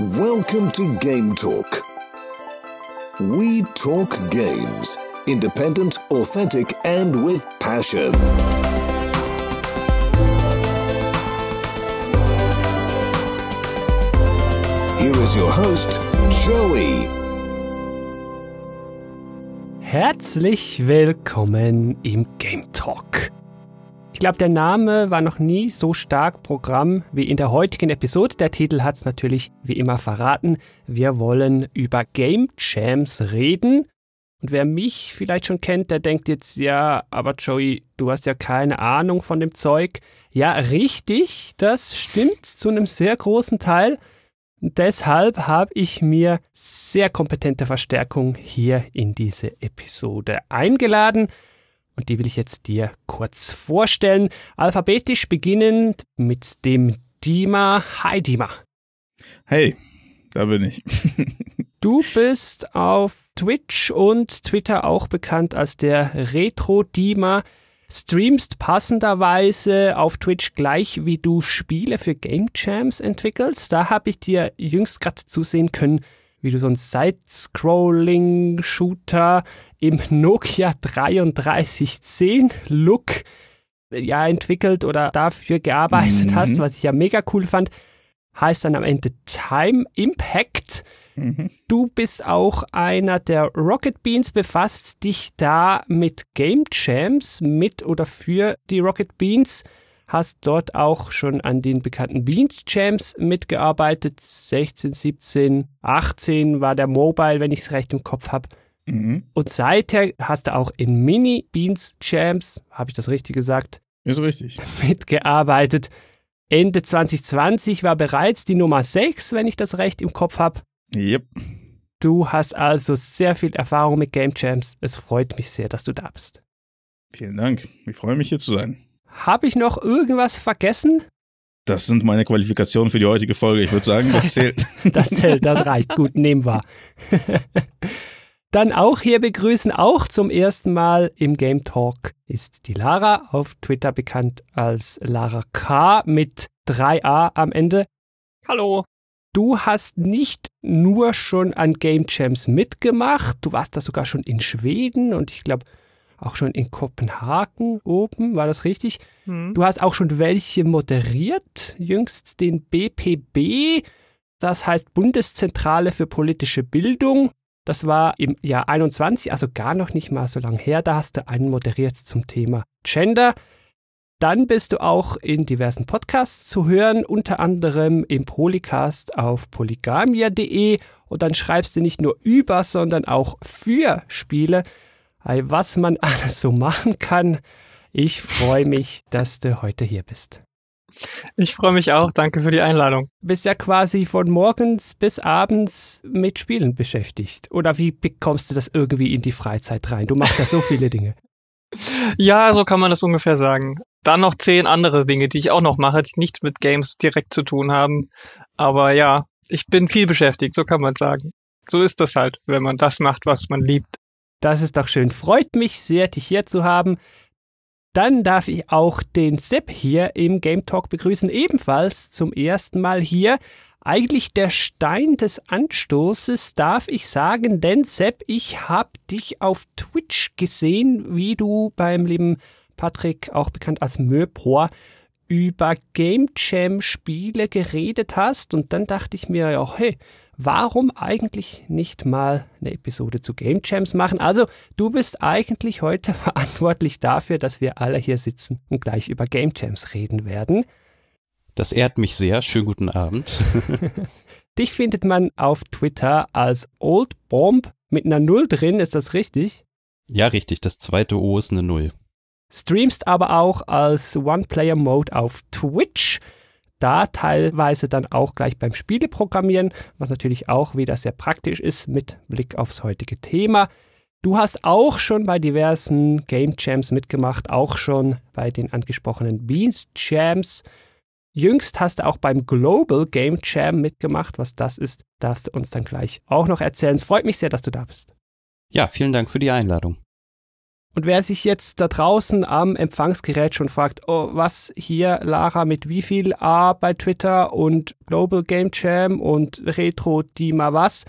Welcome to Game Talk. We talk games. Independent, authentic, and with passion. Here is your host, Joey. Herzlich willkommen im Game Talk. Ich glaube, der Name war noch nie so stark Programm wie in der heutigen Episode. Der Titel hat es natürlich wie immer verraten. Wir wollen über Game Jams reden. Und wer mich vielleicht schon kennt, der denkt jetzt, ja, aber Joey, du hast ja keine Ahnung von dem Zeug. Ja, richtig, das stimmt zu einem sehr großen Teil. Deshalb habe ich mir sehr kompetente Verstärkung hier in diese Episode eingeladen. Und die will ich jetzt dir kurz vorstellen. Alphabetisch beginnend mit dem Dima. Hi Dima. Hey, da bin ich. du bist auf Twitch und Twitter auch bekannt als der Retro Dima streamst passenderweise auf Twitch gleich wie du Spiele für Game Jams entwickelst. Da habe ich dir jüngst gerade zusehen können, wie du so ein Side-Scrolling-Shooter im Nokia 3310 Look ja entwickelt oder dafür gearbeitet mhm. hast, was ich ja mega cool fand. Heißt dann am Ende Time Impact. Mhm. Du bist auch einer der Rocket Beans, befasst dich da mit Game Jams mit oder für die Rocket Beans. Hast dort auch schon an den bekannten Beans Jams mitgearbeitet. 16, 17, 18 war der Mobile, wenn ich es recht im Kopf habe. Mhm. Und seither hast du auch in Mini Beans Jams, habe ich das richtig gesagt? Ist richtig. Mitgearbeitet. Ende 2020 war bereits die Nummer 6, wenn ich das recht im Kopf habe. Yep. Du hast also sehr viel Erfahrung mit Game Jams. Es freut mich sehr, dass du da bist. Vielen Dank. Ich freue mich hier zu sein. Habe ich noch irgendwas vergessen? Das sind meine Qualifikationen für die heutige Folge. Ich würde sagen, das zählt. das zählt, das reicht. Gut, nehmen wir. Dann auch hier begrüßen, auch zum ersten Mal im Game Talk, ist die Lara, auf Twitter bekannt als Lara K mit 3a am Ende. Hallo. Du hast nicht nur schon an Game Jams mitgemacht, du warst da sogar schon in Schweden und ich glaube auch schon in Kopenhagen oben, war das richtig? Mhm. Du hast auch schon welche moderiert, jüngst den BPB, das heißt Bundeszentrale für politische Bildung. Das war im Jahr 21, also gar noch nicht mal so lange her. Da hast du einen moderiert zum Thema Gender. Dann bist du auch in diversen Podcasts zu hören, unter anderem im Polycast auf polygamia.de und dann schreibst du nicht nur über, sondern auch für Spiele, was man alles so machen kann. Ich freue mich, dass du heute hier bist. Ich freue mich auch. Danke für die Einladung. Bist ja quasi von morgens bis abends mit Spielen beschäftigt. Oder wie bekommst du das irgendwie in die Freizeit rein? Du machst ja so viele Dinge. Ja, so kann man das ungefähr sagen. Dann noch zehn andere Dinge, die ich auch noch mache, die nichts mit Games direkt zu tun haben. Aber ja, ich bin viel beschäftigt, so kann man sagen. So ist das halt, wenn man das macht, was man liebt. Das ist doch schön. Freut mich sehr, dich hier zu haben. Dann darf ich auch den Sepp hier im Game Talk begrüßen, ebenfalls zum ersten Mal hier. Eigentlich der Stein des Anstoßes, darf ich sagen, denn Sepp, ich habe dich auf Twitch gesehen, wie du beim lieben Patrick, auch bekannt als Möpor, über Game Jam Spiele geredet hast und dann dachte ich mir, ja, hey, warum eigentlich nicht mal eine Episode zu Game Jams machen? Also, du bist eigentlich heute verantwortlich dafür, dass wir alle hier sitzen und gleich über Game Jams reden werden. Das ehrt mich sehr. Schönen guten Abend. Dich findet man auf Twitter als Old Bomb mit einer Null drin, ist das richtig? Ja, richtig. Das zweite O ist eine Null streamst aber auch als One-Player-Mode auf Twitch. Da teilweise dann auch gleich beim Spieleprogrammieren, was natürlich auch wieder sehr praktisch ist mit Blick aufs heutige Thema. Du hast auch schon bei diversen Game Jams mitgemacht, auch schon bei den angesprochenen Beans Jams. Jüngst hast du auch beim Global Game Jam mitgemacht. Was das ist, darfst du uns dann gleich auch noch erzählen. Es freut mich sehr, dass du da bist. Ja, vielen Dank für die Einladung. Und wer sich jetzt da draußen am Empfangsgerät schon fragt, oh, was hier Lara mit wie viel A bei Twitter und Global Game Jam und Retro Dima was,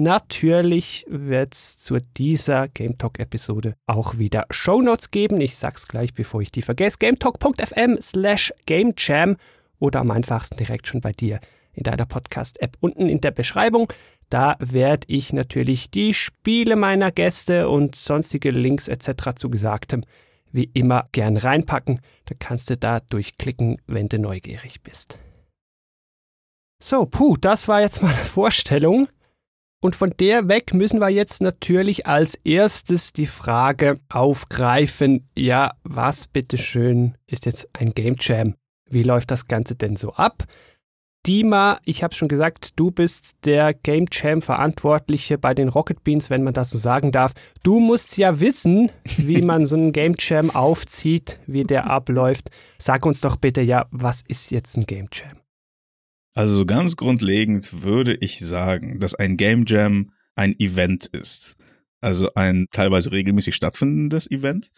Natürlich wird es zu dieser Game Talk Episode auch wieder Shownotes geben. Ich sag's gleich, bevor ich die vergesse. gametalk.fm slash gamejam oder am einfachsten direkt schon bei dir in deiner Podcast-App unten in der Beschreibung. Da werde ich natürlich die Spiele meiner Gäste und sonstige Links etc. zu Gesagtem wie immer gern reinpacken. Da kannst du da durchklicken, wenn du neugierig bist. So, puh, das war jetzt mal eine Vorstellung. Und von der weg müssen wir jetzt natürlich als erstes die Frage aufgreifen, ja, was bitteschön ist jetzt ein Game Jam? Wie läuft das Ganze denn so ab? Dima, ich habe schon gesagt, du bist der Game Jam Verantwortliche bei den Rocket Beans, wenn man das so sagen darf. Du musst ja wissen, wie man so einen Game Jam aufzieht, wie der abläuft. Sag uns doch bitte, ja, was ist jetzt ein Game Jam? Also so ganz grundlegend würde ich sagen, dass ein Game Jam ein Event ist. Also ein teilweise regelmäßig stattfindendes Event,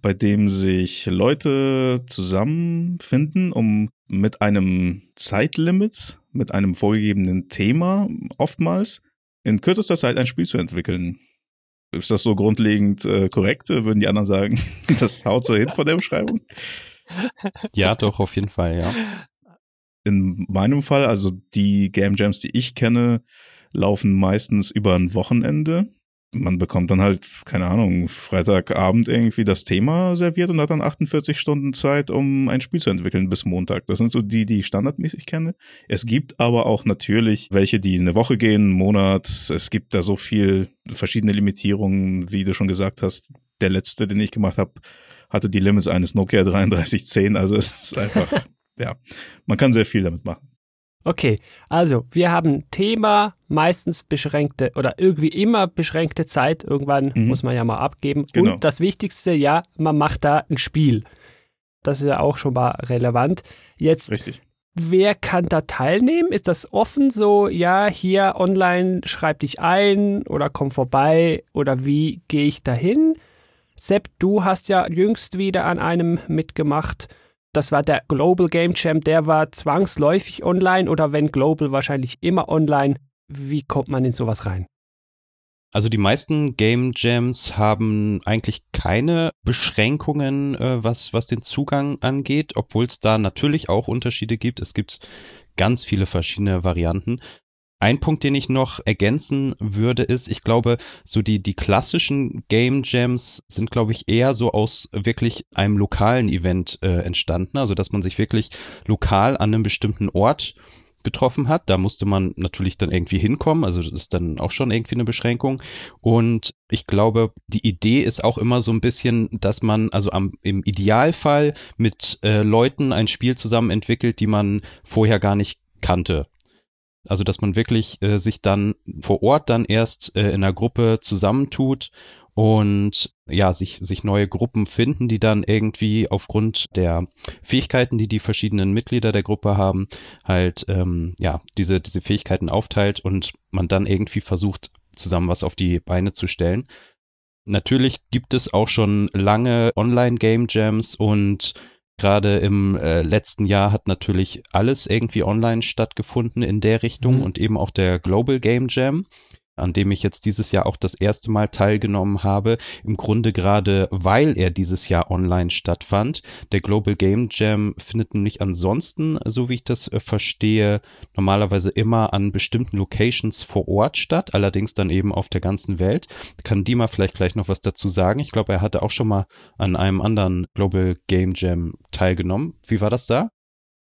bei dem sich Leute zusammenfinden, um mit einem Zeitlimit, mit einem vorgegebenen Thema oftmals in kürzester Zeit ein Spiel zu entwickeln. Ist das so grundlegend äh, korrekt? Würden die anderen sagen, das haut so hin von der Beschreibung? Ja, doch, auf jeden Fall, ja in meinem Fall, also die Game Jams, die ich kenne, laufen meistens über ein Wochenende. Man bekommt dann halt, keine Ahnung, Freitagabend irgendwie das Thema serviert und hat dann 48 Stunden Zeit, um ein Spiel zu entwickeln bis Montag. Das sind so die, die ich standardmäßig kenne. Es gibt aber auch natürlich welche, die eine Woche gehen, einen Monat. Es gibt da so viel verschiedene Limitierungen, wie du schon gesagt hast. Der letzte, den ich gemacht habe, hatte die Limits eines Nokia 3310. Also es ist einfach ja, man kann sehr viel damit machen. Okay, also wir haben Thema, meistens beschränkte oder irgendwie immer beschränkte Zeit. Irgendwann mhm. muss man ja mal abgeben. Genau. Und das Wichtigste, ja, man macht da ein Spiel. Das ist ja auch schon mal relevant. Jetzt, Richtig. wer kann da teilnehmen? Ist das offen so, ja, hier online schreib dich ein oder komm vorbei oder wie gehe ich da hin? Sepp, du hast ja jüngst wieder an einem mitgemacht. Das war der Global Game Jam, der war zwangsläufig online oder wenn Global wahrscheinlich immer online. Wie kommt man in sowas rein? Also die meisten Game Jams haben eigentlich keine Beschränkungen, äh, was, was den Zugang angeht, obwohl es da natürlich auch Unterschiede gibt. Es gibt ganz viele verschiedene Varianten. Ein Punkt, den ich noch ergänzen würde, ist, ich glaube, so die, die klassischen Game Jams sind, glaube ich, eher so aus wirklich einem lokalen Event äh, entstanden. Also, dass man sich wirklich lokal an einem bestimmten Ort getroffen hat. Da musste man natürlich dann irgendwie hinkommen. Also das ist dann auch schon irgendwie eine Beschränkung. Und ich glaube, die Idee ist auch immer so ein bisschen, dass man also am, im Idealfall mit äh, Leuten ein Spiel zusammen entwickelt, die man vorher gar nicht kannte. Also, dass man wirklich äh, sich dann vor Ort dann erst äh, in einer Gruppe zusammentut und ja, sich, sich neue Gruppen finden, die dann irgendwie aufgrund der Fähigkeiten, die die verschiedenen Mitglieder der Gruppe haben, halt, ähm, ja, diese, diese Fähigkeiten aufteilt und man dann irgendwie versucht, zusammen was auf die Beine zu stellen. Natürlich gibt es auch schon lange Online-Game Jams und Gerade im äh, letzten Jahr hat natürlich alles irgendwie online stattgefunden in der Richtung mhm. und eben auch der Global Game Jam an dem ich jetzt dieses Jahr auch das erste Mal teilgenommen habe. Im Grunde gerade, weil er dieses Jahr online stattfand. Der Global Game Jam findet nämlich ansonsten, so wie ich das äh, verstehe, normalerweise immer an bestimmten Locations vor Ort statt, allerdings dann eben auf der ganzen Welt. Kann Dima vielleicht gleich noch was dazu sagen? Ich glaube, er hatte auch schon mal an einem anderen Global Game Jam teilgenommen. Wie war das da?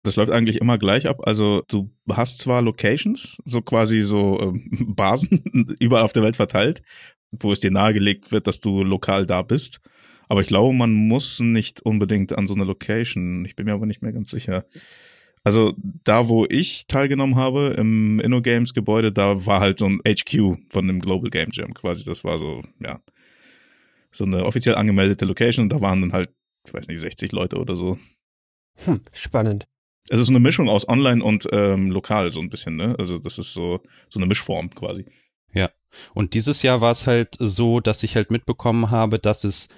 Das läuft eigentlich immer gleich ab. Also du hast zwar Locations, so quasi so ähm, Basen überall auf der Welt verteilt, wo es dir nahegelegt wird, dass du lokal da bist. Aber ich glaube, man muss nicht unbedingt an so eine Location. Ich bin mir aber nicht mehr ganz sicher. Also da, wo ich teilgenommen habe, im InnoGames Gebäude, da war halt so ein HQ von dem Global Game Jam quasi. Das war so, ja, so eine offiziell angemeldete Location und da waren dann halt, ich weiß nicht, 60 Leute oder so. Hm, spannend. Es ist eine Mischung aus online und ähm, lokal so ein bisschen, ne? Also das ist so so eine Mischform quasi. Ja. Und dieses Jahr war es halt so, dass ich halt mitbekommen habe, dass es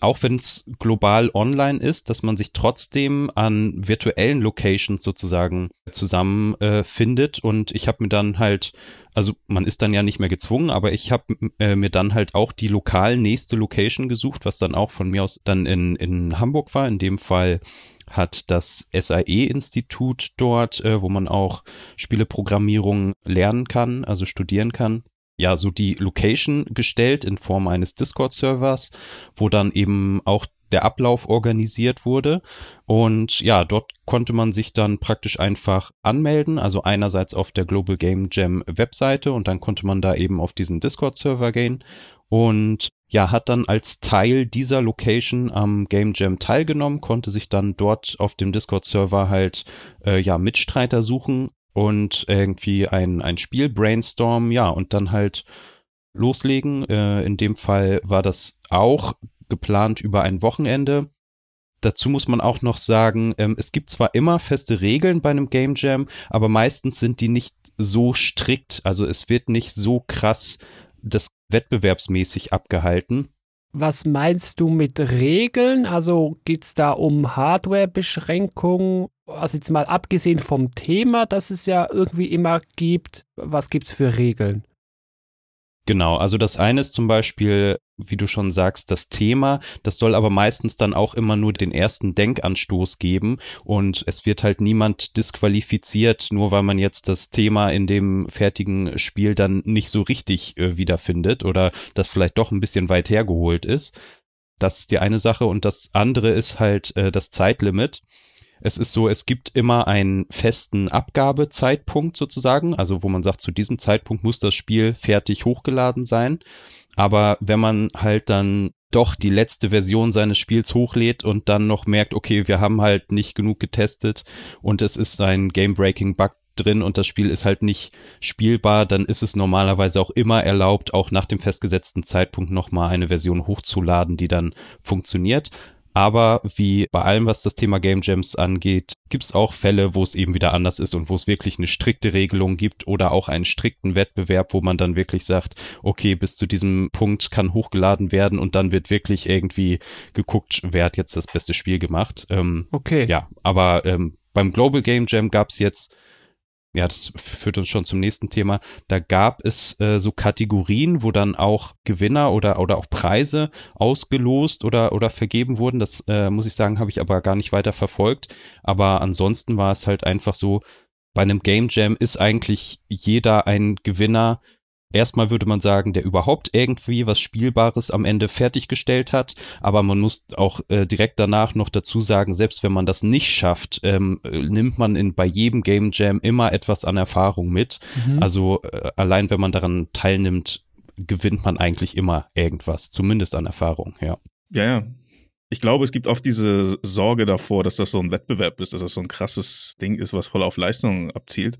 auch wenn es global online ist, dass man sich trotzdem an virtuellen Locations sozusagen zusammenfindet. Äh, und ich habe mir dann halt, also man ist dann ja nicht mehr gezwungen, aber ich habe äh, mir dann halt auch die lokal nächste Location gesucht, was dann auch von mir aus dann in, in Hamburg war. In dem Fall hat das SAE-Institut dort, äh, wo man auch Spieleprogrammierung lernen kann, also studieren kann ja, so die Location gestellt in Form eines Discord-Servers, wo dann eben auch der Ablauf organisiert wurde. Und ja, dort konnte man sich dann praktisch einfach anmelden. Also einerseits auf der Global Game Jam Webseite und dann konnte man da eben auf diesen Discord-Server gehen. Und ja, hat dann als Teil dieser Location am Game Jam teilgenommen, konnte sich dann dort auf dem Discord-Server halt äh, ja Mitstreiter suchen und irgendwie ein, ein Spiel brainstormen, ja, und dann halt loslegen. Äh, in dem Fall war das auch geplant über ein Wochenende. Dazu muss man auch noch sagen, ähm, es gibt zwar immer feste Regeln bei einem Game Jam, aber meistens sind die nicht so strikt. Also es wird nicht so krass das wettbewerbsmäßig abgehalten. Was meinst du mit Regeln? Also geht es da um Hardware-Beschränkungen? Also jetzt mal abgesehen vom Thema, das es ja irgendwie immer gibt, was gibt es für Regeln? Genau, also das eine ist zum Beispiel, wie du schon sagst, das Thema. Das soll aber meistens dann auch immer nur den ersten Denkanstoß geben und es wird halt niemand disqualifiziert, nur weil man jetzt das Thema in dem fertigen Spiel dann nicht so richtig äh, wiederfindet oder das vielleicht doch ein bisschen weit hergeholt ist. Das ist die eine Sache und das andere ist halt äh, das Zeitlimit. Es ist so, es gibt immer einen festen Abgabezeitpunkt sozusagen, also wo man sagt, zu diesem Zeitpunkt muss das Spiel fertig hochgeladen sein. Aber wenn man halt dann doch die letzte Version seines Spiels hochlädt und dann noch merkt, okay, wir haben halt nicht genug getestet und es ist ein Game-Breaking-Bug drin und das Spiel ist halt nicht spielbar, dann ist es normalerweise auch immer erlaubt, auch nach dem festgesetzten Zeitpunkt nochmal eine Version hochzuladen, die dann funktioniert. Aber wie bei allem, was das Thema Game Jams angeht, gibt es auch Fälle, wo es eben wieder anders ist und wo es wirklich eine strikte Regelung gibt oder auch einen strikten Wettbewerb, wo man dann wirklich sagt, okay, bis zu diesem Punkt kann hochgeladen werden und dann wird wirklich irgendwie geguckt, wer hat jetzt das beste Spiel gemacht. Ähm, okay. Ja, aber ähm, beim Global Game Jam gab es jetzt ja, das führt uns schon zum nächsten Thema. Da gab es äh, so Kategorien, wo dann auch Gewinner oder, oder auch Preise ausgelost oder, oder vergeben wurden. Das äh, muss ich sagen, habe ich aber gar nicht weiter verfolgt. Aber ansonsten war es halt einfach so, bei einem Game Jam ist eigentlich jeder ein Gewinner, erstmal würde man sagen, der überhaupt irgendwie was Spielbares am Ende fertiggestellt hat. Aber man muss auch äh, direkt danach noch dazu sagen, selbst wenn man das nicht schafft, ähm, äh, nimmt man in, bei jedem Game Jam immer etwas an Erfahrung mit. Mhm. Also äh, allein wenn man daran teilnimmt, gewinnt man eigentlich immer irgendwas, zumindest an Erfahrung, ja. Ja, ja. Ich glaube, es gibt oft diese Sorge davor, dass das so ein Wettbewerb ist, dass das so ein krasses Ding ist, was voll auf Leistung abzielt.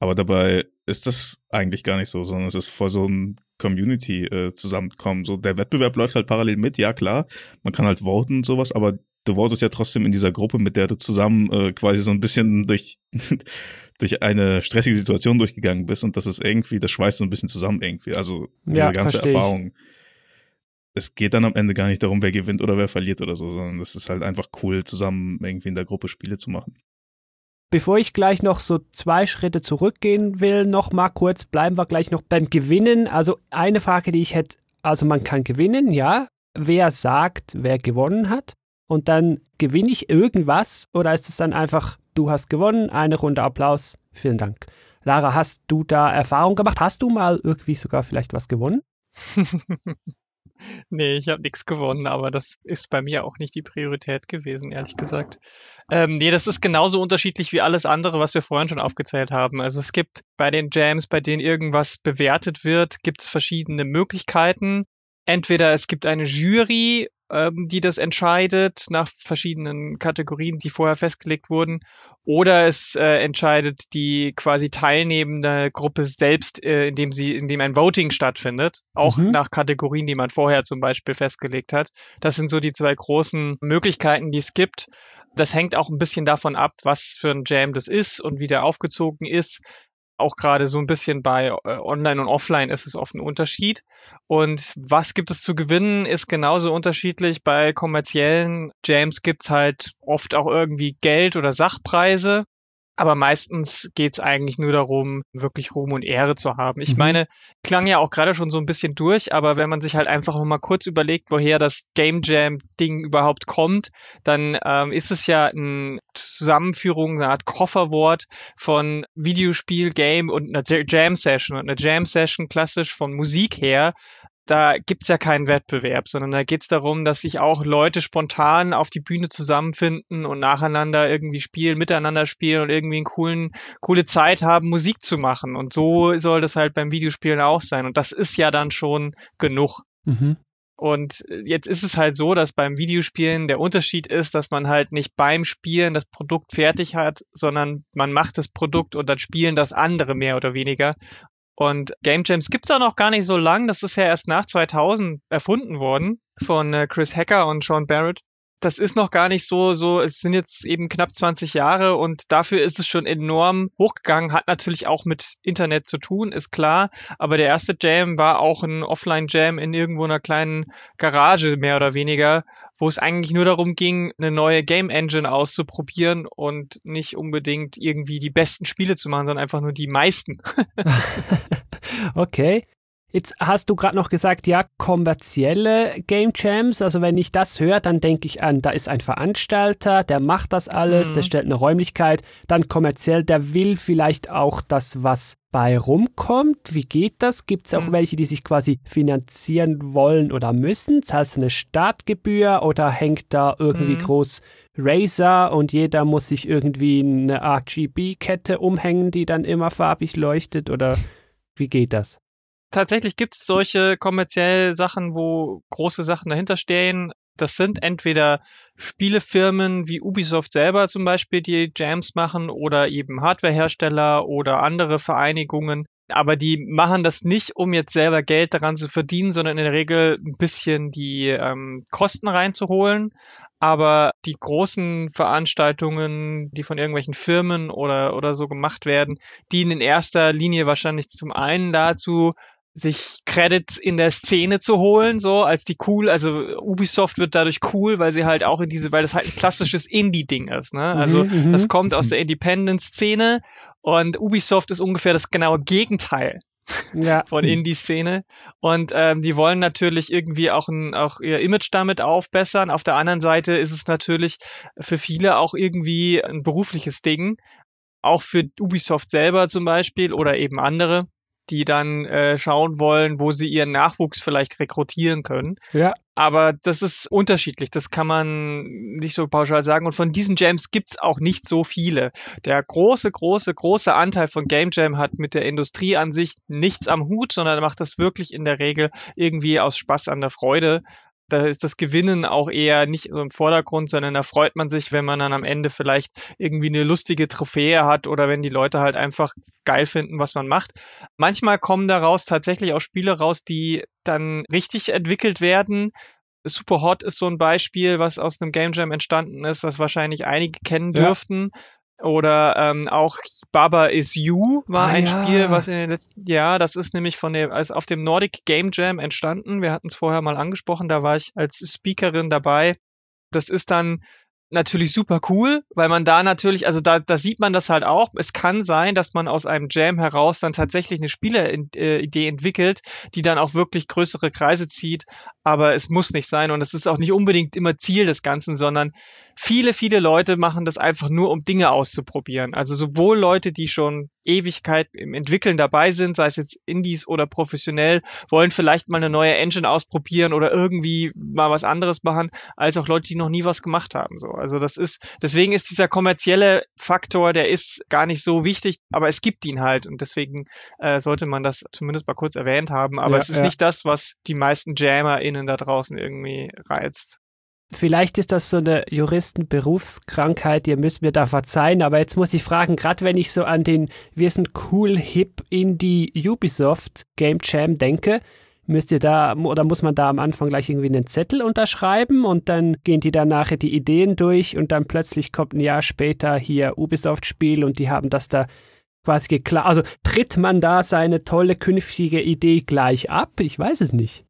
Aber dabei ist das eigentlich gar nicht so, sondern es ist voll so ein Community äh, zusammenkommen. So der Wettbewerb läuft halt parallel mit, ja klar. Man kann halt voten und sowas, aber du votest ja trotzdem in dieser Gruppe, mit der du zusammen äh, quasi so ein bisschen durch durch eine stressige Situation durchgegangen bist und das ist irgendwie, das schweißt so ein bisschen zusammen irgendwie. Also diese ja, ganze Erfahrung. Es geht dann am Ende gar nicht darum, wer gewinnt oder wer verliert oder so, sondern es ist halt einfach cool, zusammen irgendwie in der Gruppe Spiele zu machen. Bevor ich gleich noch so zwei Schritte zurückgehen will, noch mal kurz bleiben wir gleich noch beim Gewinnen. Also eine Frage, die ich hätte, also man kann gewinnen, ja. Wer sagt, wer gewonnen hat? Und dann gewinne ich irgendwas oder ist es dann einfach, du hast gewonnen, eine Runde Applaus, vielen Dank. Lara, hast du da Erfahrung gemacht? Hast du mal irgendwie sogar vielleicht was gewonnen? nee, ich habe nichts gewonnen, aber das ist bei mir auch nicht die Priorität gewesen, ehrlich gesagt. Ähm, nee, das ist genauso unterschiedlich wie alles andere, was wir vorhin schon aufgezählt haben. Also es gibt bei den Jams, bei denen irgendwas bewertet wird, gibt es verschiedene Möglichkeiten. Entweder es gibt eine Jury ähm, die das entscheidet nach verschiedenen Kategorien, die vorher festgelegt wurden, oder es äh, entscheidet die quasi teilnehmende Gruppe selbst, äh, indem sie, indem ein Voting stattfindet, auch mhm. nach Kategorien, die man vorher zum Beispiel festgelegt hat. Das sind so die zwei großen Möglichkeiten, die es gibt. Das hängt auch ein bisschen davon ab, was für ein Jam das ist und wie der aufgezogen ist. Auch gerade so ein bisschen bei äh, Online und Offline ist es oft ein Unterschied. Und was gibt es zu gewinnen, ist genauso unterschiedlich. Bei kommerziellen Jams gibt's halt oft auch irgendwie Geld oder Sachpreise. Aber meistens geht's eigentlich nur darum, wirklich Ruhm und Ehre zu haben. Ich Mhm. meine, klang ja auch gerade schon so ein bisschen durch, aber wenn man sich halt einfach noch mal kurz überlegt, woher das Game Jam Ding überhaupt kommt, dann ähm, ist es ja eine Zusammenführung, eine Art Kofferwort von Videospiel, Game und einer J- Jam Session. Und eine Jam Session klassisch von Musik her da gibt's ja keinen Wettbewerb, sondern da geht's darum, dass sich auch Leute spontan auf die Bühne zusammenfinden und nacheinander irgendwie spielen, miteinander spielen und irgendwie einen coolen, coole Zeit haben, Musik zu machen. Und so soll das halt beim Videospielen auch sein. Und das ist ja dann schon genug. Mhm. Und jetzt ist es halt so, dass beim Videospielen der Unterschied ist, dass man halt nicht beim Spielen das Produkt fertig hat, sondern man macht das Produkt und dann spielen das andere mehr oder weniger. Und Game Jams gibt's auch noch gar nicht so lang. Das ist ja erst nach 2000 erfunden worden von äh, Chris Hacker und Sean Barrett. Das ist noch gar nicht so, so, es sind jetzt eben knapp 20 Jahre und dafür ist es schon enorm hochgegangen, hat natürlich auch mit Internet zu tun, ist klar. Aber der erste Jam war auch ein Offline-Jam in irgendwo einer kleinen Garage, mehr oder weniger, wo es eigentlich nur darum ging, eine neue Game Engine auszuprobieren und nicht unbedingt irgendwie die besten Spiele zu machen, sondern einfach nur die meisten. Okay. Jetzt hast du gerade noch gesagt, ja, kommerzielle Game Jams. Also wenn ich das höre, dann denke ich an, da ist ein Veranstalter, der macht das alles, Mhm. der stellt eine Räumlichkeit. Dann kommerziell, der will vielleicht auch das, was bei rumkommt. Wie geht das? Gibt es auch Mhm. welche, die sich quasi finanzieren wollen oder müssen? Zahlst du eine Startgebühr oder hängt da irgendwie Mhm. groß Razer und jeder muss sich irgendwie eine RGB-Kette umhängen, die dann immer farbig leuchtet? Oder wie geht das? Tatsächlich gibt es solche kommerzielle Sachen, wo große Sachen dahinter stehen. Das sind entweder Spielefirmen wie Ubisoft selber zum Beispiel, die Jams machen, oder eben Hardwarehersteller oder andere Vereinigungen. Aber die machen das nicht, um jetzt selber Geld daran zu verdienen, sondern in der Regel ein bisschen die ähm, Kosten reinzuholen. Aber die großen Veranstaltungen, die von irgendwelchen Firmen oder, oder so gemacht werden, dienen in erster Linie wahrscheinlich zum einen dazu, sich Credits in der Szene zu holen, so als die cool, also Ubisoft wird dadurch cool, weil sie halt auch in diese, weil das halt ein klassisches Indie-Ding ist, ne? Also Mhm, mhm. das kommt aus der Independent-Szene und Ubisoft ist ungefähr das genaue Gegenteil Ja. von Indie-Szene. Und ähm, die wollen natürlich irgendwie auch, ein, auch ihr Image damit aufbessern. Auf der anderen Seite ist es natürlich für viele auch irgendwie ein berufliches Ding. Auch für Ubisoft selber zum Beispiel oder eben andere, die dann äh, schauen wollen, wo sie ihren Nachwuchs vielleicht rekrutieren können. Ja. Aber das ist unterschiedlich, das kann man nicht so pauschal sagen. Und von diesen Jams gibt's auch nicht so viele. Der große, große, große Anteil von Game Jam hat mit der Industrie an sich nichts am Hut, sondern macht das wirklich in der Regel irgendwie aus Spaß an der Freude. Da ist das Gewinnen auch eher nicht so im Vordergrund, sondern da freut man sich, wenn man dann am Ende vielleicht irgendwie eine lustige Trophäe hat oder wenn die Leute halt einfach geil finden, was man macht. Manchmal kommen daraus tatsächlich auch Spiele raus, die dann richtig entwickelt werden. Super Hot ist so ein Beispiel, was aus einem Game Jam entstanden ist, was wahrscheinlich einige kennen Ja. dürften. Oder ähm, auch Baba is You war Ah, ein ja. Spiel, was in den letzten ja, das ist nämlich von dem also auf dem Nordic Game Jam entstanden. Wir hatten es vorher mal angesprochen, da war ich als Speakerin dabei. Das ist dann natürlich super cool, weil man da natürlich, also da, da sieht man das halt auch. Es kann sein, dass man aus einem Jam heraus dann tatsächlich eine Spieleridee entwickelt, die dann auch wirklich größere Kreise zieht, aber es muss nicht sein und es ist auch nicht unbedingt immer Ziel des Ganzen, sondern viele, viele Leute machen das einfach nur, um Dinge auszuprobieren. Also sowohl Leute, die schon Ewigkeit im Entwickeln dabei sind, sei es jetzt Indies oder professionell, wollen vielleicht mal eine neue Engine ausprobieren oder irgendwie mal was anderes machen, als auch Leute, die noch nie was gemacht haben. So, also das ist, deswegen ist dieser kommerzielle Faktor, der ist gar nicht so wichtig, aber es gibt ihn halt und deswegen äh, sollte man das zumindest mal kurz erwähnt haben. Aber Ja, es ist ja. nicht das, was die meisten JammerInnen da draußen irgendwie reizt. Vielleicht ist das so eine Juristenberufskrankheit, ihr müsst mir da verzeihen, aber jetzt muss ich fragen, gerade wenn ich so an den Wir sind cool, hip, indie Ubisoft Game Jam denke, müsst ihr da oder muss man da am Anfang gleich irgendwie einen Zettel unterschreiben und dann gehen die dann nachher die Ideen durch und dann plötzlich kommt ein Jahr später hier Ubisoft-Spiel und die haben das da quasi geklappt? Also tritt man da seine tolle künftige Idee gleich ab? Ich weiß es nicht.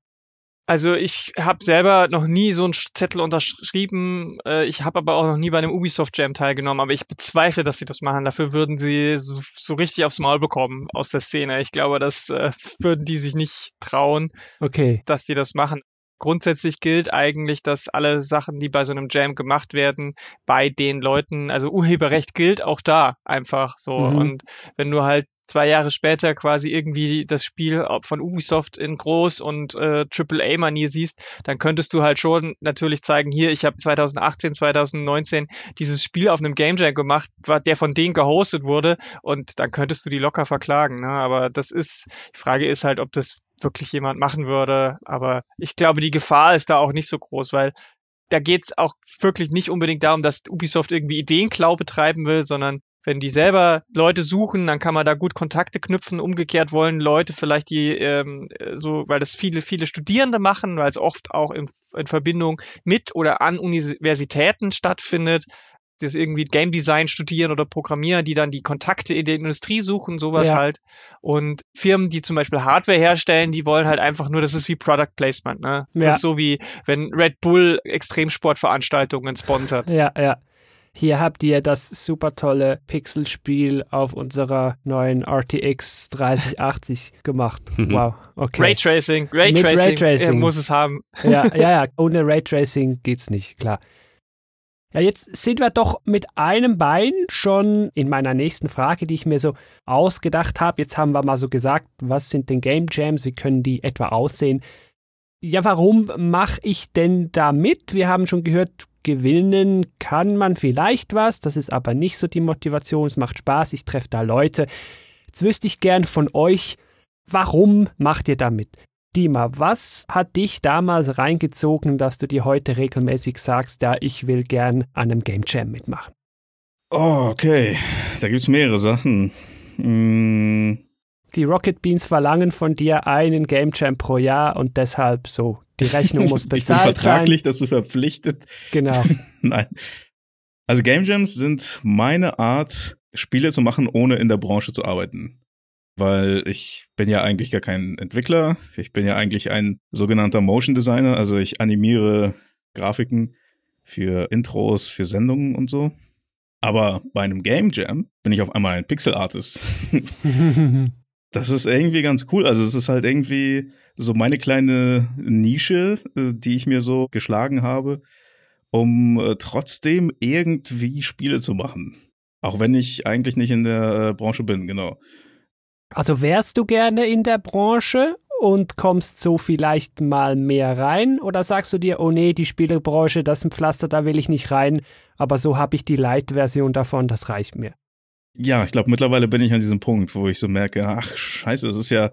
Also ich habe selber noch nie so einen Zettel unterschrieben. Äh, ich habe aber auch noch nie bei einem Ubisoft Jam teilgenommen. Aber ich bezweifle, dass sie das machen. Dafür würden sie so, so richtig aufs Maul bekommen aus der Szene. Ich glaube, das äh, würden die sich nicht trauen, Okay. dass die das machen. Grundsätzlich gilt eigentlich, dass alle Sachen, die bei so einem Jam gemacht werden, bei den Leuten, also Urheberrecht gilt auch da einfach so. Mhm. Und wenn du halt zwei Jahre später quasi irgendwie das Spiel von Ubisoft in groß und äh, AAA-Manier siehst, dann könntest du halt schon natürlich zeigen, hier, ich habe 2018, 2019 dieses Spiel auf einem Game Jam gemacht, der von denen gehostet wurde und dann könntest du die locker verklagen. Ne? Aber das ist, die Frage ist halt, ob das wirklich jemand machen würde. Aber ich glaube, die Gefahr ist da auch nicht so groß, weil da geht's auch wirklich nicht unbedingt darum, dass Ubisoft irgendwie Ideenklau betreiben will, sondern wenn die selber Leute suchen, dann kann man da gut Kontakte knüpfen. Umgekehrt wollen Leute vielleicht die ähm, so, weil das viele viele Studierende machen, weil es oft auch in, in Verbindung mit oder an Universitäten stattfindet, das irgendwie Game Design studieren oder Programmieren, die dann die Kontakte in der Industrie suchen, sowas Ja. halt. Und Firmen, die zum Beispiel Hardware herstellen, die wollen halt einfach nur, das ist wie Product Placement, ne? Das Ja. ist so wie, wenn Red Bull Extremsportveranstaltungen sponsert. Ja, ja. Hier habt ihr das super tolle Pixelspiel auf unserer neuen RTX 3080 gemacht. Mhm. Wow, okay. Raytracing, Raytracing, Raytracing. er muss es haben. Ja, ja, ja, ohne Raytracing geht's nicht, klar. Ja, jetzt sind wir doch mit einem Bein schon in meiner nächsten Frage, die ich mir so ausgedacht habe. Jetzt haben wir mal so gesagt, was sind denn Game Jams, wie können die etwa aussehen? Ja, warum mache ich denn da mit? Wir haben schon gehört, gewinnen kann man vielleicht was, das ist aber nicht so die Motivation, es macht Spaß, ich treffe da Leute. Jetzt wüsste ich gern von euch, warum macht ihr da mit? Dima, was hat dich damals reingezogen, dass du dir heute regelmäßig sagst, ja, ich will gern an einem Game Jam mitmachen? Oh, okay. Da gibt's mehrere Sachen. Mm, Die Rocket Beans verlangen von dir einen Game Jam pro Jahr und deshalb so, die Rechnung muss ich bin bezahlt sein. vertraglich dazu verpflichtet. Genau. Nein. Also Game Jams sind meine Art, Spiele zu machen, ohne in der Branche zu arbeiten. Weil ich bin ja eigentlich gar kein Entwickler. Ich bin ja eigentlich ein sogenannter Motion Designer. Also ich animiere Grafiken für Intros, für Sendungen und so. Aber bei einem Game Jam bin ich auf einmal ein Pixel Artist. Das ist irgendwie ganz cool. Also es ist halt irgendwie so meine kleine Nische, äh, die ich mir so geschlagen habe, um äh, trotzdem irgendwie Spiele zu machen. Auch wenn ich eigentlich nicht in der äh, Branche bin, genau. Also wärst du gerne in der Branche und kommst so vielleicht mal mehr rein? Oder sagst du dir, oh nee, die Spielebranche, das ist ein Pflaster, da will ich nicht rein, aber so habe ich die Light-Version davon, das reicht mir. Ja, ich glaube, mittlerweile bin ich an diesem Punkt, wo ich so merke, ach scheiße, das ist ja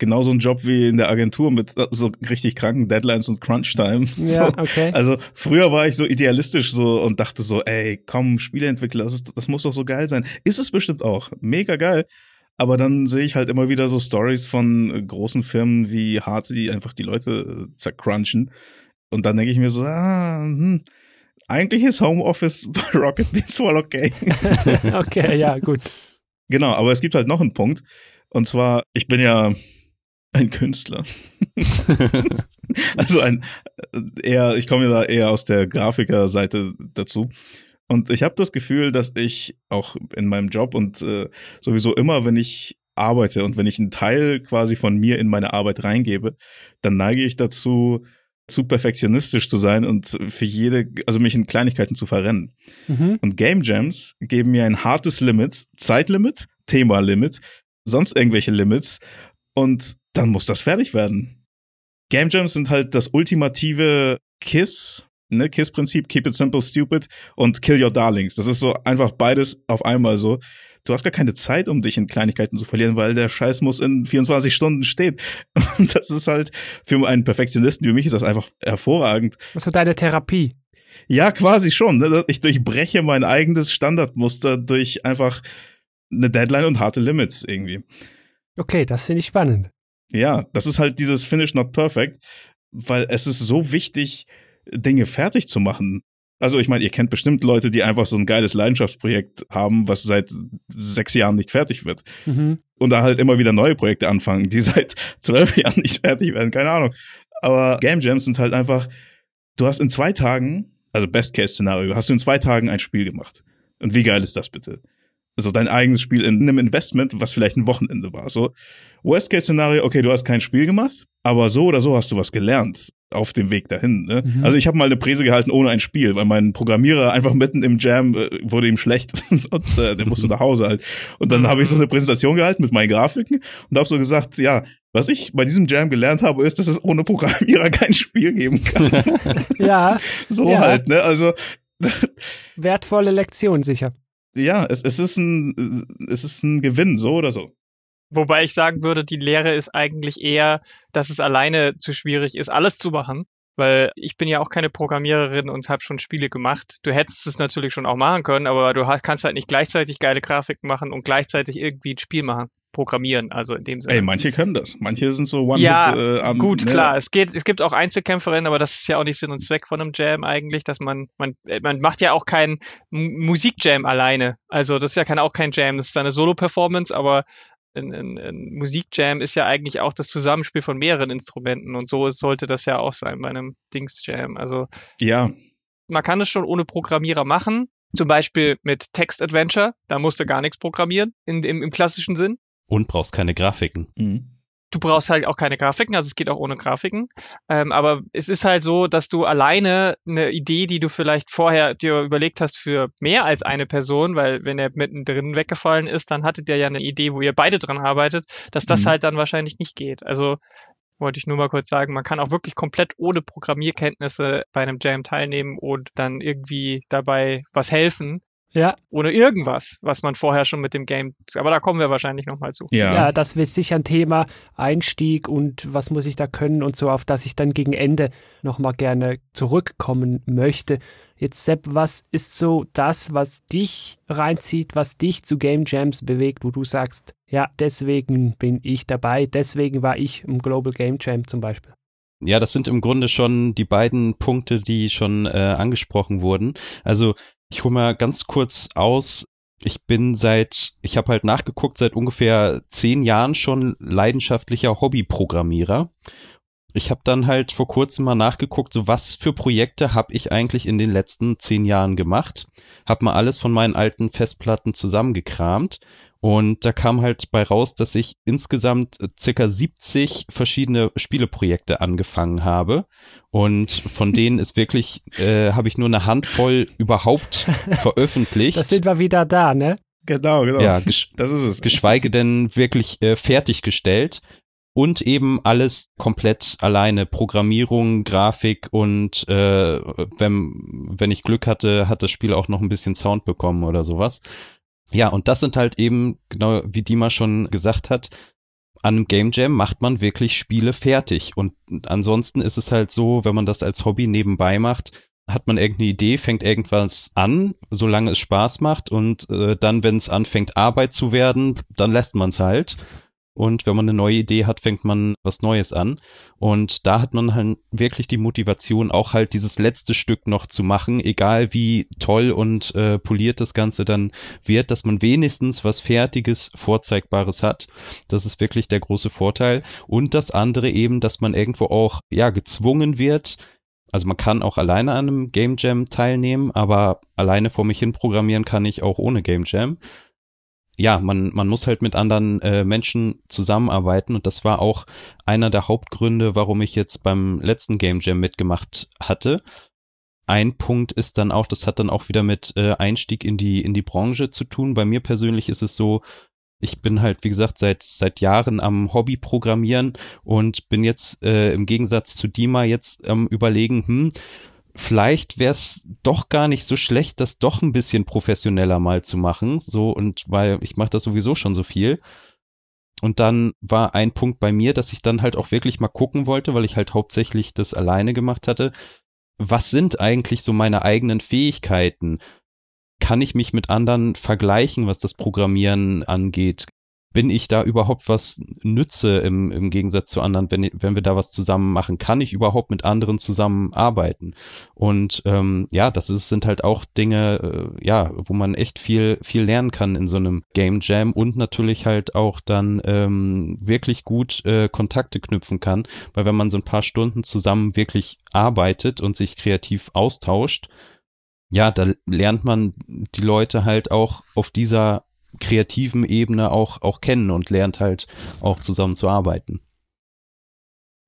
genauso ein Job wie in der Agentur mit äh, so richtig kranken Deadlines und Crunch-Time. So. Ja, okay. Also früher war ich so idealistisch so und dachte so, ey, komm, Spieleentwickler, das, ist, das muss doch so geil sein. Ist es bestimmt auch. Mega geil. Aber dann sehe ich halt immer wieder so Stories von großen Firmen wie hart, die einfach die Leute äh, zercrunchen. Und dann denke ich mir so, ah, hm, eigentlich ist Homeoffice bei Rocket Beans voll okay. okay, ja, gut. Genau, aber es gibt halt noch einen Punkt. Und zwar, ich bin ja ein Künstler. also ein eher, ich komme ja da eher aus der Grafikerseite dazu. Und ich habe das Gefühl, dass ich auch in meinem Job und äh, sowieso immer, wenn ich arbeite und wenn ich einen Teil quasi von mir in meine Arbeit reingebe, dann neige ich dazu, zu perfektionistisch zu sein und für jede, also mich in Kleinigkeiten zu verrennen. Mhm. Und Game Jams geben mir ein hartes Limit, Zeitlimit, Thema-Limit, sonst irgendwelche Limits und dann muss das fertig werden. Game Jams sind halt das ultimative KISS, ne, KISS-Prinzip, Keep it simple, stupid und Kill your darlings. Das ist so einfach beides auf einmal so. Du hast gar keine Zeit, um dich in Kleinigkeiten zu verlieren, weil der Scheiß muss in 24 Stunden stehen. Und das ist halt, für einen Perfektionisten wie mich ist das einfach hervorragend. Also deine Therapie. Ja, quasi schon. ne? Ich durchbreche mein eigenes Standardmuster durch einfach eine Deadline und harte Limits irgendwie. Okay, das finde ich spannend. Ja, das ist halt dieses Finish not perfect, weil es ist so wichtig, Dinge fertig zu machen. Also ich meine, ihr kennt bestimmt Leute, die einfach so ein geiles Leidenschaftsprojekt haben, was seit sechs Jahren nicht fertig wird. Mhm. Und da halt immer wieder neue Projekte anfangen, die seit zwölf Jahren nicht fertig werden, keine Ahnung. Aber Game Jams sind halt einfach, du hast in zwei Tagen, also Best-Case-Szenario, hast du in zwei Tagen ein Spiel gemacht. Und wie geil ist das bitte? Also dein eigenes Spiel in einem Investment, was vielleicht ein Wochenende war. So Worst-Case-Szenario, okay, du hast kein Spiel gemacht, aber so oder so hast du was gelernt auf dem Weg dahin. Ne? Mhm. Also ich habe mal eine Präse gehalten ohne ein Spiel, weil mein Programmierer einfach mitten im Jam äh, wurde ihm schlecht und äh, der musste nach Hause halt. Und dann habe ich so eine Präsentation gehalten mit meinen Grafiken und habe so gesagt, ja, was ich bei diesem Jam gelernt habe, ist, dass es ohne Programmierer kein Spiel geben kann. Ja, so Ja. halt, ne? Also wertvolle Lektion sicher. ja, es, es ist ein es ist ein Gewinn, so oder so. Wobei ich sagen würde, die Lehre ist eigentlich eher, dass es alleine zu schwierig ist, alles zu machen. Weil ich bin ja auch keine Programmiererin und habe schon Spiele gemacht. Du hättest es natürlich schon auch machen können, aber du hast, kannst halt nicht gleichzeitig geile Grafiken machen und gleichzeitig irgendwie ein Spiel machen. Programmieren, also in dem Sinne. Ey, manche können das. Manche sind so one ja, hit, äh, am, gut, ne? klar. Es geht, es gibt auch Einzelkämpferinnen, aber das ist ja auch nicht Sinn und Zweck von einem Jam eigentlich, dass man, man, äh, man macht ja auch keinen Musikjam alleine. Also das ist ja kein, auch kein Jam, das ist eine Solo-Performance, aber ein, ein, ein Musikjam ist ja eigentlich auch das Zusammenspiel von mehreren Instrumenten und so sollte das ja auch sein bei einem Dingsjam. Also Ja, man kann es schon ohne Programmierer machen. Zum Beispiel mit Text Adventure, da musst du gar nichts programmieren in, im, im klassischen Sinn. Und brauchst keine Grafiken. mhm. Du brauchst halt auch keine Grafiken, also es geht auch ohne Grafiken. Ähm, aber es ist halt so, dass du alleine eine Idee, die du vielleicht vorher dir überlegt hast für mehr als eine Person, weil wenn er mittendrin weggefallen ist, dann hattet ihr ja eine Idee, wo ihr beide dran arbeitet, dass das Mhm. halt dann wahrscheinlich nicht geht. Also wollte ich nur mal kurz sagen, man kann auch wirklich komplett ohne Programmierkenntnisse bei einem Jam teilnehmen und dann irgendwie dabei was helfen. Ja, Ohne irgendwas, was man vorher schon mit dem Game, aber da kommen wir wahrscheinlich nochmal zu. ja. ja, das wird sicher ein Thema, Einstieg und was muss ich da können und so, auf das ich dann gegen Ende nochmal gerne zurückkommen möchte. Jetzt, Sepp, was ist so das, was dich reinzieht, was dich zu Game Jams bewegt, wo du sagst, ja, deswegen bin ich dabei, deswegen war ich im Global Game Jam zum Beispiel. Ja, das sind im Grunde schon die beiden Punkte, die schon äh, angesprochen wurden. Also ich hole mal ganz kurz aus. Ich bin seit, ich habe halt nachgeguckt, seit ungefähr zehn Jahren schon leidenschaftlicher Hobbyprogrammierer. Ich habe dann halt vor kurzem mal nachgeguckt, so was für Projekte habe ich eigentlich in den letzten zehn Jahren gemacht. Hab mal alles von meinen alten Festplatten zusammengekramt und da kam halt bei raus, dass ich insgesamt äh, circa 70 verschiedene Spieleprojekte angefangen habe. Und von denen ist wirklich, äh, habe ich nur eine Handvoll überhaupt veröffentlicht. Das sind wir wieder da, ne? Genau, genau. ja, das ist es. geschweige denn wirklich äh, fertiggestellt. Und eben alles komplett alleine. Programmierung, Grafik und äh, wenn, wenn ich Glück hatte, hat das Spiel auch noch ein bisschen Sound bekommen oder sowas. Ja, und das sind halt eben, genau wie Dima schon gesagt hat, an einem Game Jam macht man wirklich Spiele fertig. Und ansonsten ist es halt so, wenn man das als Hobby nebenbei macht, hat man irgendeine Idee, fängt irgendwas an, solange es Spaß macht und äh, dann, wenn es anfängt Arbeit zu werden, dann lässt man es halt. Und wenn man eine neue Idee hat, fängt man was Neues an. Und da hat man halt wirklich die Motivation, auch halt dieses letzte Stück noch zu machen, egal wie toll und äh, poliert das Ganze dann wird, dass man wenigstens was Fertiges, Vorzeigbares hat. Das ist wirklich der große Vorteil. Und das andere eben, dass man irgendwo auch, ja, gezwungen wird, also man kann auch alleine an einem Game Jam teilnehmen, aber alleine vor mich hin programmieren kann ich auch ohne Game Jam. Ja, man, man muss halt mit anderen äh, Menschen zusammenarbeiten und das war auch einer der Hauptgründe, warum ich jetzt beim letzten Game Jam mitgemacht hatte. Ein Punkt ist dann auch, das hat dann auch wieder mit äh, Einstieg in die, in die Branche zu tun. Bei mir persönlich ist es so, ich bin halt, wie gesagt, seit, seit Jahren am Hobby programmieren und bin jetzt äh, im Gegensatz zu Dima jetzt am überlegen, hm, vielleicht wäre es doch gar nicht so schlecht, das doch ein bisschen professioneller mal zu machen. So, und weil ich mache das sowieso schon so viel. Und dann war ein Punkt bei mir, dass ich dann halt auch wirklich mal gucken wollte, weil ich halt hauptsächlich das alleine gemacht hatte. Was sind eigentlich so meine eigenen Fähigkeiten? Kann ich mich mit anderen vergleichen, was das Programmieren angeht? Bin ich da überhaupt was nütze im, im Gegensatz zu anderen, wenn, wenn wir da was zusammen machen? Kann ich überhaupt mit anderen zusammenarbeiten? Und ähm, ja, das ist, sind halt auch Dinge, äh, ja, wo man echt viel, viel lernen kann in so einem Game Jam und natürlich halt auch dann ähm, wirklich gut äh, Kontakte knüpfen kann, weil wenn man so ein paar Stunden zusammen wirklich arbeitet und sich kreativ austauscht, ja, da lernt man die Leute halt auch auf dieser kreativen Ebene auch, auch kennen und lernt halt auch zusammen zu arbeiten.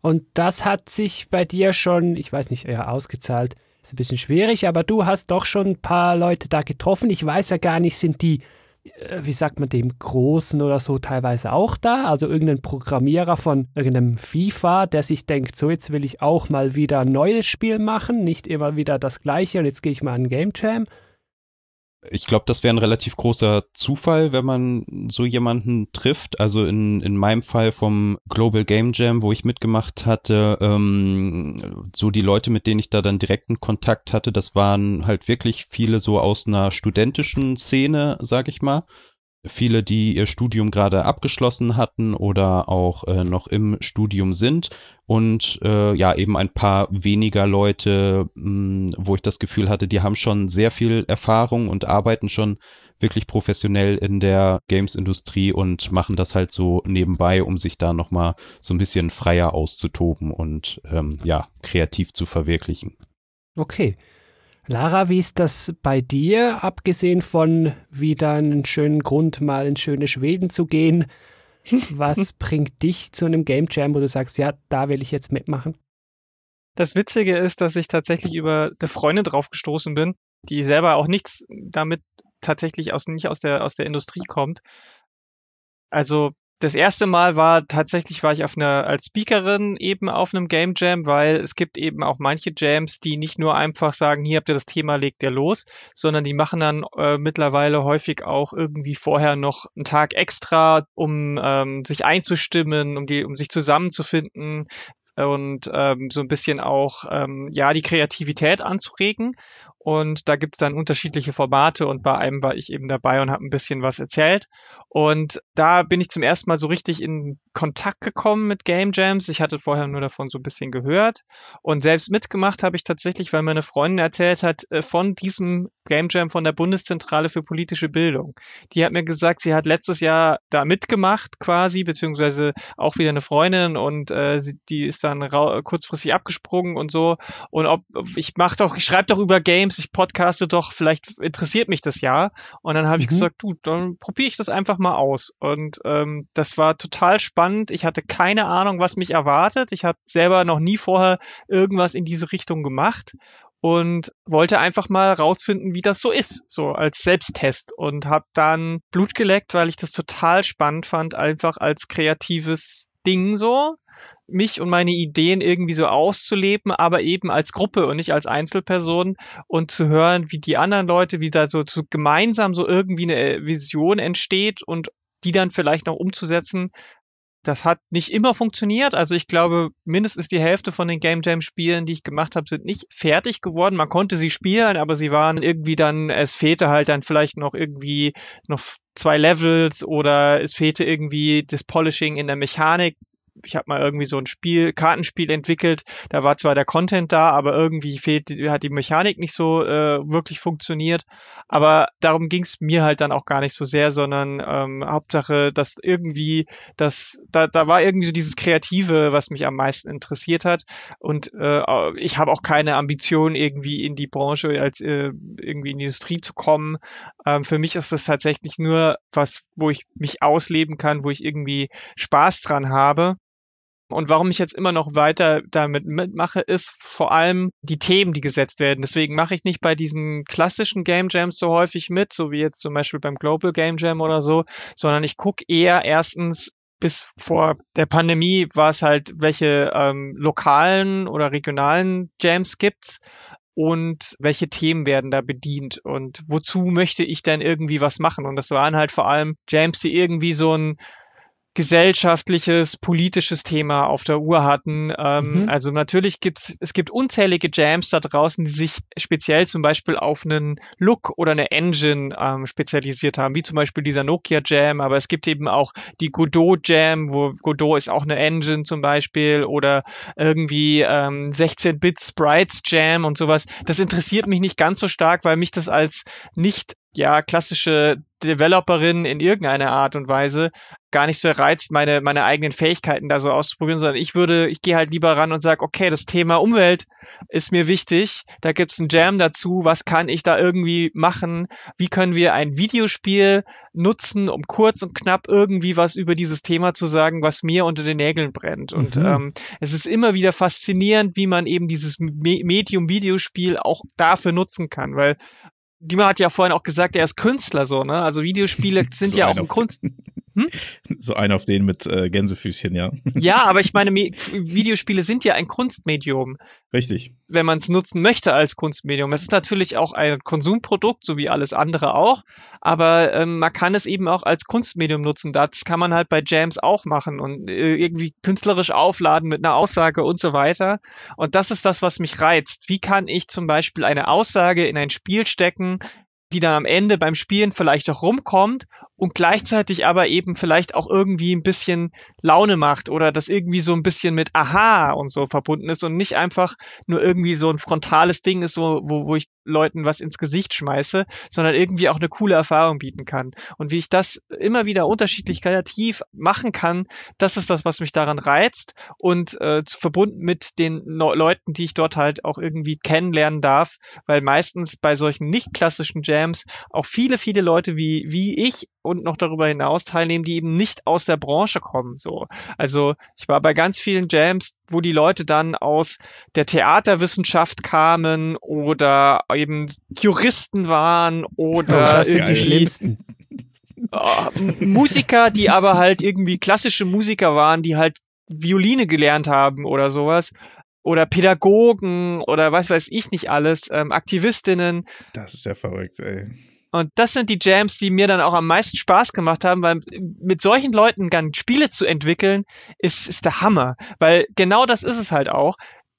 Und das hat sich bei dir schon, ich weiß nicht, eher ausgezahlt. Ist ein bisschen schwierig, aber du hast doch schon ein paar Leute da getroffen. Ich weiß ja gar nicht, sind die äh, wie sagt man dem, Großen oder so teilweise auch da. Also irgendein Programmierer von irgendeinem FIFA, der sich denkt, so jetzt will ich auch mal wieder ein neues Spiel machen, nicht immer wieder das gleiche und jetzt gehe ich mal an Game Jam. Ich glaube, das wäre ein relativ großer Zufall, wenn man so jemanden trifft. Also in, in meinem Fall vom Global Game Jam, wo ich mitgemacht hatte, ähm, so die Leute, mit denen ich da dann direkten Kontakt hatte, das waren halt wirklich viele so aus einer studentischen Szene, sag ich mal viele, die ihr Studium gerade abgeschlossen hatten oder auch äh, noch im Studium sind und äh, ja eben ein paar weniger Leute, mh, hm, wo ich das Gefühl hatte, die haben schon sehr viel Erfahrung und arbeiten schon wirklich professionell in der Games-Industrie und machen das halt so nebenbei, um sich da nochmal so ein bisschen freier auszutoben und ähm, ja kreativ zu verwirklichen. Okay. Lara, wie ist das bei dir, abgesehen von wieder einen schönen Grund, mal ins schöne Schweden zu gehen? Was bringt dich zu einem Game Jam, wo du sagst, ja, da will ich jetzt mitmachen? Das Witzige ist, dass ich tatsächlich über eine Freundin drauf gestoßen bin, die selber auch nichts damit tatsächlich aus, nicht aus der, aus der Industrie kommt. Also das erste Mal war tatsächlich war ich auf einer als Speakerin eben auf einem Game Jam, weil es gibt eben auch manche Jams, die nicht nur einfach sagen, hier habt ihr das Thema, legt ihr los, sondern die machen dann äh, mittlerweile häufig auch irgendwie vorher noch einen Tag extra, um ähm, sich einzustimmen, um die, um sich zusammenzufinden und ähm, so ein bisschen auch ähm, ja die Kreativität anzuregen. Und da gibt's dann unterschiedliche Formate und bei einem war ich eben dabei und habe ein bisschen was erzählt. Und da bin ich zum ersten Mal so richtig in Kontakt gekommen mit Game Jams. Ich hatte vorher nur davon so ein bisschen gehört. Und selbst mitgemacht habe ich tatsächlich, weil meine Freundin erzählt hat, äh, von diesem Game Jam von der Bundeszentrale für politische Bildung. Die hat mir gesagt, sie hat letztes Jahr da mitgemacht quasi, beziehungsweise auch wieder eine Freundin und äh, sie, die ist dann kurzfristig abgesprungen und so. Und ob ich mach doch, ich schreibe doch über Games Games, ich podcaste doch, vielleicht interessiert mich das ja. Und dann habe mhm. ich gesagt, du, dann probiere ich das einfach mal aus. Und ähm, das war total spannend. Ich hatte keine Ahnung, was mich erwartet. Ich habe selber noch nie vorher irgendwas in diese Richtung gemacht und wollte einfach mal rausfinden, wie das so ist, so als Selbsttest und habe dann Blut geleckt, weil ich das total spannend fand, einfach als kreatives Ding so mich und meine Ideen irgendwie so auszuleben, aber eben als Gruppe und nicht als Einzelperson und zu hören, wie die anderen Leute, wie da so, so gemeinsam so irgendwie eine Vision entsteht und die dann vielleicht noch umzusetzen. Das hat nicht immer funktioniert. Also ich glaube, mindestens die Hälfte von den Game Jam Spielen, die ich gemacht habe, sind nicht fertig geworden. Man konnte sie spielen, aber sie waren irgendwie dann, es fehlte halt dann vielleicht noch irgendwie noch zwei Levels oder es fehlte irgendwie das Polishing in der Mechanik ich habe mal irgendwie so ein Spiel, Kartenspiel entwickelt. Da war zwar der Content da, aber irgendwie fehlt, hat die Mechanik nicht so äh, wirklich funktioniert. Aber darum ging es mir halt dann auch gar nicht so sehr, sondern ähm, Hauptsache, dass irgendwie, das, da, da war irgendwie so dieses Kreative, was mich am meisten interessiert hat. Und äh, ich habe auch keine Ambition, irgendwie in die Branche als äh, irgendwie in die Industrie zu kommen. Ähm, für mich ist das tatsächlich nur was, wo ich mich ausleben kann, wo ich irgendwie Spaß dran habe. Und warum ich jetzt immer noch weiter damit mitmache, ist vor allem die Themen, die gesetzt werden. Deswegen mache ich nicht bei diesen klassischen Game Jams so häufig mit, so wie jetzt zum Beispiel beim Global Game Jam oder so, sondern ich gucke eher erstens, bis vor der Pandemie war es halt, welche ähm, lokalen oder regionalen Jams gibt's und welche Themen werden da bedient und wozu möchte ich denn irgendwie was machen. Und das waren halt vor allem Jams, die irgendwie so ein gesellschaftliches, politisches Thema auf der Uhr hatten. Ähm, Mhm. Also natürlich gibt's es gibt unzählige Jams da draußen, die sich speziell zum Beispiel auf einen Look oder eine Engine ähm, spezialisiert haben, wie zum Beispiel dieser Nokia Jam, aber es gibt eben auch die Godot Jam, wo Godot ist auch eine Engine zum Beispiel oder irgendwie ähm, 16-Bit Sprites Jam und sowas. Das interessiert mich nicht ganz so stark, weil mich das als nicht ja klassische Developerin in irgendeiner Art und Weise gar nicht so reizt, meine meine eigenen Fähigkeiten da so auszuprobieren, sondern ich würde, ich gehe halt lieber ran und sage, okay, das Thema Umwelt ist mir wichtig, da gibt's ein Jam dazu, was kann ich da irgendwie machen, wie können wir ein Videospiel nutzen, um kurz und knapp irgendwie was über dieses Thema zu sagen, was mir unter den Nägeln brennt. Und Mhm. ähm, es ist immer wieder faszinierend, wie man eben dieses Me Medium Videospiel auch dafür nutzen kann, weil Dima hat ja vorhin auch gesagt, er ist Künstler so, ne? Also Videospiele sind So ja auch ein auf- Kunst. So einer auf den mit äh, Gänsefüßchen, ja. Ja, aber ich meine, Me Videospiele sind ja ein Kunstmedium, Richtig. wenn man es nutzen möchte als Kunstmedium. Es ist natürlich auch ein Konsumprodukt, so wie alles andere auch, aber ähm, man kann es eben auch als Kunstmedium nutzen. Das kann man halt bei Jams auch machen und äh, irgendwie künstlerisch aufladen mit einer Aussage und so weiter. Und das ist das, was mich reizt. Wie kann ich zum Beispiel eine Aussage in ein Spiel stecken, die dann am Ende beim Spielen vielleicht auch rumkommt und gleichzeitig aber eben vielleicht auch irgendwie ein bisschen Laune macht oder das irgendwie so ein bisschen mit Aha und so verbunden ist und nicht einfach nur irgendwie so ein frontales Ding ist, so, wo, wo ich Leuten was ins Gesicht schmeiße, sondern irgendwie auch eine coole Erfahrung bieten kann. Und wie ich das immer wieder unterschiedlich kreativ machen kann, das ist das, was mich daran reizt und äh, verbunden mit den no Leuten, die ich dort halt auch irgendwie kennenlernen darf, weil meistens bei solchen nicht klassischen Jams auch viele, viele Leute wie, wie ich und noch darüber hinaus teilnehmen, die eben nicht aus der Branche kommen. So, also ich war bei ganz vielen Jams, wo die Leute dann aus der Theaterwissenschaft kamen oder eben Juristen waren oder Oh, das sind die schlimmsten. M- Musiker, die aber halt irgendwie klassische Musiker waren, die halt Violine gelernt haben oder sowas. Oder Pädagogen oder was weiß ich nicht alles, ähm, Aktivistinnen. Das ist ja verrückt, ey. Und das sind die Jams, die mir dann auch am meisten Spaß gemacht haben, weil mit solchen Leuten dann Spiele zu entwickeln, ist, ist der Hammer. Weil genau das ist es halt auch.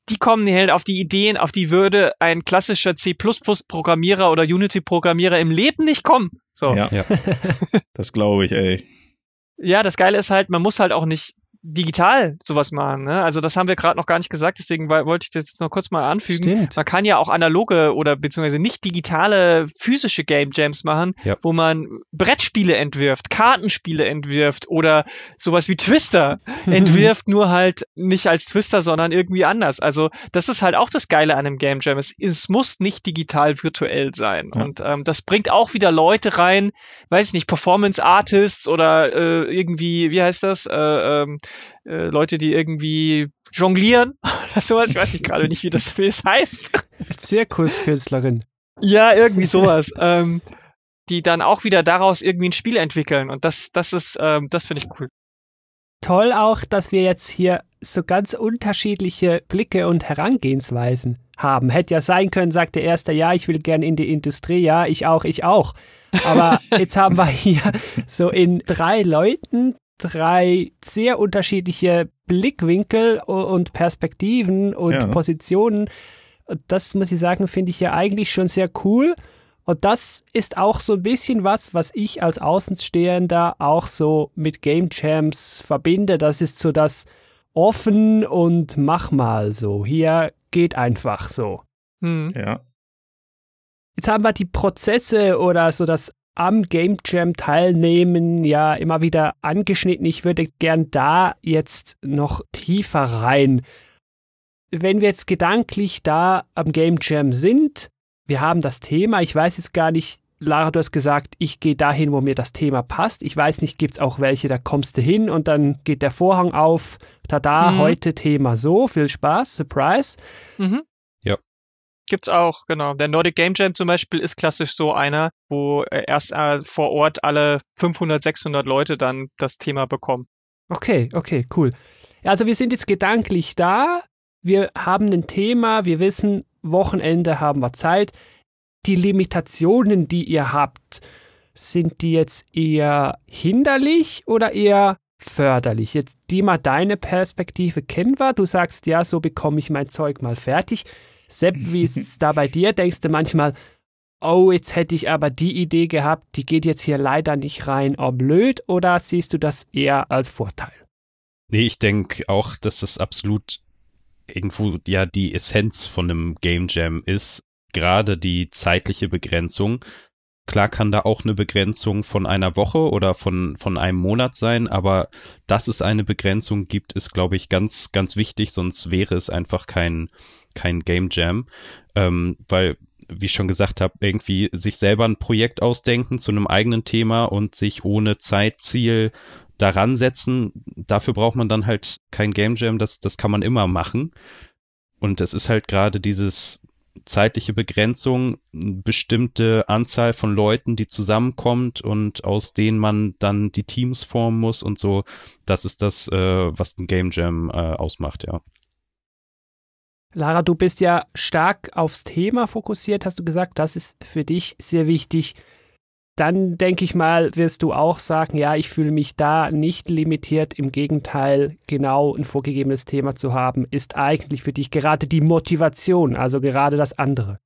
Die kommen halt auf die Ideen, auf die würde ein klassischer C++-Programmierer oder Unity-Programmierer im Leben nicht kommen. So. Ja, Ja. das glaube ich, ey. Ja, das Geile ist halt, man muss halt auch nicht digital sowas machen. Ne? Also das haben wir gerade noch gar nicht gesagt, deswegen wollte ich das jetzt noch kurz mal anfügen. Stimmt. Man kann ja auch analoge oder beziehungsweise nicht digitale physische Game Jams machen, Ja. wo man Brettspiele entwirft, Kartenspiele entwirft oder sowas wie Twister entwirft, nur halt nicht als Twister, sondern irgendwie anders. Also das ist halt auch das Geile an einem Game Jam. Es, es muss nicht digital virtuell sein. Ja. Und ähm, das bringt auch wieder Leute rein, weiß ich nicht, Performance Artists oder äh, irgendwie, wie heißt das? Äh, ähm, äh, Leute, die irgendwie jonglieren oder sowas. Ich weiß nicht gerade nicht, wie das, wie das heißt. Zirkuskünstlerin. Ja, irgendwie sowas. ähm, die dann auch wieder daraus irgendwie ein Spiel entwickeln. Und das, das ist, ähm, das finde ich cool. Toll auch, dass wir jetzt hier so ganz unterschiedliche Blicke und Herangehensweisen haben. Hätte ja sein können, sagt der Erste, ja, ich will gerne in die Industrie, ja, ich auch, ich auch. Aber jetzt haben wir hier so in drei Leuten drei sehr unterschiedliche Blickwinkel und Perspektiven und Ja. Positionen. Und das muss ich sagen, finde ich ja eigentlich schon sehr cool. Und das ist auch so ein bisschen was, was ich als Außenstehender auch so mit Game Jams verbinde. Das ist so das offen und mach mal so. Hier geht einfach so. Hm. Ja. Jetzt haben wir die Prozesse oder so das am Game Jam teilnehmen ja immer wieder angeschnitten. Ich würde gern da jetzt noch tiefer rein. Wenn wir jetzt gedanklich da am Game Jam sind, wir haben das Thema, ich weiß jetzt gar nicht, Lara, du hast gesagt, ich gehe dahin, wo mir das Thema passt. Ich weiß nicht, gibt es auch welche, da kommst du hin und dann geht der Vorhang auf. Tada, Mhm. heute Thema so, viel Spaß, Surprise. Mhm. Gibt's auch, genau. Der Nordic Game Jam zum Beispiel ist klassisch so einer, wo äh, erst äh, vor Ort alle 500, 600 Leute dann das Thema bekommen. Okay, okay, cool. Also wir sind jetzt gedanklich da. Wir haben ein Thema, wir wissen, Wochenende haben wir Zeit. Die Limitationen, die ihr habt, sind die jetzt eher hinderlich oder eher förderlich? Jetzt die mal deine Perspektive kennen wir. Du sagst, ja, so bekomme ich mein Zeug mal fertig. Sepp, wie ist es da bei dir? Denkst du manchmal, oh, jetzt hätte ich aber die Idee gehabt, die geht jetzt hier leider nicht rein, oh blöd, oder siehst du das eher als Vorteil? Nee, ich denke auch, dass das absolut irgendwo ja die Essenz von einem Game Jam ist, gerade die zeitliche Begrenzung. Klar kann da auch eine Begrenzung von einer Woche oder von, von einem Monat sein, aber dass es eine Begrenzung gibt, ist, glaube ich, ganz, ganz wichtig, sonst wäre es einfach kein, kein Game Jam. Ähm, weil, wie ich schon gesagt habe, irgendwie sich selber ein Projekt ausdenken zu einem eigenen Thema und sich ohne Zeitziel daran setzen, dafür braucht man dann halt kein Game Jam, das, das kann man immer machen. Und es ist halt gerade dieses zeitliche Begrenzung, bestimmte Anzahl von Leuten, die zusammenkommt und aus denen man dann die Teams formen muss und so. Das ist das, äh, was ein Game Jam äh, ausmacht, ja. Lara, du bist ja stark aufs Thema fokussiert, hast du gesagt. Das ist für dich sehr wichtig dann denke ich mal, wirst du auch sagen, ja, ich fühle mich da nicht limitiert. Im Gegenteil, genau ein vorgegebenes Thema zu haben, ist eigentlich für dich gerade die Motivation, also gerade das andere.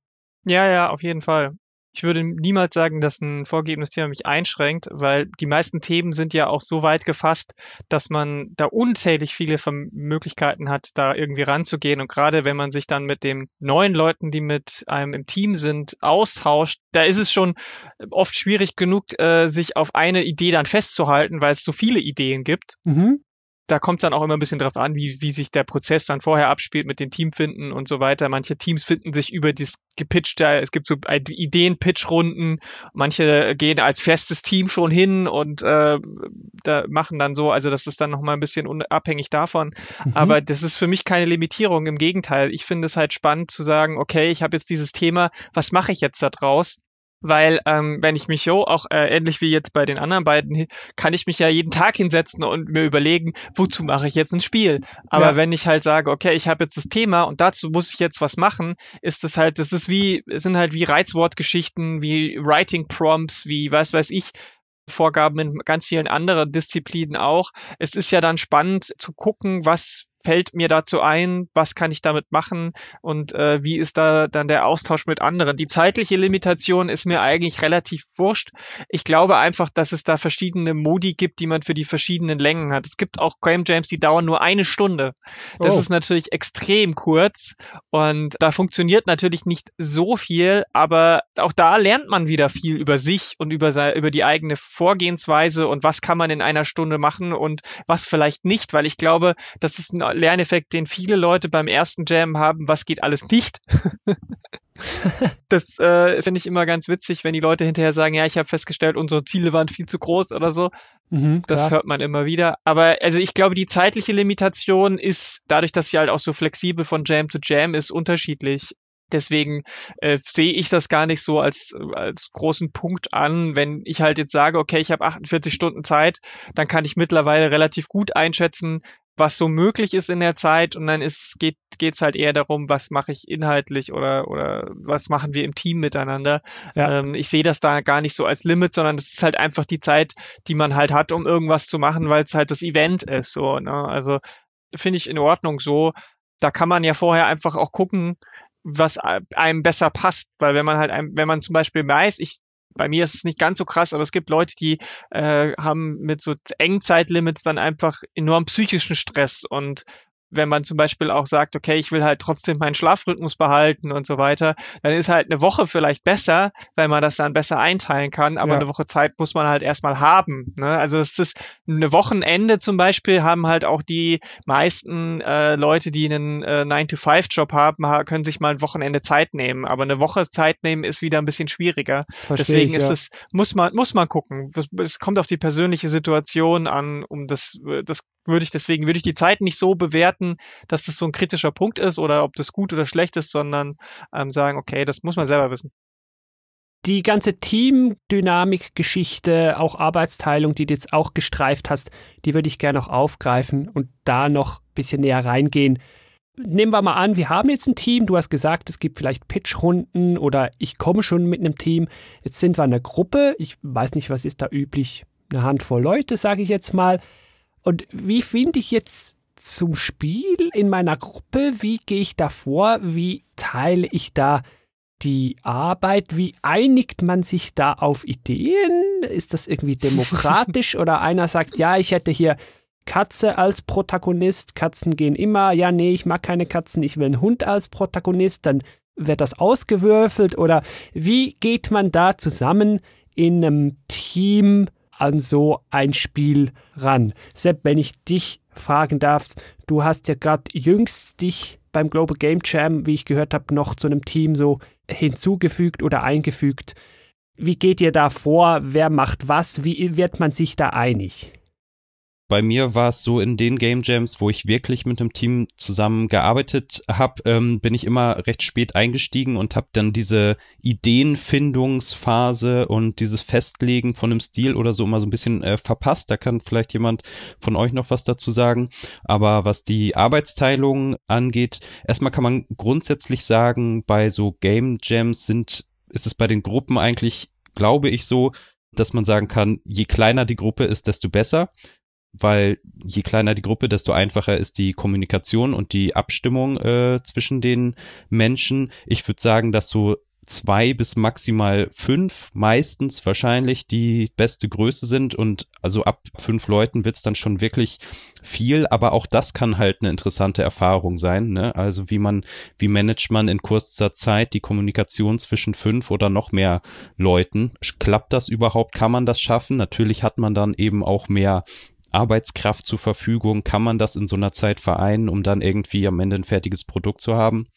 Ja, ja, auf jeden Fall ich würde niemals sagen, dass ein vorgegebenes Thema mich einschränkt, weil die meisten Themen sind ja auch so weit gefasst, dass man da unzählig viele Möglichkeiten hat, da irgendwie ranzugehen. Und gerade wenn man sich dann mit den neuen Leuten, die mit einem im Team sind, austauscht, da ist es schon oft schwierig genug, äh, sich auf eine Idee dann festzuhalten, weil es so viele Ideen gibt. Mhm da kommt es dann auch immer ein bisschen drauf an, wie, wie sich der Prozess dann vorher abspielt mit den Teamfinden und so weiter. Manche Teams finden sich über das gepitchte, es gibt so Ideen-Pitch-Runden, manche gehen als festes Team schon hin und äh, da machen dann so, also das ist dann nochmal ein bisschen unabhängig davon. Mhm. Aber das ist für mich keine Limitierung, im Gegenteil. Ich finde es halt spannend zu sagen, okay, ich habe jetzt dieses Thema, was mache ich jetzt da draus? Weil ähm, wenn ich mich so auch äh, ähnlich wie jetzt bei den anderen beiden kann ich mich ja jeden Tag hinsetzen und mir überlegen, wozu mache ich jetzt ein Spiel. Aber ja. wenn ich halt sage, okay, ich habe jetzt das Thema und dazu muss ich jetzt was machen, ist es halt, das ist wie, es sind halt wie Reizwortgeschichten, wie Writing Prompts, wie was weiß ich. Vorgaben in ganz vielen anderen Disziplinen auch. Es ist ja dann spannend zu gucken, was fällt mir dazu ein, was kann ich damit machen und äh, wie ist da dann der Austausch mit anderen. Die zeitliche Limitation ist mir eigentlich relativ wurscht. Ich glaube einfach, dass es da verschiedene Modi gibt, die man für die verschiedenen Längen hat. Es gibt auch Game Jams, die dauern nur eine Stunde. Das oh. ist natürlich extrem kurz und da funktioniert natürlich nicht so viel, aber auch da lernt man wieder viel über sich und über, über die eigene Vorgehensweise und was kann man in einer Stunde machen und was vielleicht nicht, weil ich glaube, das ist ein Lerneffekt, den viele Leute beim ersten Jam haben, was geht alles nicht. das äh, finde ich immer ganz witzig, wenn die Leute hinterher sagen, ja, ich habe festgestellt, unsere Ziele waren viel zu groß oder so. Mhm, das hört man immer wieder. Aber also ich glaube, die zeitliche Limitation ist dadurch, dass sie halt auch so flexibel von Jam zu Jam ist, unterschiedlich. Deswegen äh, sehe ich das gar nicht so als, als großen Punkt an. Wenn ich halt jetzt sage, okay, ich habe 48 Stunden Zeit, dann kann ich mittlerweile relativ gut einschätzen, was so möglich ist in der Zeit und dann ist geht geht's halt eher darum, was mache ich inhaltlich oder oder was machen wir im Team miteinander. Ja. Ähm, ich sehe das da gar nicht so als Limit, sondern es ist halt einfach die Zeit, die man halt hat, um irgendwas zu machen, weil es halt das Event ist. So, ne? Also finde ich in Ordnung so. Da kann man ja vorher einfach auch gucken, was einem besser passt, weil wenn man halt, wenn man zum Beispiel weiß, ich bei mir ist es nicht ganz so krass, aber es gibt Leute, die äh, haben mit so engen Zeitlimits dann einfach enorm psychischen Stress und wenn man zum Beispiel auch sagt, okay, ich will halt trotzdem meinen Schlafrhythmus behalten und so weiter, dann ist halt eine Woche vielleicht besser, weil man das dann besser einteilen kann, aber ja. eine Woche Zeit muss man halt erstmal haben. Ne? Also es ist eine Wochenende zum Beispiel haben halt auch die meisten äh, Leute, die einen äh, 9-to-5-Job haben, können sich mal ein Wochenende Zeit nehmen, aber eine Woche Zeit nehmen ist wieder ein bisschen schwieriger. Versteh Deswegen ich, ist es, muss man, muss man gucken. Es kommt auf die persönliche Situation an, um das, das würde ich, deswegen würde ich die Zeit nicht so bewerten, dass das so ein kritischer Punkt ist oder ob das gut oder schlecht ist, sondern ähm, sagen, okay, das muss man selber wissen. Die ganze Teamdynamik-Geschichte, auch Arbeitsteilung, die du jetzt auch gestreift hast, die würde ich gerne noch aufgreifen und da noch ein bisschen näher reingehen. Nehmen wir mal an, wir haben jetzt ein Team, du hast gesagt, es gibt vielleicht Pitchrunden oder ich komme schon mit einem Team. Jetzt sind wir eine Gruppe, ich weiß nicht, was ist da üblich, eine Handvoll Leute, sage ich jetzt mal. Und wie finde ich jetzt zum Spiel in meiner Gruppe? Wie gehe ich da vor? Wie teile ich da die Arbeit? Wie einigt man sich da auf Ideen? Ist das irgendwie demokratisch oder einer sagt, ja, ich hätte hier Katze als Protagonist, Katzen gehen immer, ja, nee, ich mag keine Katzen, ich will einen Hund als Protagonist, dann wird das ausgewürfelt oder wie geht man da zusammen in einem Team an so ein Spiel ran? Sepp, wenn ich dich fragen darf, du hast ja gerade jüngst dich beim Global Game Jam, wie ich gehört habe, noch zu einem Team so hinzugefügt oder eingefügt. Wie geht ihr da vor? Wer macht was? Wie wird man sich da einig? Bei mir war es so in den Game Jams, wo ich wirklich mit einem Team zusammengearbeitet habe, ähm, bin ich immer recht spät eingestiegen und habe dann diese Ideenfindungsphase und dieses Festlegen von einem Stil oder so immer so ein bisschen äh, verpasst. Da kann vielleicht jemand von euch noch was dazu sagen. Aber was die Arbeitsteilung angeht, erstmal kann man grundsätzlich sagen, bei so Game Jams sind, ist es bei den Gruppen eigentlich, glaube ich, so, dass man sagen kann, je kleiner die Gruppe ist, desto besser weil je kleiner die Gruppe, desto einfacher ist die Kommunikation und die Abstimmung äh, zwischen den Menschen. Ich würde sagen, dass so zwei bis maximal fünf meistens wahrscheinlich die beste Größe sind und also ab fünf Leuten wird's dann schon wirklich viel, aber auch das kann halt eine interessante Erfahrung sein. Ne? Also wie man, wie managt man in kurzer Zeit die Kommunikation zwischen fünf oder noch mehr Leuten? Klappt das überhaupt? Kann man das schaffen? Natürlich hat man dann eben auch mehr Arbeitskraft zur Verfügung? Kann man das in so einer Zeit vereinen, um dann irgendwie am Ende ein fertiges Produkt zu haben?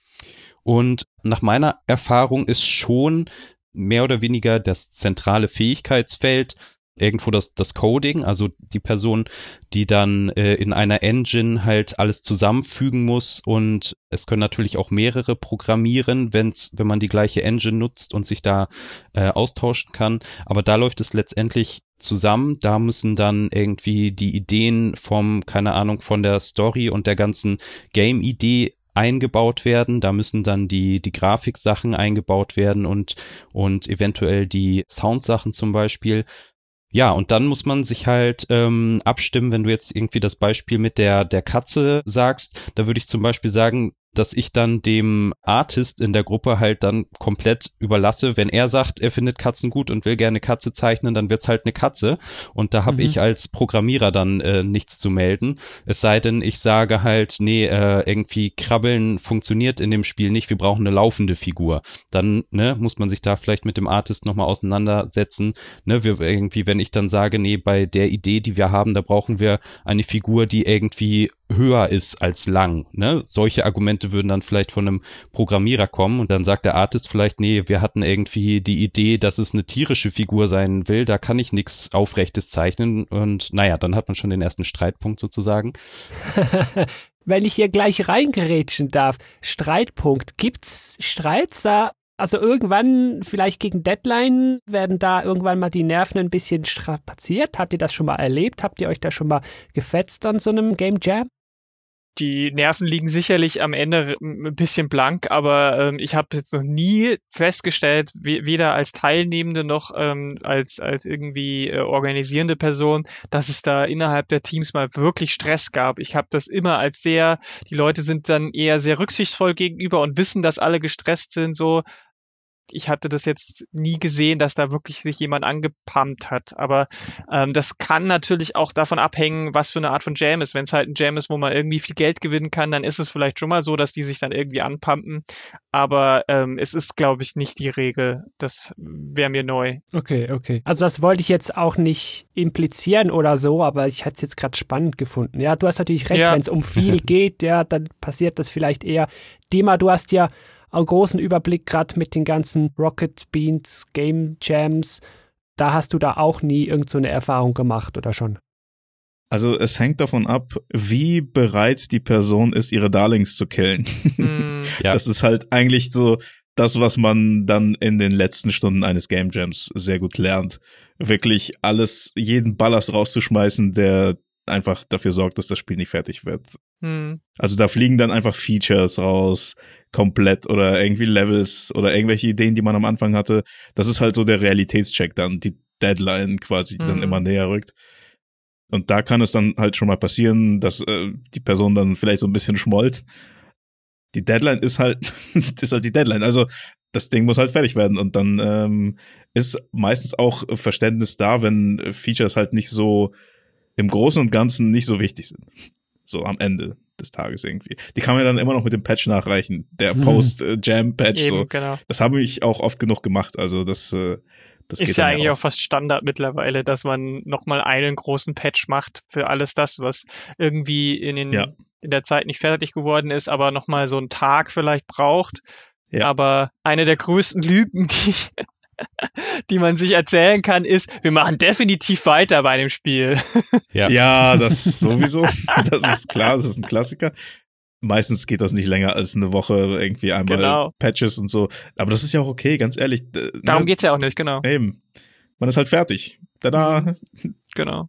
Und nach meiner Erfahrung ist schon mehr oder weniger das zentrale Fähigkeitsfeld irgendwo das, das Coding, also die Person, die dann äh, in einer Engine halt alles zusammenfügen muss und es können natürlich auch mehrere programmieren, wenn's, wenn man die gleiche Engine nutzt und sich da äh, austauschen kann. Aber da läuft es letztendlich zusammen. Da müssen dann irgendwie die Ideen vom, keine Ahnung, von der Story und der ganzen Game-Idee eingebaut werden. Da müssen dann die, die Grafiksachen eingebaut werden und, und eventuell die Soundsachen zum Beispiel. Ja, und dann muss man sich halt ähm, abstimmen, wenn du jetzt irgendwie das Beispiel mit der, der Katze sagst, da würde ich zum Beispiel sagen, dass ich dann dem Artist in der Gruppe halt dann komplett überlasse. Wenn er sagt, er findet Katzen gut und will gerne Katze zeichnen, dann wird's halt eine Katze. Und da habe mhm. ich als Programmierer dann äh, nichts zu melden. Es sei denn, ich sage halt, nee, äh, irgendwie Krabbeln funktioniert in dem Spiel nicht, wir brauchen eine laufende Figur. Dann ne, muss man sich da vielleicht mit dem Artist nochmal auseinandersetzen. Ne, wir irgendwie, wenn ich dann sage, nee, bei der Idee, die wir haben, da brauchen wir eine Figur, die irgendwie höher ist als lang. Ne? Solche Argumente würden dann vielleicht von einem Programmierer kommen und dann sagt der Artist vielleicht, nee, wir hatten irgendwie die Idee, dass es eine tierische Figur sein will, da kann ich nichts Aufrechtes zeichnen und naja, dann hat man schon den ersten Streitpunkt sozusagen. Wenn ich hier gleich reingerätschen darf, Streitpunkt, gibt's Streits da also irgendwann, vielleicht gegen Deadline, werden da irgendwann mal die Nerven ein bisschen strapaziert. Habt ihr das schon mal erlebt? Habt ihr euch da schon mal gefetzt an so einem Game Jam? Die Nerven liegen sicherlich am Ende ein bisschen blank, aber ähm, ich habe jetzt noch nie festgestellt, weder als Teilnehmende noch ähm, als, als irgendwie äh, organisierende Person, dass es da innerhalb der Teams mal wirklich Stress gab. Ich habe das immer als sehr, die Leute sind dann eher sehr rücksichtsvoll gegenüber und wissen, dass alle gestresst sind, so ich hatte das jetzt nie gesehen, dass da wirklich sich jemand angepumpt hat. Aber ähm, das kann natürlich auch davon abhängen, was für eine Art von Jam ist. Wenn es halt ein Jam ist, wo man irgendwie viel Geld gewinnen kann, dann ist es vielleicht schon mal so, dass die sich dann irgendwie anpumpen. Aber ähm, es ist, glaube ich, nicht die Regel. Das wäre mir neu. Okay, okay. Also das wollte ich jetzt auch nicht implizieren oder so, aber ich hätte es jetzt gerade spannend gefunden. Ja, du hast natürlich recht, ja. wenn es um viel geht, ja, dann passiert das vielleicht eher. Dima, du hast ja einen großen Überblick, gerade mit den ganzen Rocket Beans, Game Jams. Da hast du da auch nie irgend so eine Erfahrung gemacht oder schon? Also es hängt davon ab, wie bereit die Person ist, ihre Darlings zu killen. Mm, ja. Das ist halt eigentlich so das, was man dann in den letzten Stunden eines Game Jams sehr gut lernt. Wirklich alles, jeden Ballast rauszuschmeißen, der einfach dafür sorgt, dass das Spiel nicht fertig wird. Hm. Also da fliegen dann einfach Features raus, komplett oder irgendwie Levels oder irgendwelche Ideen, die man am Anfang hatte. Das ist halt so der Realitätscheck dann, die Deadline quasi, die hm. dann immer näher rückt. Und da kann es dann halt schon mal passieren, dass äh, die Person dann vielleicht so ein bisschen schmollt. Die Deadline ist halt, ist halt die Deadline. Also das Ding muss halt fertig werden. Und dann ähm, ist meistens auch Verständnis da, wenn Features halt nicht so im Großen und Ganzen nicht so wichtig sind. So am Ende des Tages irgendwie. Die kann man dann immer noch mit dem Patch nachreichen. Der Mhm. Post-Jam-Patch. So. Eben, genau. Das habe ich auch oft genug gemacht. Also das, äh, das ist ja eigentlich auch fast Standard mittlerweile, dass man nochmal einen großen Patch macht für alles das, was irgendwie in, den, Ja. in der Zeit nicht fertig geworden ist, aber nochmal so einen Tag vielleicht braucht. Ja. Aber eine der größten Lügen, die, die man sich erzählen kann, ist, wir machen definitiv weiter bei dem Spiel. Ja. Ja, das sowieso. das ist klar, das ist ein Klassiker. Meistens geht das nicht länger als eine Woche irgendwie einmal Genau. Patches und so. Aber das ist ja auch okay, ganz ehrlich. Darum ne? geht's ja auch nicht, genau. Eben. Man ist halt fertig. Tada. Genau.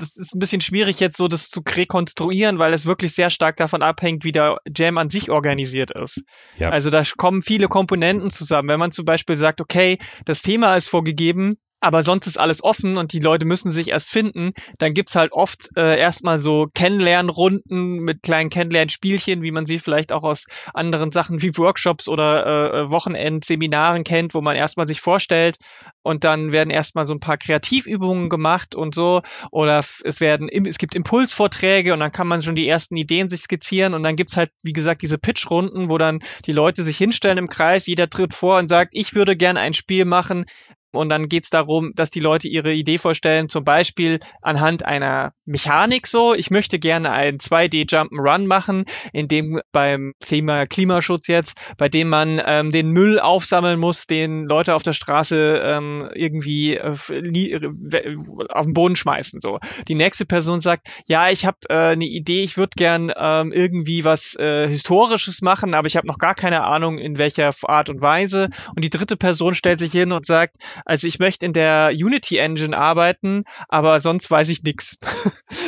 Das ist ein bisschen schwierig jetzt so das zu rekonstruieren, weil es wirklich sehr stark davon abhängt, wie der Jam an sich organisiert ist. Ja. Also da kommen viele Komponenten zusammen. Wenn man zum Beispiel sagt, okay, das Thema ist vorgegeben, aber sonst ist alles offen und die Leute müssen sich erst finden, dann gibt's halt oft äh, erstmal so Kennenlernrunden mit kleinen Kennenlernspielchen, wie man sie vielleicht auch aus anderen Sachen wie Workshops oder äh, Wochenendseminaren kennt, wo man erstmal sich vorstellt. Und dann werden erstmal so ein paar Kreativübungen gemacht und so. Oder es werden es gibt Impulsvorträge und dann kann man schon die ersten Ideen sich skizzieren. Und dann gibt's halt wie gesagt diese Pitchrunden, wo dann die Leute sich hinstellen im Kreis, jeder tritt vor und sagt, ich würde gerne ein Spiel machen, und dann geht's darum, dass die Leute ihre Idee vorstellen, zum Beispiel anhand einer Mechanik so. Ich möchte gerne ein 2D Jump'n'Run machen, in dem beim Thema Klimaschutz jetzt, bei dem man ähm, den Müll aufsammeln muss, den Leute auf der Straße ähm, irgendwie äh, äh, auf den Boden schmeißen. So. Die nächste Person sagt, ja, ich habe äh, eine Idee, ich würde gern ähm, irgendwie was äh, Historisches machen, aber ich habe noch gar keine Ahnung, in welcher Art und Weise. Und die dritte Person stellt sich hin und sagt, also ich möchte in der Unity Engine arbeiten, aber sonst weiß ich nix.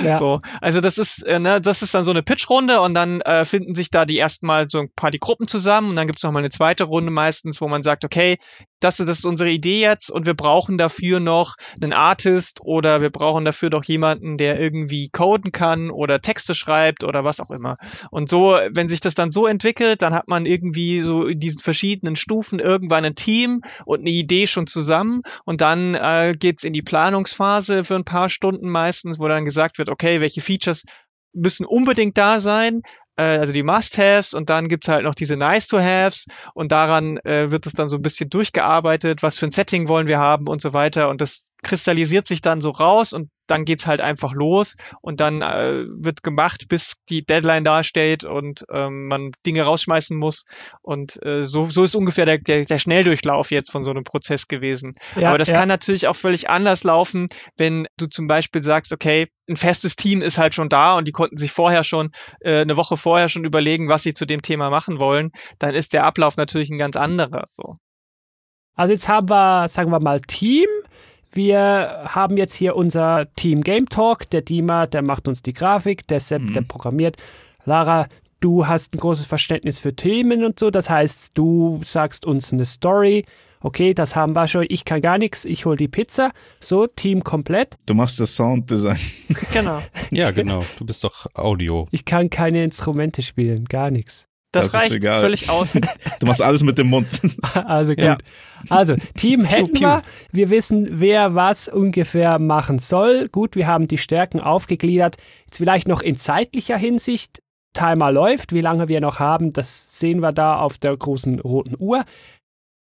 Ja. So, also das ist, äh, ne, das ist dann so eine Pitchrunde und dann äh, finden sich da die ersten Mal so ein paar die Gruppen zusammen und dann gibt's noch mal eine zweite Runde meistens, wo man sagt, okay, das, das ist unsere Idee jetzt und wir brauchen dafür noch einen Artist oder wir brauchen dafür doch jemanden, der irgendwie coden kann oder Texte schreibt oder was auch immer. Und so, wenn sich das dann so entwickelt, dann hat man irgendwie so in diesen verschiedenen Stufen irgendwann ein Team und eine Idee schon zusammen und dann äh, geht's in die Planungsphase für ein paar Stunden meistens, wo dann gesagt wird, okay, welche Features müssen unbedingt da sein, äh, also die Must-Haves und dann gibt's halt noch diese Nice-to-Haves und daran äh, wird es dann so ein bisschen durchgearbeitet, was für ein Setting wollen wir haben und so weiter und das kristallisiert sich dann so raus und dann geht's halt einfach los und dann äh, wird gemacht, bis die Deadline dasteht und ähm, man Dinge rausschmeißen muss und äh, so, so ist ungefähr der, der, der Schnelldurchlauf jetzt von so einem Prozess gewesen. Ja, Aber das ja. kann natürlich auch völlig anders laufen, wenn du zum Beispiel sagst, okay, ein festes Team ist halt schon da und die konnten sich vorher schon, äh, eine Woche vorher schon überlegen, was sie zu dem Thema machen wollen, dann ist der Ablauf natürlich ein ganz anderer. So. Also jetzt haben wir, sagen wir mal, Team. Wir haben jetzt hier unser Team Game Talk. Der Dima, der macht uns die Grafik, der Sepp, Mhm. der programmiert. Lara, du hast ein großes Verständnis für Themen und so. Das heißt, du sagst uns eine Story. Okay, das haben wir schon. Ich kann gar nichts. Ich hol die Pizza. So, Team komplett. Du machst das Sounddesign. Genau. Ja, genau. Du bist doch Audio. Ich kann keine Instrumente spielen. Gar nichts. Das, Das ist reicht egal. völlig aus. Du machst alles mit dem Mund. Also gut. Ja. Also, Team hätten wir. Wir wissen, wer was ungefähr machen soll. Gut, wir haben die Stärken aufgegliedert. Jetzt vielleicht noch in zeitlicher Hinsicht. Timer läuft. Wie lange wir noch haben, das sehen wir da auf der großen roten Uhr.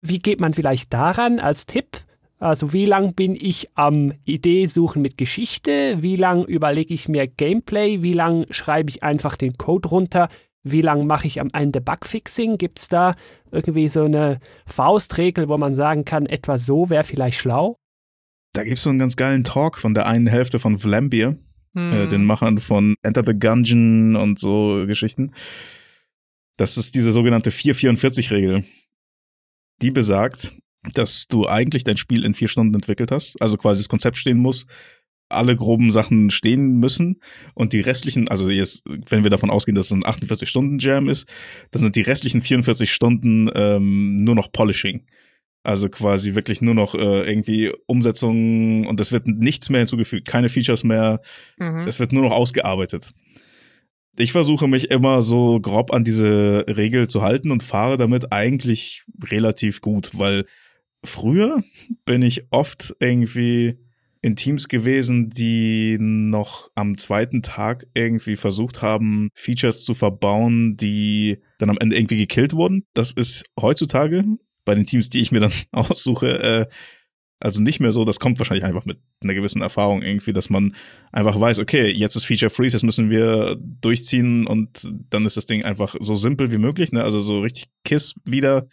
Wie geht man vielleicht daran als Tipp? Also wie lang bin ich am Idee suchen mit Geschichte? Wie lang überlege ich mir Gameplay? Wie lang schreibe ich einfach den Code runter? Wie lang mache ich am Ende Bugfixing? Gibt es da irgendwie so eine Faustregel, wo man sagen kann, etwa so wäre vielleicht schlau? Da gibt's so einen ganz geilen Talk von der einen Hälfte von Vlambeer, Hm. äh, den Machern von Enter the Gungeon und so Geschichten. Das ist diese sogenannte 444-Regel. Die besagt, dass du eigentlich dein Spiel in vier Stunden entwickelt hast, also quasi das Konzept stehen muss, alle groben Sachen stehen müssen und die restlichen, also jetzt, wenn wir davon ausgehen, dass es ein 48-Stunden-Jam ist, dann sind die restlichen 44 Stunden ähm, nur noch Polishing. Also quasi wirklich nur noch äh, irgendwie Umsetzungen und es wird nichts mehr hinzugefügt, keine Features mehr. Mhm. Es wird nur noch ausgearbeitet. Ich versuche mich immer so grob an diese Regel zu halten und fahre damit eigentlich relativ gut, weil früher bin ich oft irgendwie in Teams gewesen, die noch am zweiten Tag irgendwie versucht haben, Features zu verbauen, die dann am Ende irgendwie gekillt wurden. Das ist heutzutage bei den Teams, die ich mir dann aussuche, äh, also nicht mehr so, das kommt wahrscheinlich einfach mit einer gewissen Erfahrung irgendwie, dass man einfach weiß, okay, jetzt ist Feature Freeze, jetzt müssen wir durchziehen und dann ist das Ding einfach so simpel wie möglich, ne? Also so richtig Kiss wieder.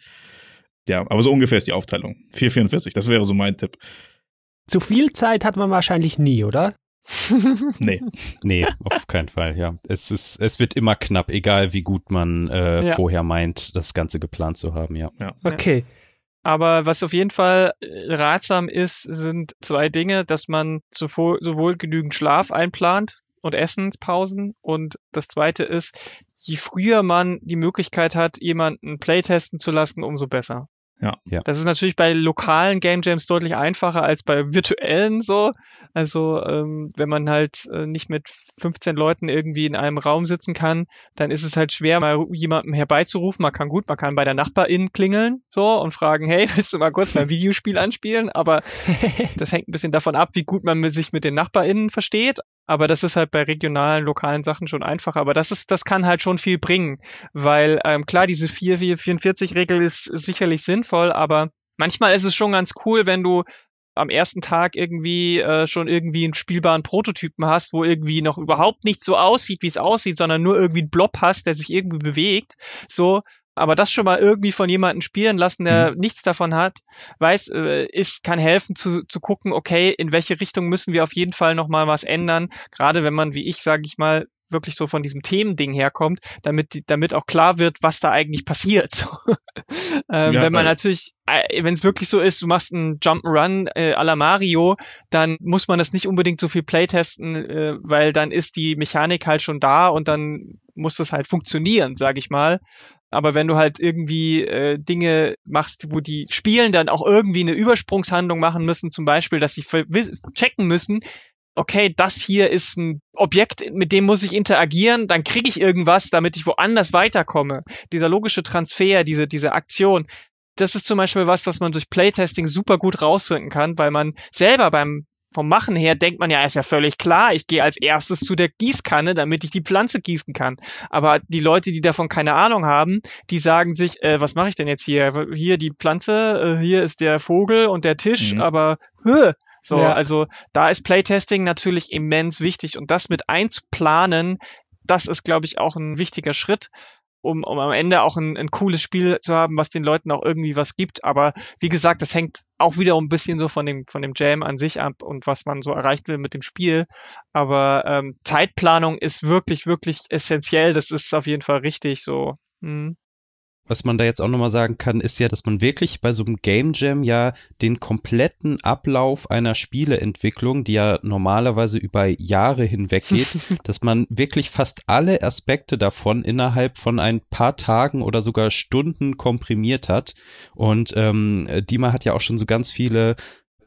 Ja, aber so ungefähr ist die Aufteilung. 444, das wäre so mein Tipp. Zu viel Zeit hat man wahrscheinlich nie, oder? Nee. Nee, auf keinen Fall, ja. Es ist, es wird immer knapp, egal wie gut man äh, Ja. vorher meint, das Ganze geplant zu haben, ja. Okay. Aber was auf jeden Fall äh, ratsam ist, sind zwei Dinge, dass man sowohl, sowohl genügend Schlaf einplant und Essenspausen. Und das zweite ist, je früher man die Möglichkeit hat, jemanden playtesten zu lassen, umso besser. Ja. Ja. Das ist natürlich bei lokalen Game Jams deutlich einfacher als bei virtuellen so. Also ähm, wenn man halt äh, nicht mit 15 Leuten irgendwie in einem Raum sitzen kann, dann ist es halt schwer, mal jemanden herbeizurufen. Man kann gut, man kann bei der Nachbarin klingeln so und fragen, hey, willst du mal kurz mein Videospiel anspielen? Aber das hängt ein bisschen davon ab, wie gut man sich mit den NachbarInnen versteht. Aber das ist halt bei regionalen, lokalen Sachen schon einfacher. Aber das ist, das kann halt schon viel bringen. Weil, ähm, klar, diese 4-4-44-Regel ist sicherlich sinnvoll, aber manchmal ist es schon ganz cool, wenn du am ersten Tag irgendwie äh, schon irgendwie einen spielbaren Prototypen hast, wo irgendwie noch überhaupt nicht so aussieht, wie es aussieht, sondern nur irgendwie einen Blob hast, der sich irgendwie bewegt. So, aber das schon mal irgendwie von jemandem spielen lassen, der nichts davon hat, weiß, äh, ist, kann helfen zu, zu gucken, okay, in welche Richtung müssen wir auf jeden Fall noch mal was ändern, gerade wenn man, wie ich, sage ich mal, wirklich so von diesem Themending herkommt, damit die- damit auch klar wird, was da eigentlich passiert. Ähm, Ja, wenn man natürlich, äh, wenn es wirklich so ist, du machst einen Jump'n'Run äh, à la Mario, dann muss man das nicht unbedingt so viel playtesten, äh, weil dann ist die Mechanik halt schon da und dann muss das halt funktionieren, sag ich mal. Aber wenn du halt irgendwie äh, Dinge machst, wo die Spielen dann auch irgendwie eine Übersprungshandlung machen müssen, zum Beispiel, dass sie checken müssen, okay, das hier ist ein Objekt, mit dem muss ich interagieren, dann kriege ich irgendwas, damit ich woanders weiterkomme. Dieser logische Transfer, diese, diese Aktion, das ist zum Beispiel was, was man durch Playtesting super gut rausfinden kann, weil man selber beim vom Machen her denkt man ja, ist ja völlig klar, ich gehe als erstes zu der Gießkanne, damit ich die Pflanze gießen kann. Aber die Leute, die davon keine Ahnung haben, die sagen sich, äh, was mache ich denn jetzt hier? Hier die Pflanze, äh, hier ist der Vogel und der Tisch, Mhm. aber hö, so, Ja. also da ist Playtesting natürlich immens wichtig und das mit einzuplanen, das ist, glaube ich, auch ein wichtiger Schritt, um, um am Ende auch ein, ein cooles Spiel zu haben, was den Leuten auch irgendwie was gibt. Aber wie gesagt, das hängt auch wieder ein bisschen so von dem, von dem Jam an sich ab und was man so erreichen will mit dem Spiel. Aber ähm, Zeitplanung ist wirklich, wirklich essentiell. Das ist auf jeden Fall richtig so. Mhm. Was man da jetzt auch nochmal sagen kann, ist ja, dass man wirklich bei so einem Game Jam ja den kompletten Ablauf einer Spieleentwicklung, die ja normalerweise über Jahre hinweg geht, dass man wirklich fast alle Aspekte davon innerhalb von ein paar Tagen oder sogar Stunden komprimiert hat. Und ähm, Dima hat ja auch schon so ganz viele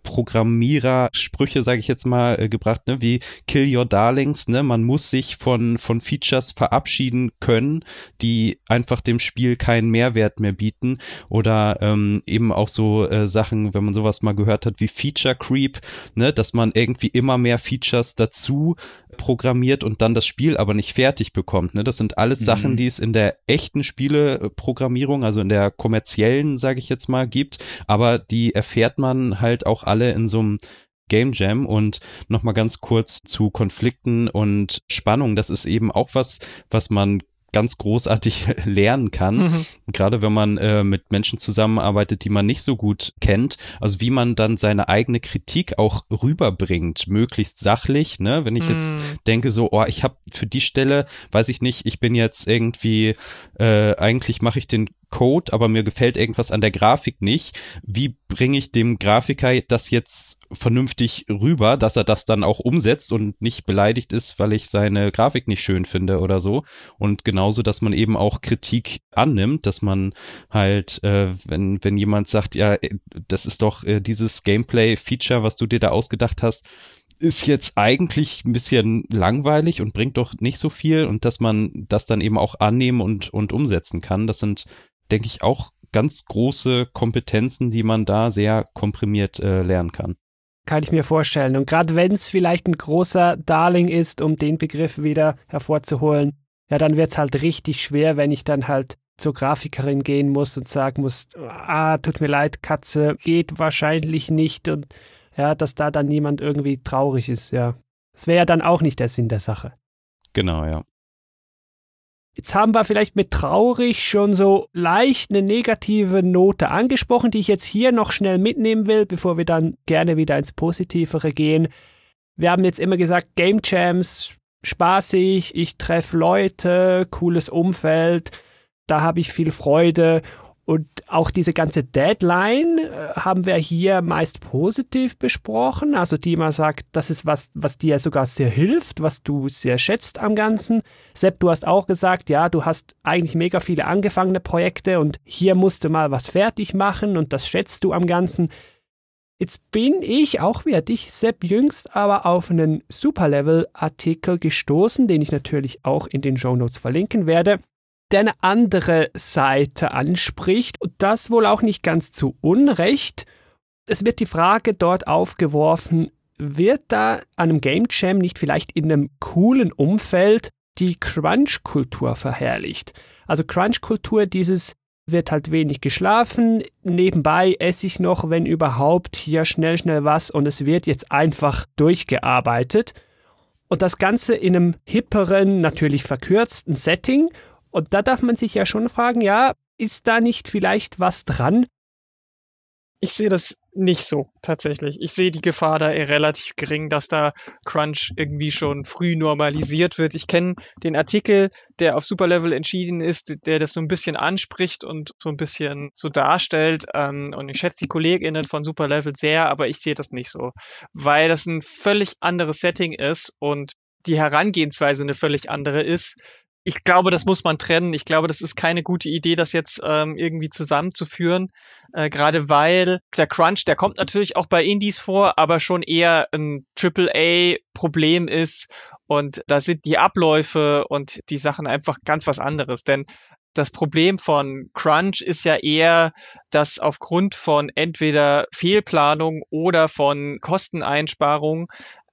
Programmierer-Sprüche, sage ich jetzt mal, äh, gebracht, ne, wie Kill Your Darlings, ne, man muss sich von, von Features verabschieden können, die einfach dem Spiel keinen Mehrwert mehr bieten. Oder ähm, eben auch so äh, Sachen, wenn man sowas mal gehört hat wie Feature Creep, ne, dass man irgendwie immer mehr Features dazu programmiert und dann das Spiel aber nicht fertig bekommt. Ne? Das sind alles Mhm. Sachen, die es in der echten Spieleprogrammierung, also in der kommerziellen, sage ich jetzt mal, gibt, aber die erfährt man halt auch alle in so einem Game Jam und nochmal ganz kurz zu Konflikten und Spannung. Das ist eben auch was, was man ganz großartig lernen kann, Mhm. gerade wenn man äh, mit Menschen zusammenarbeitet, die man nicht so gut kennt, also wie man dann seine eigene Kritik auch rüberbringt, möglichst sachlich, ne? Wenn ich jetzt Mhm. denke so, oh, ich habe für die Stelle, weiß ich nicht, ich bin jetzt irgendwie, äh, eigentlich mache ich den Code, aber mir gefällt irgendwas an der Grafik nicht. Wie bringe ich dem Grafiker das jetzt vernünftig rüber, dass er das dann auch umsetzt und nicht beleidigt ist, weil ich seine Grafik nicht schön finde oder so. Und genauso, dass man eben auch Kritik annimmt, dass man halt, äh, wenn, wenn jemand sagt, ja, äh, das ist doch äh, dieses Gameplay-Feature, was du dir da ausgedacht hast, ist jetzt eigentlich ein bisschen langweilig und bringt doch nicht so viel und dass man das dann eben auch annehmen und, und umsetzen kann. Das sind, denke ich, auch ganz große Kompetenzen, die man da sehr komprimiert äh, lernen kann. Kann ich mir vorstellen. Und gerade wenn es vielleicht ein großer Darling ist, um den Begriff wieder hervorzuholen, ja, dann wird es halt richtig schwer, wenn ich dann halt zur Grafikerin gehen muss und sagen muss, ah, tut mir leid, Katze, geht wahrscheinlich nicht und ja, dass da dann niemand irgendwie traurig ist, ja. Das wäre ja dann auch nicht der Sinn der Sache. Genau, ja. Jetzt haben wir vielleicht mit traurig schon so leicht eine negative Note angesprochen, die ich jetzt hier noch schnell mitnehmen will, bevor wir dann gerne wieder ins Positivere gehen. Wir haben jetzt immer gesagt, Game Jams, spaßig, ich treffe Leute, cooles Umfeld, da habe ich viel Freude und auch diese ganze Deadline äh, haben wir hier meist positiv besprochen. Also die immer sagt, das ist was, was dir sogar sehr hilft, was du sehr schätzt am Ganzen. Sepp, du hast auch gesagt, ja, du hast eigentlich mega viele angefangene Projekte und hier musst du mal was fertig machen und das schätzt du am Ganzen. Jetzt bin ich auch wie dich, Sepp, jüngst aber auf einen Superlevel-Artikel gestoßen, den ich natürlich auch in den Show Notes verlinken werde eine andere Seite anspricht und das wohl auch nicht ganz zu Unrecht. Es wird die Frage dort aufgeworfen, wird da an einem Game Jam nicht vielleicht in einem coolen Umfeld die Crunch-Kultur verherrlicht? Also Crunch-Kultur, dieses wird halt wenig geschlafen, nebenbei esse ich noch, wenn überhaupt, hier schnell, schnell was und es wird jetzt einfach durchgearbeitet. Und das Ganze in einem hipperen, natürlich verkürzten Setting und da darf man sich ja schon fragen, ja, ist da nicht vielleicht was dran? Ich sehe das nicht so tatsächlich. Ich sehe die Gefahr da eher relativ gering, dass da Crunch irgendwie schon früh normalisiert wird. Ich kenne den Artikel, der auf Superlevel entschieden ist, der das so ein bisschen anspricht und so ein bisschen so darstellt. Ähm, und ich schätze die KollegInnen von Superlevel sehr, aber ich sehe das nicht so, weil das ein völlig anderes Setting ist und die Herangehensweise eine völlig andere ist ich glaube, das muss man trennen. Ich glaube, das ist keine gute Idee, das jetzt ähm, irgendwie zusammenzuführen. Äh, Gerade weil der Crunch, der kommt natürlich auch bei Indies vor, aber schon eher ein AAA-Problem ist. Und da sind die Abläufe und die Sachen einfach ganz was anderes. Denn das Problem von Crunch ist ja eher, dass aufgrund von entweder Fehlplanung oder von Kosteneinsparungen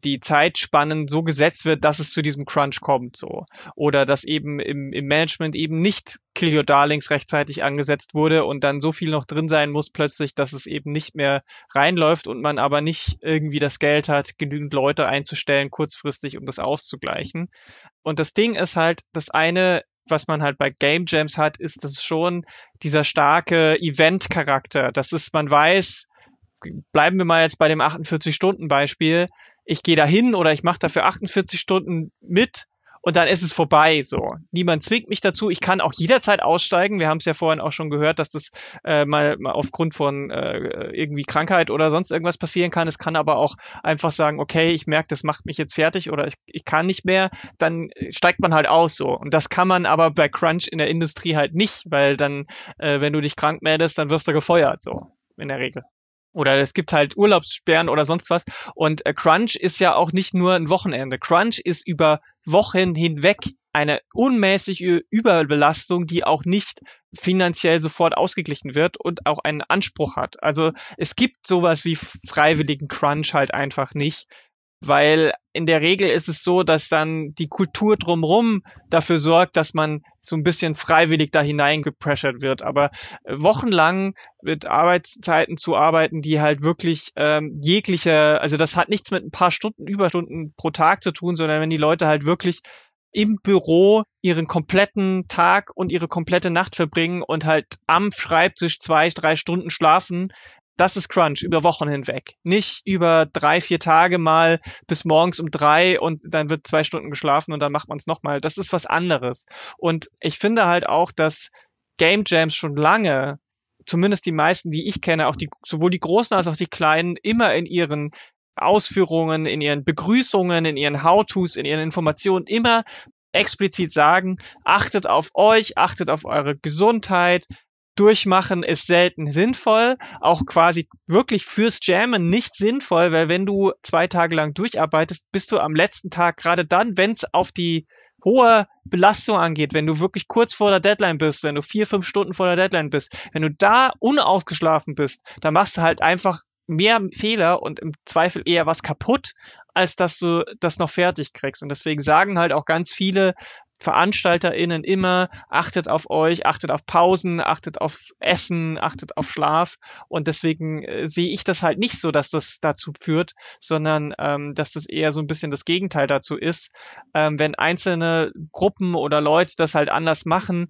die Zeitspannen so gesetzt wird, dass es zu diesem Crunch kommt, so. Oder dass eben im, im Management eben nicht Kill Your Darlings rechtzeitig angesetzt wurde und dann so viel noch drin sein muss plötzlich, dass es eben nicht mehr reinläuft und man aber nicht irgendwie das Geld hat, genügend Leute einzustellen kurzfristig, um das auszugleichen. Und das Ding ist halt, das eine was man halt bei Game Jams hat, ist das schon dieser starke Event-Charakter. Das ist, man weiß, bleiben wir mal jetzt bei dem 48-Stunden-Beispiel, ich gehe da hin oder ich mache dafür 48 Stunden mit und dann ist es vorbei so. Niemand zwingt mich dazu. Ich kann auch jederzeit aussteigen. Wir haben es ja vorhin auch schon gehört, dass das äh, mal, mal aufgrund von äh, irgendwie Krankheit oder sonst irgendwas passieren kann. Es kann aber auch einfach sagen, okay, ich merke, das macht mich jetzt fertig oder ich, ich kann nicht mehr. Dann steigt man halt aus so. Und das kann man aber bei Crunch in der Industrie halt nicht, weil dann, äh, wenn du dich krank meldest, dann wirst du gefeuert so in der Regel oder es gibt halt Urlaubssperren oder sonst was. Und äh, Crunch ist ja auch nicht nur ein Wochenende. Crunch ist über Wochen hinweg eine unmäßige Überbelastung, die auch nicht finanziell sofort ausgeglichen wird und auch einen Anspruch hat. Also es gibt sowas wie freiwilligen Crunch halt einfach nicht weil in der Regel ist es so, dass dann die Kultur drumrum dafür sorgt, dass man so ein bisschen freiwillig da hineingepressured wird. Aber wochenlang mit Arbeitszeiten zu arbeiten, die halt wirklich ähm, jegliche, also das hat nichts mit ein paar Stunden, Überstunden pro Tag zu tun, sondern wenn die Leute halt wirklich im Büro ihren kompletten Tag und ihre komplette Nacht verbringen und halt am Schreibtisch zwei, drei Stunden schlafen, das ist Crunch über Wochen hinweg. Nicht über drei, vier Tage mal bis morgens um drei und dann wird zwei Stunden geschlafen und dann macht man es nochmal. Das ist was anderes. Und ich finde halt auch, dass Game Jams schon lange, zumindest die meisten, die ich kenne, auch die, sowohl die großen als auch die kleinen, immer in ihren Ausführungen, in ihren Begrüßungen, in ihren How-Tos, in ihren Informationen immer explizit sagen, achtet auf euch, achtet auf eure Gesundheit, durchmachen ist selten sinnvoll, auch quasi wirklich fürs Jammen nicht sinnvoll, weil wenn du zwei Tage lang durcharbeitest, bist du am letzten Tag gerade dann, wenn es auf die hohe Belastung angeht, wenn du wirklich kurz vor der Deadline bist, wenn du vier, fünf Stunden vor der Deadline bist, wenn du da unausgeschlafen bist, dann machst du halt einfach mehr Fehler und im Zweifel eher was kaputt, als dass du das noch fertig kriegst. Und deswegen sagen halt auch ganz viele, VeranstalterInnen immer, achtet auf euch, achtet auf Pausen, achtet auf Essen, achtet auf Schlaf. Und deswegen äh, sehe ich das halt nicht so, dass das dazu führt, sondern ähm, dass das eher so ein bisschen das Gegenteil dazu ist. Ähm, wenn einzelne Gruppen oder Leute das halt anders machen,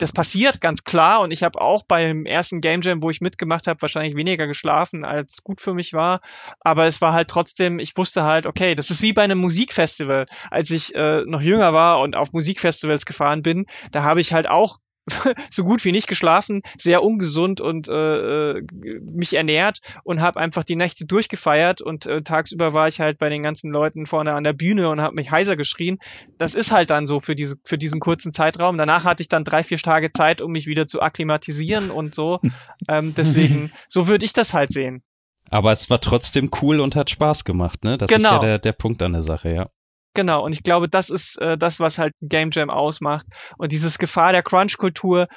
das passiert ganz klar und ich habe auch beim ersten Game Jam, wo ich mitgemacht habe, wahrscheinlich weniger geschlafen, als gut für mich war. Aber es war halt trotzdem, ich wusste halt, okay, das ist wie bei einem Musikfestival. Als ich äh, noch jünger war und auf Musikfestivals gefahren bin, da habe ich halt auch so gut wie nicht geschlafen, sehr ungesund und äh, äh mich ernährt und habe einfach die Nächte durchgefeiert und äh, tagsüber war ich halt bei den ganzen Leuten vorne an der Bühne und habe mich heiser geschrien. Das ist halt dann so für diese für diesen kurzen Zeitraum. Danach hatte ich dann drei vier Tage Zeit, um mich wieder zu akklimatisieren und so. Ähm, deswegen so würde ich das halt sehen. Aber es war trotzdem cool und hat Spaß gemacht, ne? Das genau. ist ja genau. der, der Punkt an der Sache, ja. Genau, und ich glaube, das ist äh, das, was halt Game Jam ausmacht. Und dieses Gefahr der Crunch-Kultur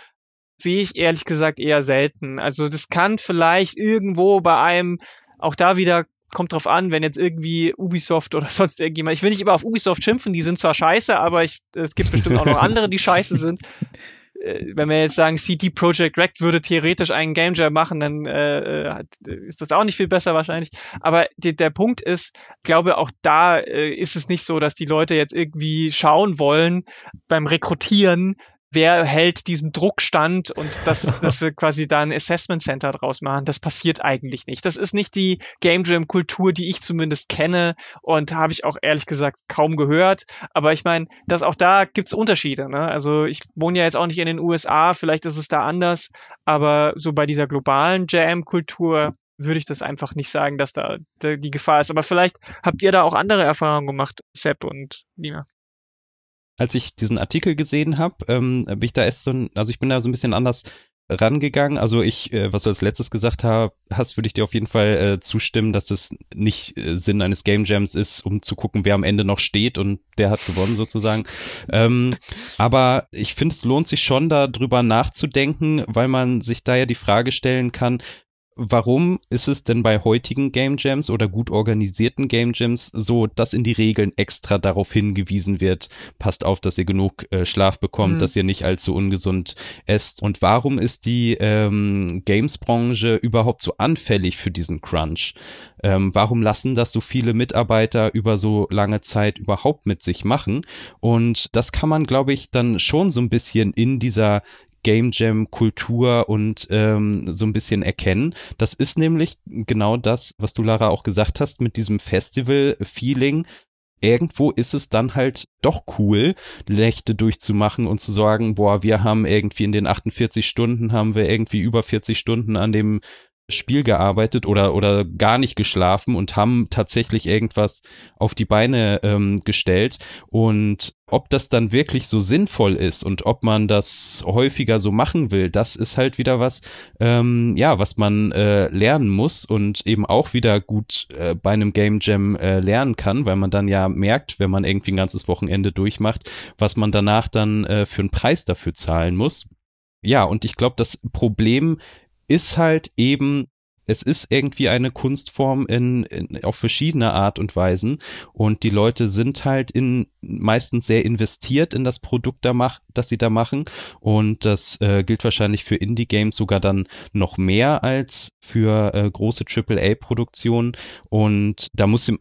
sehe ich ehrlich gesagt eher selten. Also das kann vielleicht irgendwo bei einem, auch da wieder kommt drauf an, wenn jetzt irgendwie Ubisoft oder sonst irgendjemand, ich will nicht immer auf Ubisoft schimpfen, die sind zwar scheiße, aber ich, es gibt bestimmt auch noch andere, die scheiße sind. Äh, wenn wir jetzt sagen, CD Projekt Rect würde theoretisch einen Game Jam machen, dann äh, äh, ist das auch nicht viel besser wahrscheinlich. Aber die, der Punkt ist, glaube auch da äh, ist es nicht so, dass die Leute jetzt irgendwie schauen wollen beim Rekrutieren, wer hält diesem Druck stand und dass, dass wir quasi da ein Assessment Center draus machen. Das passiert eigentlich nicht. Das ist nicht die Game Jam Kultur, die ich zumindest kenne und habe ich auch ehrlich gesagt kaum gehört. Aber ich meine, dass auch da gibt's Unterschiede. Ne? Also ich wohne ja jetzt auch nicht in den USA, vielleicht ist es da anders, aber so bei dieser globalen Jam Kultur würde ich das einfach nicht sagen, dass da die Gefahr ist. Aber vielleicht habt ihr da auch andere Erfahrungen gemacht, Sepp und Lina als ich diesen Artikel gesehen habe, ähm, bin ich da erst so, ein, also ich bin da so ein bisschen anders rangegangen. Also ich, äh, was du als letztes gesagt hab, hast, würde ich dir auf jeden Fall äh, zustimmen, dass es nicht äh, Sinn eines Game Jams ist, um zu gucken, wer am Ende noch steht und der hat gewonnen sozusagen. ähm, aber ich finde, es lohnt sich schon, da drüber nachzudenken, weil man sich da ja die Frage stellen kann, Warum ist es denn bei heutigen Game Jams oder gut organisierten Game Jams so, dass in die Regeln extra darauf hingewiesen wird, passt auf, dass ihr genug äh, Schlaf bekommt, mhm. dass ihr nicht allzu ungesund esst? Und warum ist die ähm, Games-Branche überhaupt so anfällig für diesen Crunch? Ähm, warum lassen das so viele Mitarbeiter über so lange Zeit überhaupt mit sich machen? Und das kann man, glaube ich, dann schon so ein bisschen in dieser Game Jam Kultur und ähm, so ein bisschen erkennen. Das ist nämlich genau das, was du Lara auch gesagt hast mit diesem Festival Feeling. Irgendwo ist es dann halt doch cool, Nächte durchzumachen und zu sagen, boah, wir haben irgendwie in den 48 Stunden haben wir irgendwie über 40 Stunden an dem Spiel gearbeitet oder, oder gar nicht geschlafen und haben tatsächlich irgendwas auf die Beine ähm, gestellt. Und ob das dann wirklich so sinnvoll ist und ob man das häufiger so machen will, das ist halt wieder was, ähm, ja, was man äh, lernen muss und eben auch wieder gut äh, bei einem Game Jam äh, lernen kann, weil man dann ja merkt, wenn man irgendwie ein ganzes Wochenende durchmacht, was man danach dann äh, für einen Preis dafür zahlen muss. Ja, und ich glaube, das Problem ist halt eben, es ist irgendwie eine Kunstform in, in, auf verschiedene Art und Weisen. Und die Leute sind halt in meistens sehr investiert in das Produkt da mach, das sie da machen. Und das äh, gilt wahrscheinlich für Indie Games sogar dann noch mehr als für äh, große AAA Produktionen. Und da muss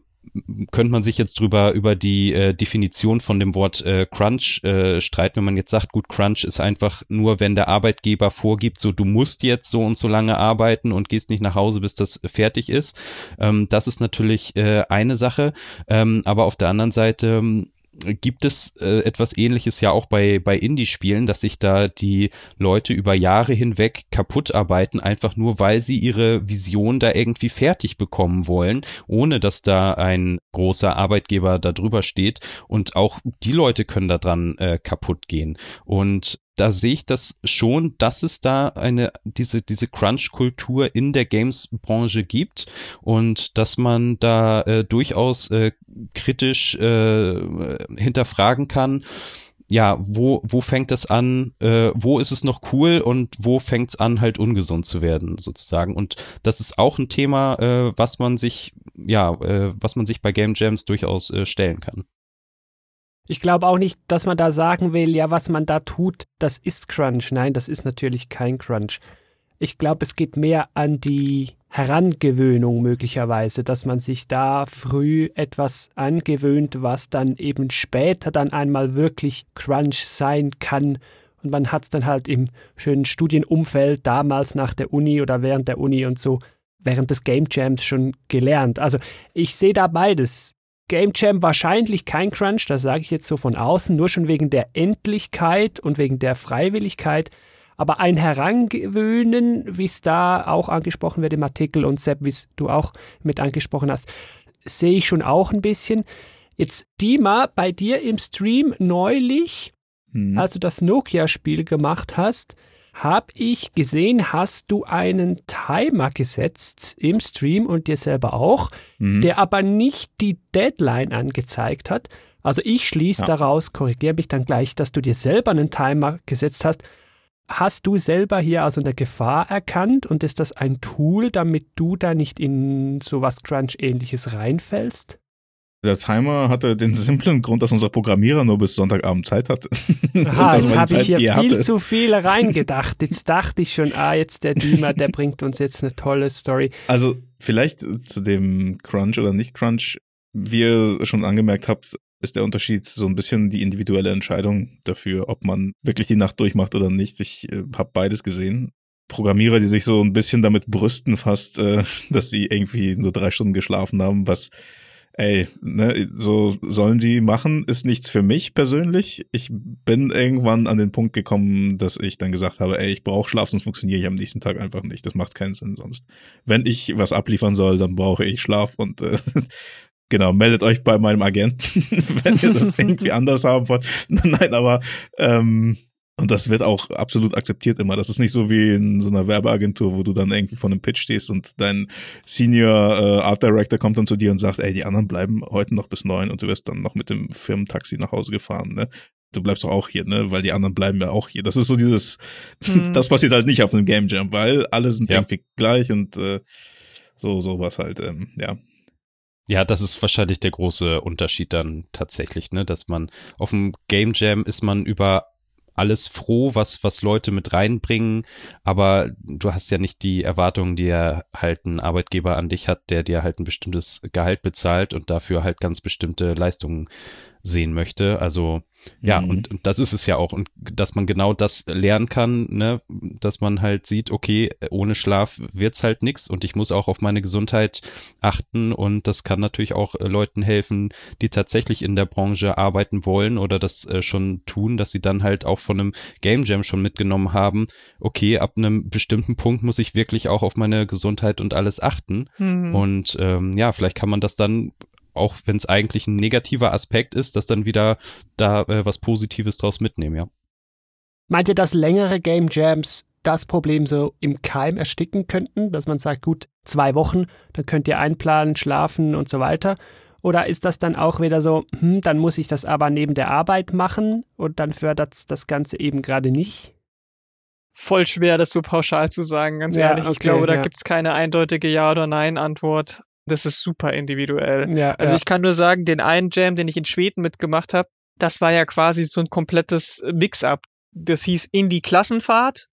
könnte man sich jetzt drüber über die äh, Definition von dem Wort äh, Crunch äh, streiten, wenn man jetzt sagt, gut, Crunch ist einfach nur, wenn der Arbeitgeber vorgibt, so du musst jetzt so und so lange arbeiten und gehst nicht nach Hause, bis das fertig ist. Ähm, das ist natürlich äh, eine Sache, ähm, aber auf der anderen Seite gibt es äh, etwas ähnliches ja auch bei, bei Indie-Spielen, dass sich da die Leute über Jahre hinweg kaputt arbeiten, einfach nur weil sie ihre Vision da irgendwie fertig bekommen wollen, ohne dass da ein großer Arbeitgeber da drüber steht. Und auch die Leute können da dran äh, kaputt gehen. Und da sehe ich das schon, dass es da eine, diese, diese Crunch-Kultur in der Games-Branche gibt und dass man da äh, durchaus äh, kritisch äh, hinterfragen kann, ja, wo, wo fängt das an, äh, wo ist es noch cool und wo fängt es an, halt ungesund zu werden, sozusagen. Und das ist auch ein Thema, äh, was man sich, ja, äh, was man sich bei Game Jams durchaus äh, stellen kann. Ich glaube auch nicht, dass man da sagen will, ja, was man da tut, das ist Crunch. Nein, das ist natürlich kein Crunch. Ich glaube, es geht mehr an die Herangewöhnung möglicherweise, dass man sich da früh etwas angewöhnt, was dann eben später dann einmal wirklich Crunch sein kann. Und man hat es dann halt im schönen Studienumfeld damals nach der Uni oder während der Uni und so während des Game Jams schon gelernt. Also ich sehe da beides. Game Jam wahrscheinlich kein Crunch, das sage ich jetzt so von außen, nur schon wegen der Endlichkeit und wegen der Freiwilligkeit. Aber ein Herangewöhnen, wie es da auch angesprochen wird im Artikel und Sepp, wie es du auch mit angesprochen hast, sehe ich schon auch ein bisschen. Jetzt Dima, bei dir im Stream neulich, hm. als du das Nokia-Spiel gemacht hast, habe ich gesehen, hast du einen Timer gesetzt im Stream und dir selber auch, mhm. der aber nicht die Deadline angezeigt hat. Also ich schließe ja. daraus, korrigiere mich dann gleich, dass du dir selber einen Timer gesetzt hast. Hast du selber hier also eine Gefahr erkannt und ist das ein Tool, damit du da nicht in sowas Crunch-ähnliches reinfällst? Der Timer hatte den simplen Grund, dass unser Programmierer nur bis Sonntagabend Zeit hatte. Aha, jetzt habe ich hier viel hatte. zu viel reingedacht. Jetzt dachte ich schon, ah, jetzt der Dima, der bringt uns jetzt eine tolle Story. Also vielleicht zu dem Crunch oder nicht Crunch. Wie ihr schon angemerkt habt, ist der Unterschied so ein bisschen die individuelle Entscheidung dafür, ob man wirklich die Nacht durchmacht oder nicht. Ich äh, habe beides gesehen. Programmierer, die sich so ein bisschen damit brüsten fast, äh, dass sie irgendwie nur drei Stunden geschlafen haben, was ey, ne, so sollen sie machen, ist nichts für mich persönlich. Ich bin irgendwann an den Punkt gekommen, dass ich dann gesagt habe, ey, ich brauche Schlaf, sonst funktioniere ich am nächsten Tag einfach nicht. Das macht keinen Sinn sonst. Wenn ich was abliefern soll, dann brauche ich Schlaf und äh, genau, meldet euch bei meinem Agenten, wenn ihr das irgendwie anders haben wollt. Nein, aber ähm, und das wird auch absolut akzeptiert immer. Das ist nicht so wie in so einer Werbeagentur, wo du dann irgendwie vor einem Pitch stehst und dein Senior äh, Art Director kommt dann zu dir und sagt, ey, die anderen bleiben heute noch bis neun und du wirst dann noch mit dem Firmentaxi nach Hause gefahren, ne? Du bleibst doch auch hier, ne? Weil die anderen bleiben ja auch hier. Das ist so dieses, mhm. das passiert halt nicht auf einem Game Jam, weil alle sind ja. irgendwie gleich und äh, so, sowas halt, ähm, ja. Ja, das ist wahrscheinlich der große Unterschied dann tatsächlich, ne, dass man auf dem Game Jam ist man über alles froh, was, was Leute mit reinbringen, aber du hast ja nicht die Erwartungen, die er halt ein Arbeitgeber an dich hat, der dir halt ein bestimmtes Gehalt bezahlt und dafür halt ganz bestimmte Leistungen sehen möchte. Also ja, mhm. und, und das ist es ja auch. Und dass man genau das lernen kann, ne, dass man halt sieht, okay, ohne Schlaf wird's halt nix und ich muss auch auf meine Gesundheit achten und das kann natürlich auch äh, Leuten helfen, die tatsächlich in der Branche arbeiten wollen oder das äh, schon tun, dass sie dann halt auch von einem Game Jam schon mitgenommen haben, okay, ab einem bestimmten Punkt muss ich wirklich auch auf meine Gesundheit und alles achten. Mhm. Und ähm, ja, vielleicht kann man das dann auch wenn es eigentlich ein negativer Aspekt ist, dass dann wieder da äh, was Positives draus mitnehmen, ja. Meint ihr, dass längere Game Jams das Problem so im Keim ersticken könnten, dass man sagt, gut, zwei Wochen, dann könnt ihr einplanen, schlafen und so weiter? Oder ist das dann auch wieder so, hm, dann muss ich das aber neben der Arbeit machen und dann fördert das Ganze eben gerade nicht? Voll schwer, das so pauschal zu sagen, ganz ja, ehrlich. Okay, ich glaube, da ja. gibt's keine eindeutige Ja- oder Nein-Antwort. Das ist super individuell. Ja, also ja. ich kann nur sagen, den einen Jam, den ich in Schweden mitgemacht habe, das war ja quasi so ein komplettes Mix-up. Das hieß Indie Klassenfahrt.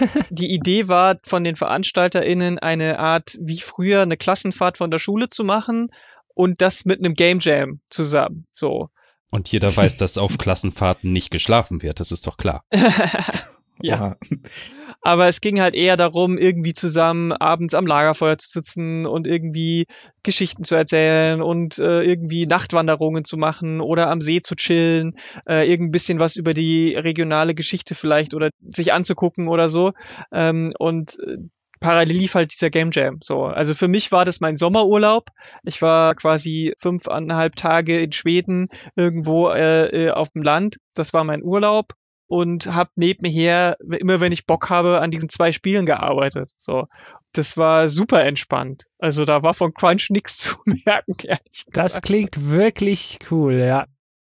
Die Idee war von den VeranstalterInnen eine Art wie früher eine Klassenfahrt von der Schule zu machen und das mit einem Game Jam zusammen. So. Und jeder weiß, dass auf Klassenfahrten nicht geschlafen wird, das ist doch klar. ja. Aber es ging halt eher darum, irgendwie zusammen abends am Lagerfeuer zu sitzen und irgendwie Geschichten zu erzählen und äh, irgendwie Nachtwanderungen zu machen oder am See zu chillen, äh, irgend bisschen was über die regionale Geschichte vielleicht oder sich anzugucken oder so. Ähm, und äh, parallel lief halt dieser Game Jam. So, also für mich war das mein Sommerurlaub. Ich war quasi fünfeinhalb Tage in Schweden irgendwo äh, äh auf dem Land. Das war mein Urlaub und habe nebenher immer, wenn ich Bock habe, an diesen zwei Spielen gearbeitet. So, das war super entspannt. Also da war von Crunch nichts zu merken. Das klingt wirklich cool, ja.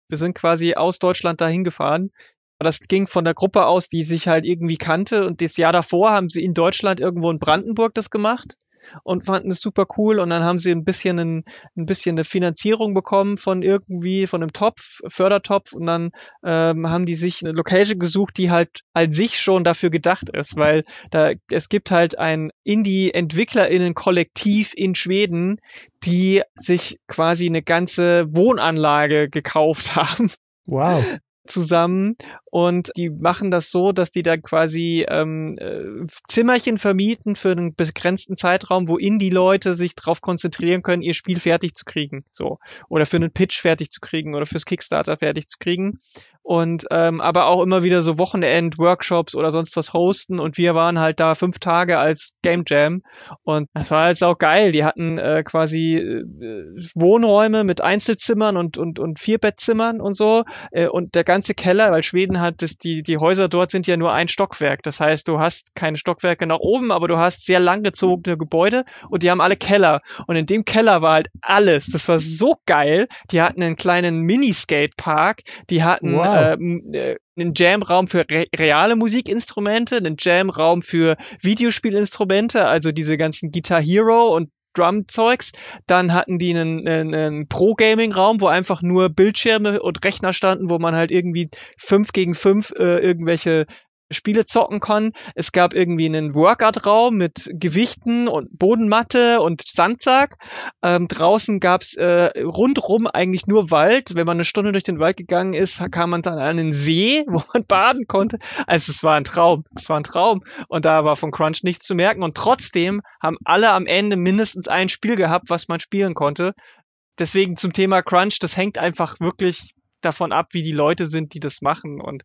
Wir sind quasi aus Deutschland dahin gefahren das ging von der Gruppe aus, die sich halt irgendwie kannte. Und das Jahr davor haben sie in Deutschland irgendwo in Brandenburg das gemacht und fanden es super cool. Und dann haben sie ein bisschen ein, ein bisschen eine Finanzierung bekommen von irgendwie von einem Topf Fördertopf. Und dann ähm, haben die sich eine Location gesucht, die halt an sich schon dafür gedacht ist, weil da es gibt halt ein Indie Entwicklerinnen Kollektiv in Schweden, die sich quasi eine ganze Wohnanlage gekauft haben. Wow zusammen und die machen das so, dass die dann quasi ähm, äh, Zimmerchen vermieten für einen begrenzten Zeitraum, wo Indie-Leute sich darauf konzentrieren können, ihr Spiel fertig zu kriegen, so. Oder für einen Pitch fertig zu kriegen oder fürs Kickstarter fertig zu kriegen. Und ähm, aber auch immer wieder so Wochenend-Workshops oder sonst was hosten. Und wir waren halt da fünf Tage als Game Jam. Und das war halt auch geil. Die hatten äh, quasi äh, Wohnräume mit Einzelzimmern und und und Vierbettzimmern und so. Äh, und der ganze Keller, weil Schweden hat das die die Häuser dort sind ja nur ein Stockwerk. Das heißt, du hast keine Stockwerke nach oben, aber du hast sehr langgezogene Gebäude und die haben alle Keller und in dem Keller war halt alles. Das war so geil. Die hatten einen kleinen Mini-Skate-Park, die hatten wow ähm, äh, einen Jam-Raum für re reale Musikinstrumente, einen Jam-Raum für Videospielinstrumente, also diese ganzen Guitar Hero und Drum-Zeugs. Dann hatten die einen, einen, einen Pro-Gaming-Raum, wo einfach nur Bildschirme und Rechner standen, wo man halt irgendwie fünf gegen fünf äh, irgendwelche Spiele zocken kann. Es gab irgendwie einen Workout-Raum mit Gewichten und Bodenmatte und Sandsack. Ähm, draußen gab's äh, rundrum eigentlich nur Wald. Wenn man eine Stunde durch den Wald gegangen ist, kam man dann an einen See, wo man baden konnte. Also es war ein Traum. Es war ein Traum. Und da war von Crunch nichts zu merken. Und trotzdem haben alle am Ende mindestens ein Spiel gehabt, was man spielen konnte. Deswegen zum Thema Crunch, das hängt einfach wirklich davon ab, wie die Leute sind, die das machen. Und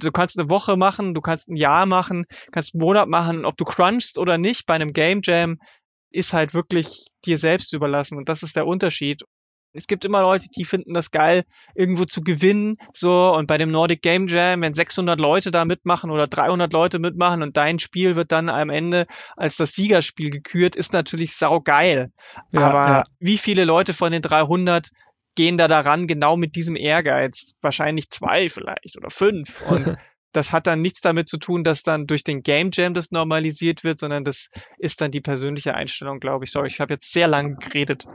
du kannst eine Woche machen, du kannst ein Jahr machen, kannst einen Monat machen. Ob du crunchst oder nicht bei einem Game Jam, ist halt wirklich dir selbst überlassen. Und das ist der Unterschied. Es gibt immer Leute, die finden das geil, irgendwo zu gewinnen, so, und bei dem Nordic Game Jam, wenn 600 Leute da mitmachen oder 300 Leute mitmachen und dein Spiel wird dann am Ende als das Siegerspiel gekürt, ist natürlich saugeil. Ja, Aber ja. wie viele Leute von den 300 gehen da daran genau mit diesem Ehrgeiz. Wahrscheinlich zwei vielleicht oder fünf. Und das hat dann nichts damit zu tun, dass dann durch den Game Jam das normalisiert wird, sondern das ist dann die persönliche Einstellung, glaube ich. Sorry, ich habe jetzt sehr lange geredet.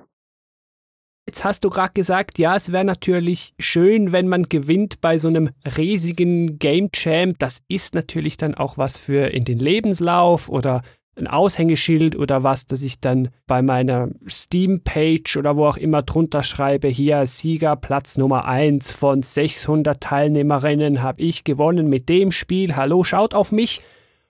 Jetzt hast du gerade gesagt, ja, es wäre natürlich schön, wenn man gewinnt bei so einem riesigen Game Jam. Das ist natürlich dann auch was für in den Lebenslauf oder ein Aushängeschild oder was, dass ich dann bei meiner Steam-Page oder wo auch immer drunter schreibe, hier Sieger Platz Nummer 1 von 600 Teilnehmerinnen habe ich gewonnen mit dem Spiel, hallo, schaut auf mich.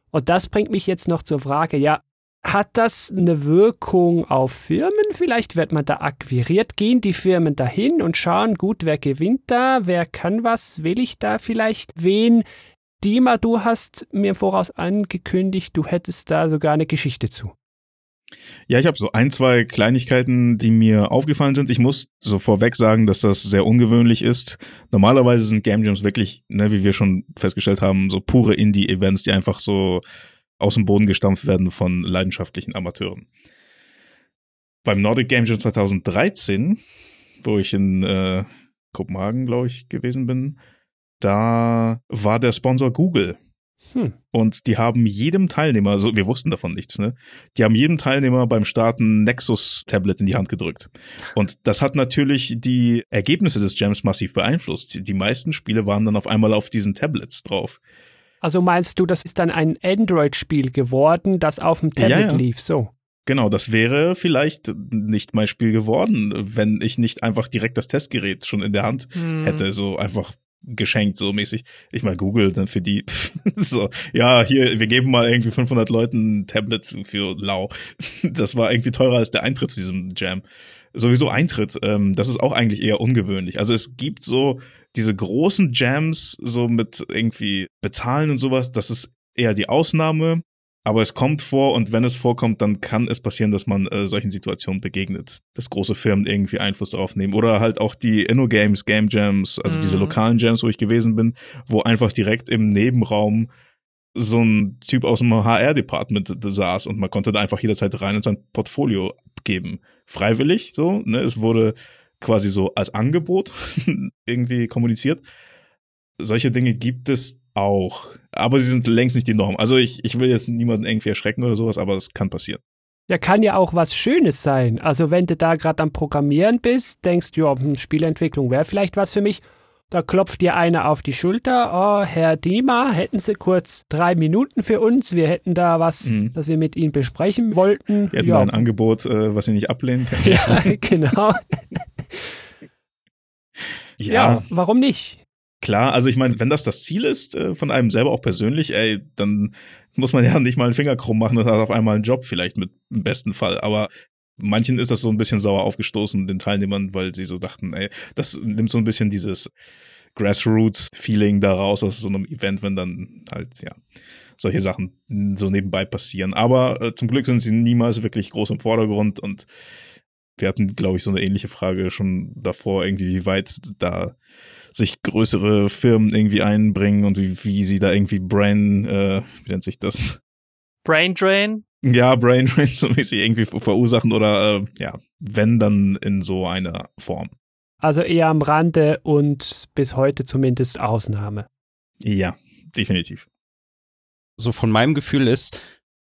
Und das bringt mich jetzt noch zur Frage, ja, hat das eine Wirkung auf Firmen? Vielleicht wird man da akquiriert. Gehen die Firmen dahin und schauen, gut, wer gewinnt da? Wer kann was? Will ich da vielleicht wen? Dima, du hast mir im Voraus angekündigt, du hättest da sogar eine Geschichte zu. Ja, ich habe so ein, zwei Kleinigkeiten, die mir aufgefallen sind. Ich muss so vorweg sagen, dass das sehr ungewöhnlich ist. Normalerweise sind Game Jams wirklich, ne, wie wir schon festgestellt haben, so pure Indie-Events, die einfach so aus dem Boden gestampft werden von leidenschaftlichen Amateuren. Beim Nordic Game Jam 2013, wo ich in äh, Kopenhagen, glaube ich, gewesen bin, da war der Sponsor Google. Hm. Und die haben jedem Teilnehmer, also wir wussten davon nichts, ne? Die haben jedem Teilnehmer beim Starten Nexus-Tablet in die Hand gedrückt. Und das hat natürlich die Ergebnisse des Jams massiv beeinflusst. Die meisten Spiele waren dann auf einmal auf diesen Tablets drauf. Also meinst du, das ist dann ein Android-Spiel geworden, das auf dem Tablet ja, ja. lief, so? Genau, das wäre vielleicht nicht mein Spiel geworden, wenn ich nicht einfach direkt das Testgerät schon in der Hand hm. hätte, so einfach geschenkt, so mäßig. Ich mal Google dann für die, so, ja, hier, wir geben mal irgendwie 500 Leuten ein Tablet für lau. Das war irgendwie teurer als der Eintritt zu diesem Jam. Sowieso Eintritt, ähm, das ist auch eigentlich eher ungewöhnlich. Also es gibt so diese großen Jams, so mit irgendwie bezahlen und sowas, das ist eher die Ausnahme. Aber es kommt vor und wenn es vorkommt, dann kann es passieren, dass man äh, solchen Situationen begegnet, dass große Firmen irgendwie Einfluss darauf nehmen. Oder halt auch die Inno-Games, Game Jams, also mhm. diese lokalen Jams, wo ich gewesen bin, wo einfach direkt im Nebenraum so ein Typ aus dem HR-Department saß und man konnte da einfach jederzeit rein und sein Portfolio abgeben. Freiwillig, so, ne? Es wurde quasi so als Angebot irgendwie kommuniziert. Solche Dinge gibt es auch. Aber sie sind längst nicht die Norm. Also ich, ich will jetzt niemanden irgendwie erschrecken oder sowas, aber es kann passieren. Ja, kann ja auch was Schönes sein. Also wenn du da gerade am Programmieren bist, denkst du, ja, hm, Spielentwicklung wäre vielleicht was für mich. Da klopft dir einer auf die Schulter. Oh, Herr Diemer, hätten Sie kurz drei Minuten für uns? Wir hätten da was, mhm. das wir mit Ihnen besprechen wollten. Wir hätten ja. ein Angebot, äh, was Sie nicht ablehnen können. Ja, genau. ja. ja, warum nicht? Klar, also ich meine, wenn das das Ziel ist, äh, von einem selber auch persönlich, ey, dann muss man ja nicht mal einen Finger krumm machen und hat auf einmal einen Job vielleicht mit im besten Fall. Aber manchen ist das so ein bisschen sauer aufgestoßen, den Teilnehmern, weil sie so dachten, ey, das nimmt so ein bisschen dieses Grassroots-Feeling da raus aus so einem Event, wenn dann halt, ja, solche Sachen so nebenbei passieren. Aber äh, zum Glück sind sie niemals wirklich groß im Vordergrund und wir hatten, glaube ich, so eine ähnliche Frage schon davor, irgendwie, wie weit da sich größere Firmen irgendwie einbringen und wie, wie sie da irgendwie Brain, äh, wie nennt sich das? Brain Drain? Ja, Brain Drain so mäßig irgendwie verursachen oder äh, ja, wenn dann in so einer Form. Also eher am Rande und bis heute zumindest Ausnahme. Ja, definitiv. So von meinem Gefühl ist,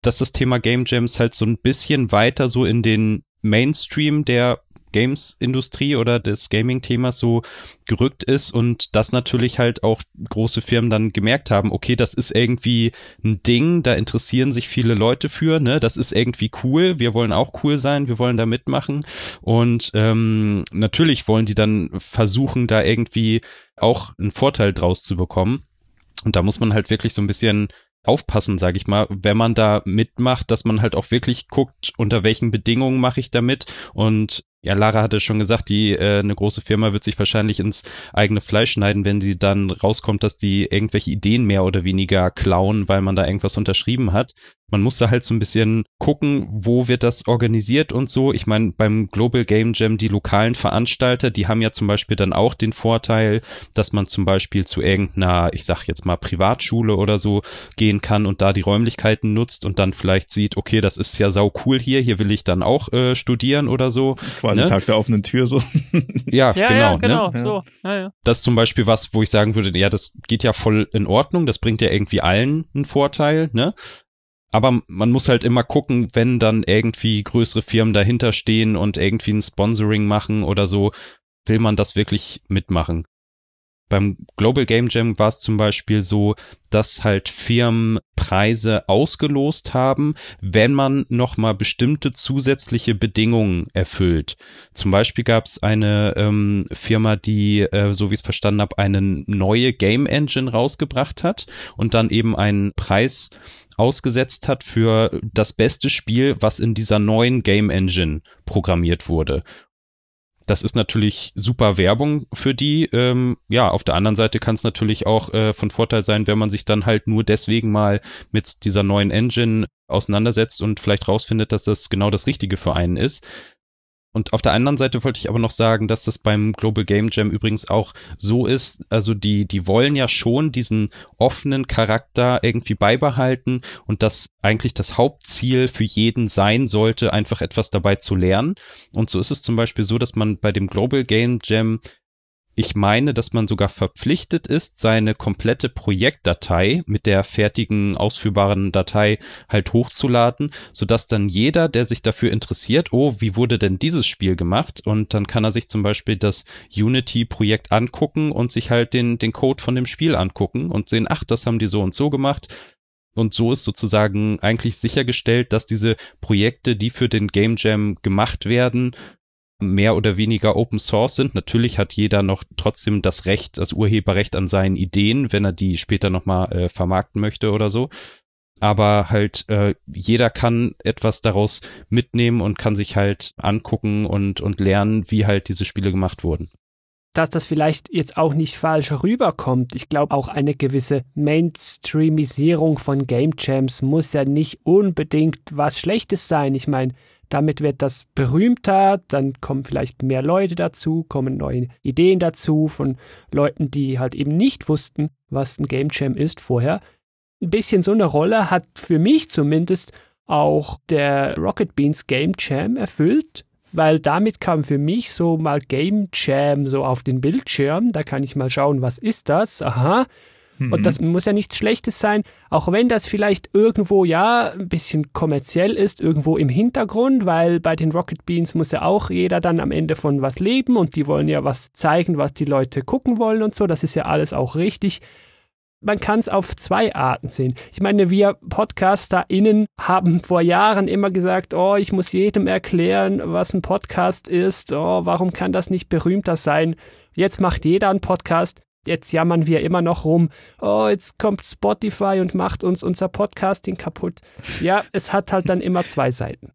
dass das Thema Game Jams halt so ein bisschen weiter so in den Mainstream der Games-Industrie oder des Gaming-Themas so gerückt ist und das natürlich halt auch große Firmen dann gemerkt haben, okay, das ist irgendwie ein Ding, da interessieren sich viele Leute für, ne, das ist irgendwie cool, wir wollen auch cool sein, wir wollen da mitmachen und ähm, natürlich wollen die dann versuchen, da irgendwie auch einen Vorteil draus zu bekommen. Und da muss man halt wirklich so ein bisschen aufpassen, sage ich mal, wenn man da mitmacht, dass man halt auch wirklich guckt, unter welchen Bedingungen mache ich da mit und ja, Lara hatte schon gesagt, die äh, eine große Firma wird sich wahrscheinlich ins eigene Fleisch schneiden, wenn sie dann rauskommt, dass die irgendwelche Ideen mehr oder weniger klauen, weil man da irgendwas unterschrieben hat. Man muss da halt so ein bisschen gucken, wo wird das organisiert und so. Ich meine, beim Global Game Jam, die lokalen Veranstalter, die haben ja zum Beispiel dann auch den Vorteil, dass man zum Beispiel zu irgendeiner, ich sag jetzt mal Privatschule oder so gehen kann und da die Räumlichkeiten nutzt und dann vielleicht sieht, okay, das ist ja sau cool hier, hier will ich dann auch äh, studieren oder so. Quasi ne? Tag der offenen Tür so. ja, ja, genau. Ja, genau, ne? so. Ja, ja. Das ist zum Beispiel was, wo ich sagen würde, ja, das geht ja voll in Ordnung, das bringt ja irgendwie allen einen Vorteil, ne? Aber man muss halt immer gucken, wenn dann irgendwie größere Firmen dahinter stehen und irgendwie ein Sponsoring machen oder so, will man das wirklich mitmachen. Beim Global Game Jam war es zum Beispiel so, dass halt Firmen Preise ausgelost haben, wenn man nochmal bestimmte zusätzliche Bedingungen erfüllt. Zum Beispiel gab es eine ähm, Firma, die, äh, so wie ich es verstanden habe, eine neue Game Engine rausgebracht hat und dann eben einen Preis ausgesetzt hat für das beste Spiel, was in dieser neuen Game Engine programmiert wurde. Das ist natürlich super Werbung für die. Ähm, ja, auf der anderen Seite kann es natürlich auch äh, von Vorteil sein, wenn man sich dann halt nur deswegen mal mit dieser neuen Engine auseinandersetzt und vielleicht rausfindet, dass das genau das Richtige für einen ist. Und auf der anderen Seite wollte ich aber noch sagen, dass das beim Global Game Jam übrigens auch so ist. Also die, die wollen ja schon diesen offenen Charakter irgendwie beibehalten und dass eigentlich das Hauptziel für jeden sein sollte, einfach etwas dabei zu lernen. Und so ist es zum Beispiel so, dass man bei dem Global Game Jam ich meine, dass man sogar verpflichtet ist, seine komplette Projektdatei mit der fertigen ausführbaren Datei halt hochzuladen, sodass dann jeder, der sich dafür interessiert, oh, wie wurde denn dieses Spiel gemacht? Und dann kann er sich zum Beispiel das Unity-Projekt angucken und sich halt den, den Code von dem Spiel angucken und sehen, ach, das haben die so und so gemacht. Und so ist sozusagen eigentlich sichergestellt, dass diese Projekte, die für den Game Jam gemacht werden, mehr oder weniger Open Source sind. Natürlich hat jeder noch trotzdem das Recht, das Urheberrecht an seinen Ideen, wenn er die später nochmal äh, vermarkten möchte oder so. Aber halt äh, jeder kann etwas daraus mitnehmen und kann sich halt angucken und, und lernen, wie halt diese Spiele gemacht wurden dass das vielleicht jetzt auch nicht falsch rüberkommt. Ich glaube, auch eine gewisse Mainstreamisierung von Game Jams muss ja nicht unbedingt was Schlechtes sein. Ich meine, damit wird das berühmter, dann kommen vielleicht mehr Leute dazu, kommen neue Ideen dazu von Leuten, die halt eben nicht wussten, was ein Game Jam ist vorher. Ein bisschen so eine Rolle hat für mich zumindest auch der Rocket Beans Game Jam erfüllt, weil damit kam für mich so mal Game Jam so auf den Bildschirm. Da kann ich mal schauen, was ist das? Aha, und mhm. das muss ja nichts Schlechtes sein, auch wenn das vielleicht irgendwo ja ein bisschen kommerziell ist, irgendwo im Hintergrund, weil bei den Rocket Beans muss ja auch jeder dann am Ende von was leben und die wollen ja was zeigen, was die Leute gucken wollen und so. Das ist ja alles auch richtig. Man kann es auf zwei Arten sehen. Ich meine, wir PodcasterInnen haben vor Jahren immer gesagt, oh, ich muss jedem erklären, was ein Podcast ist. Oh, warum kann das nicht berühmter sein? Jetzt macht jeder einen Podcast jetzt jammern wir immer noch rum, oh, jetzt kommt Spotify und macht uns unser Podcasting kaputt. Ja, es hat halt dann immer zwei Seiten.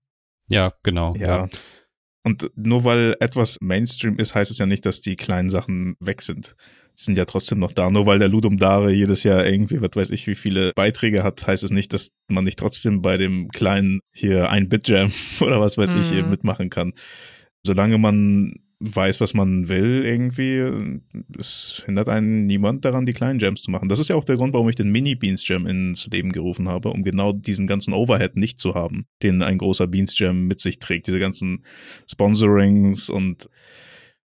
Ja, genau. Ja. ja. Und nur weil etwas Mainstream ist, heißt es ja nicht, dass die kleinen Sachen weg sind. Sie sind ja trotzdem noch da. Nur weil der Ludum Dare jedes Jahr irgendwie, was weiß ich, wie viele Beiträge hat, heißt es nicht, dass man nicht trotzdem bei dem kleinen hier ein Bit Jam oder was weiß mhm. ich mitmachen kann. Solange man weiß, was man will, irgendwie, es hindert einen niemand daran, die kleinen Gems zu machen. Das ist ja auch der Grund, warum ich den Mini Beans Gem ins Leben gerufen habe, um genau diesen ganzen Overhead nicht zu haben, den ein großer Beans Gem mit sich trägt. Diese ganzen Sponsorings und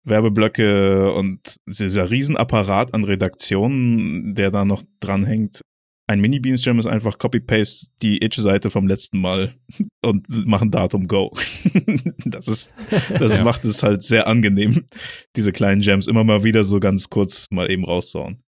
Werbeblöcke und dieser Riesenapparat an Redaktionen, der da noch dranhängt, ein Mini-Beans-Jam ist einfach Copy-Paste die Itch-Seite vom letzten Mal und machen Datum Go. das ist, das ja. macht es halt sehr angenehm, diese kleinen Jams immer mal wieder so ganz kurz mal eben rauszuhauen.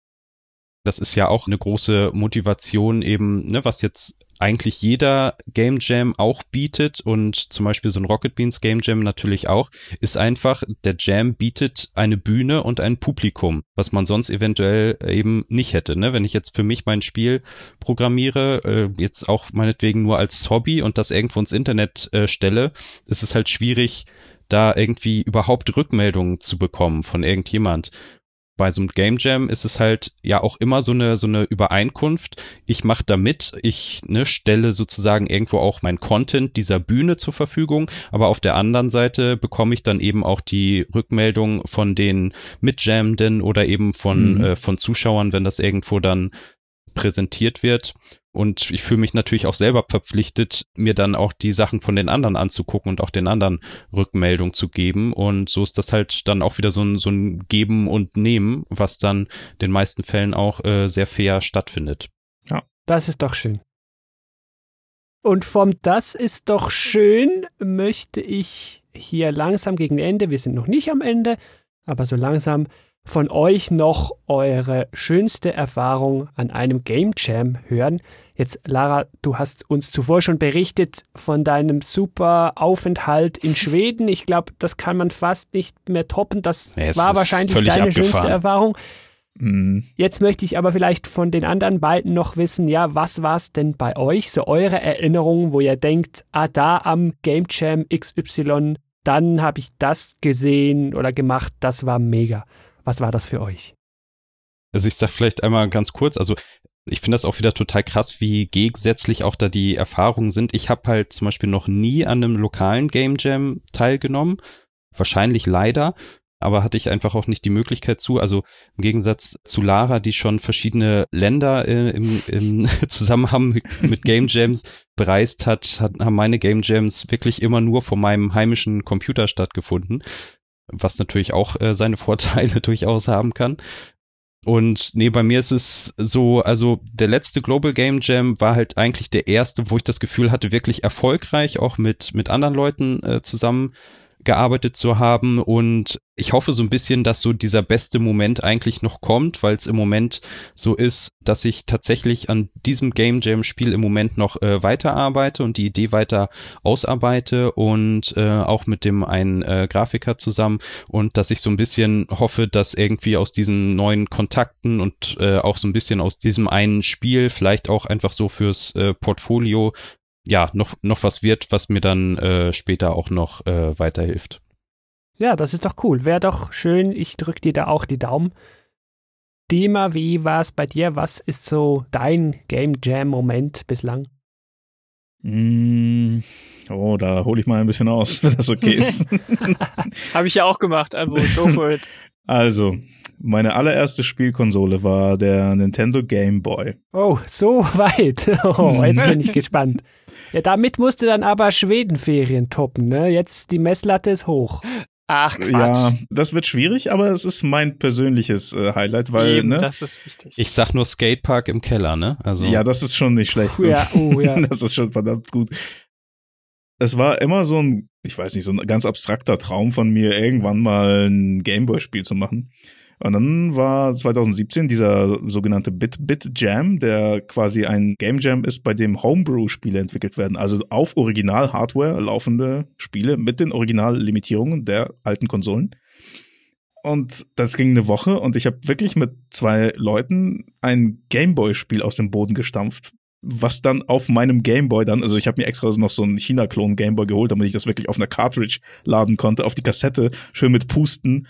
Das ist ja auch eine große Motivation eben, ne, was jetzt eigentlich jeder Game Jam auch bietet und zum Beispiel so ein Rocket Beans Game Jam natürlich auch, ist einfach, der Jam bietet eine Bühne und ein Publikum, was man sonst eventuell eben nicht hätte. Ne? Wenn ich jetzt für mich mein Spiel programmiere, äh, jetzt auch meinetwegen nur als Hobby und das irgendwo ins Internet äh, stelle, ist es halt schwierig, da irgendwie überhaupt Rückmeldungen zu bekommen von irgendjemand bei so einem Game Jam ist es halt ja auch immer so eine so eine Übereinkunft. Ich mache da mit, ich ne, stelle sozusagen irgendwo auch mein Content dieser Bühne zur Verfügung, aber auf der anderen Seite bekomme ich dann eben auch die Rückmeldung von den Mitjammenden oder eben von mhm. äh, von Zuschauern, wenn das irgendwo dann präsentiert wird. Und ich fühle mich natürlich auch selber verpflichtet, mir dann auch die Sachen von den anderen anzugucken und auch den anderen Rückmeldung zu geben. Und so ist das halt dann auch wieder so ein, so ein Geben und Nehmen, was dann in den meisten Fällen auch äh, sehr fair stattfindet. Ja. Das ist doch schön. Und vom Das ist doch schön möchte ich hier langsam gegen Ende, wir sind noch nicht am Ende, aber so langsam von euch noch eure schönste Erfahrung an einem Game Jam hören. Jetzt, Lara, du hast uns zuvor schon berichtet von deinem super Aufenthalt in Schweden. Ich glaube, das kann man fast nicht mehr toppen. Das ja, war wahrscheinlich deine abgefahren. schönste Erfahrung. Mhm. Jetzt möchte ich aber vielleicht von den anderen beiden noch wissen, ja, was war es denn bei euch, so eure Erinnerungen, wo ihr denkt, ah, da am Game Jam XY, dann habe ich das gesehen oder gemacht, das war mega. Was war das für euch? Also ich sag vielleicht einmal ganz kurz, also ich finde das auch wieder total krass, wie gegensätzlich auch da die Erfahrungen sind. Ich habe halt zum Beispiel noch nie an einem lokalen Game Jam teilgenommen. Wahrscheinlich leider, aber hatte ich einfach auch nicht die Möglichkeit zu. Also im Gegensatz zu Lara, die schon verschiedene Länder äh, im, im Zusammenhang mit, mit Game Jams bereist hat, hat, haben meine Game Jams wirklich immer nur vor meinem heimischen Computer stattgefunden was natürlich auch äh, seine Vorteile durchaus haben kann. Und nee, bei mir ist es so, also der letzte Global Game Jam war halt eigentlich der erste, wo ich das Gefühl hatte, wirklich erfolgreich auch mit, mit anderen Leuten äh, zusammen gearbeitet zu haben. Und ich hoffe so ein bisschen, dass so dieser beste Moment eigentlich noch kommt, weil es im Moment so ist, dass ich tatsächlich an diesem Game Jam Spiel im Moment noch äh, weiterarbeite und die Idee weiter ausarbeite und äh, auch mit dem einen äh, Grafiker zusammen. Und dass ich so ein bisschen hoffe, dass irgendwie aus diesen neuen Kontakten und äh, auch so ein bisschen aus diesem einen Spiel vielleicht auch einfach so fürs äh, Portfolio ja noch noch was wird, was mir dann äh, später auch noch äh, weiterhilft. Ja, das ist doch cool. Wäre doch schön. Ich drücke dir da auch die Daumen. Dima, wie war es bei dir? Was ist so dein Game Jam-Moment bislang? Mm, oh, da hole ich mal ein bisschen aus, wenn das okay ist. Habe ich ja auch gemacht, also go for it. Also, meine allererste Spielkonsole war der Nintendo Game Boy. Oh, so weit. Oh, jetzt bin ich gespannt. Ja, damit musst du dann aber Schwedenferien toppen, ne? Jetzt die Messlatte ist hoch. Ach, Quatsch. Ja, das wird schwierig, aber es ist mein persönliches äh, Highlight, weil, Eben, ne? das ist wichtig. Ich sag nur Skatepark im Keller, ne? Also Ja, das ist schon nicht schlecht. ne? Ja, oh, ja. Das ist schon verdammt gut. Es war immer so ein, ich weiß nicht, so ein ganz abstrakter Traum von mir, irgendwann mal ein Gameboy-Spiel zu machen. Und dann war 2017 dieser sogenannte Bit-Bit Jam, der quasi ein Game Jam ist, bei dem Homebrew-Spiele entwickelt werden. Also auf Original-Hardware laufende Spiele mit den Original-Limitierungen der alten Konsolen. Und das ging eine Woche und ich habe wirklich mit zwei Leuten ein Gameboy-Spiel aus dem Boden gestampft, was dann auf meinem Gameboy dann, also ich habe mir extra noch so einen China-Klon Gameboy geholt, damit ich das wirklich auf einer Cartridge laden konnte, auf die Kassette, schön mit Pusten.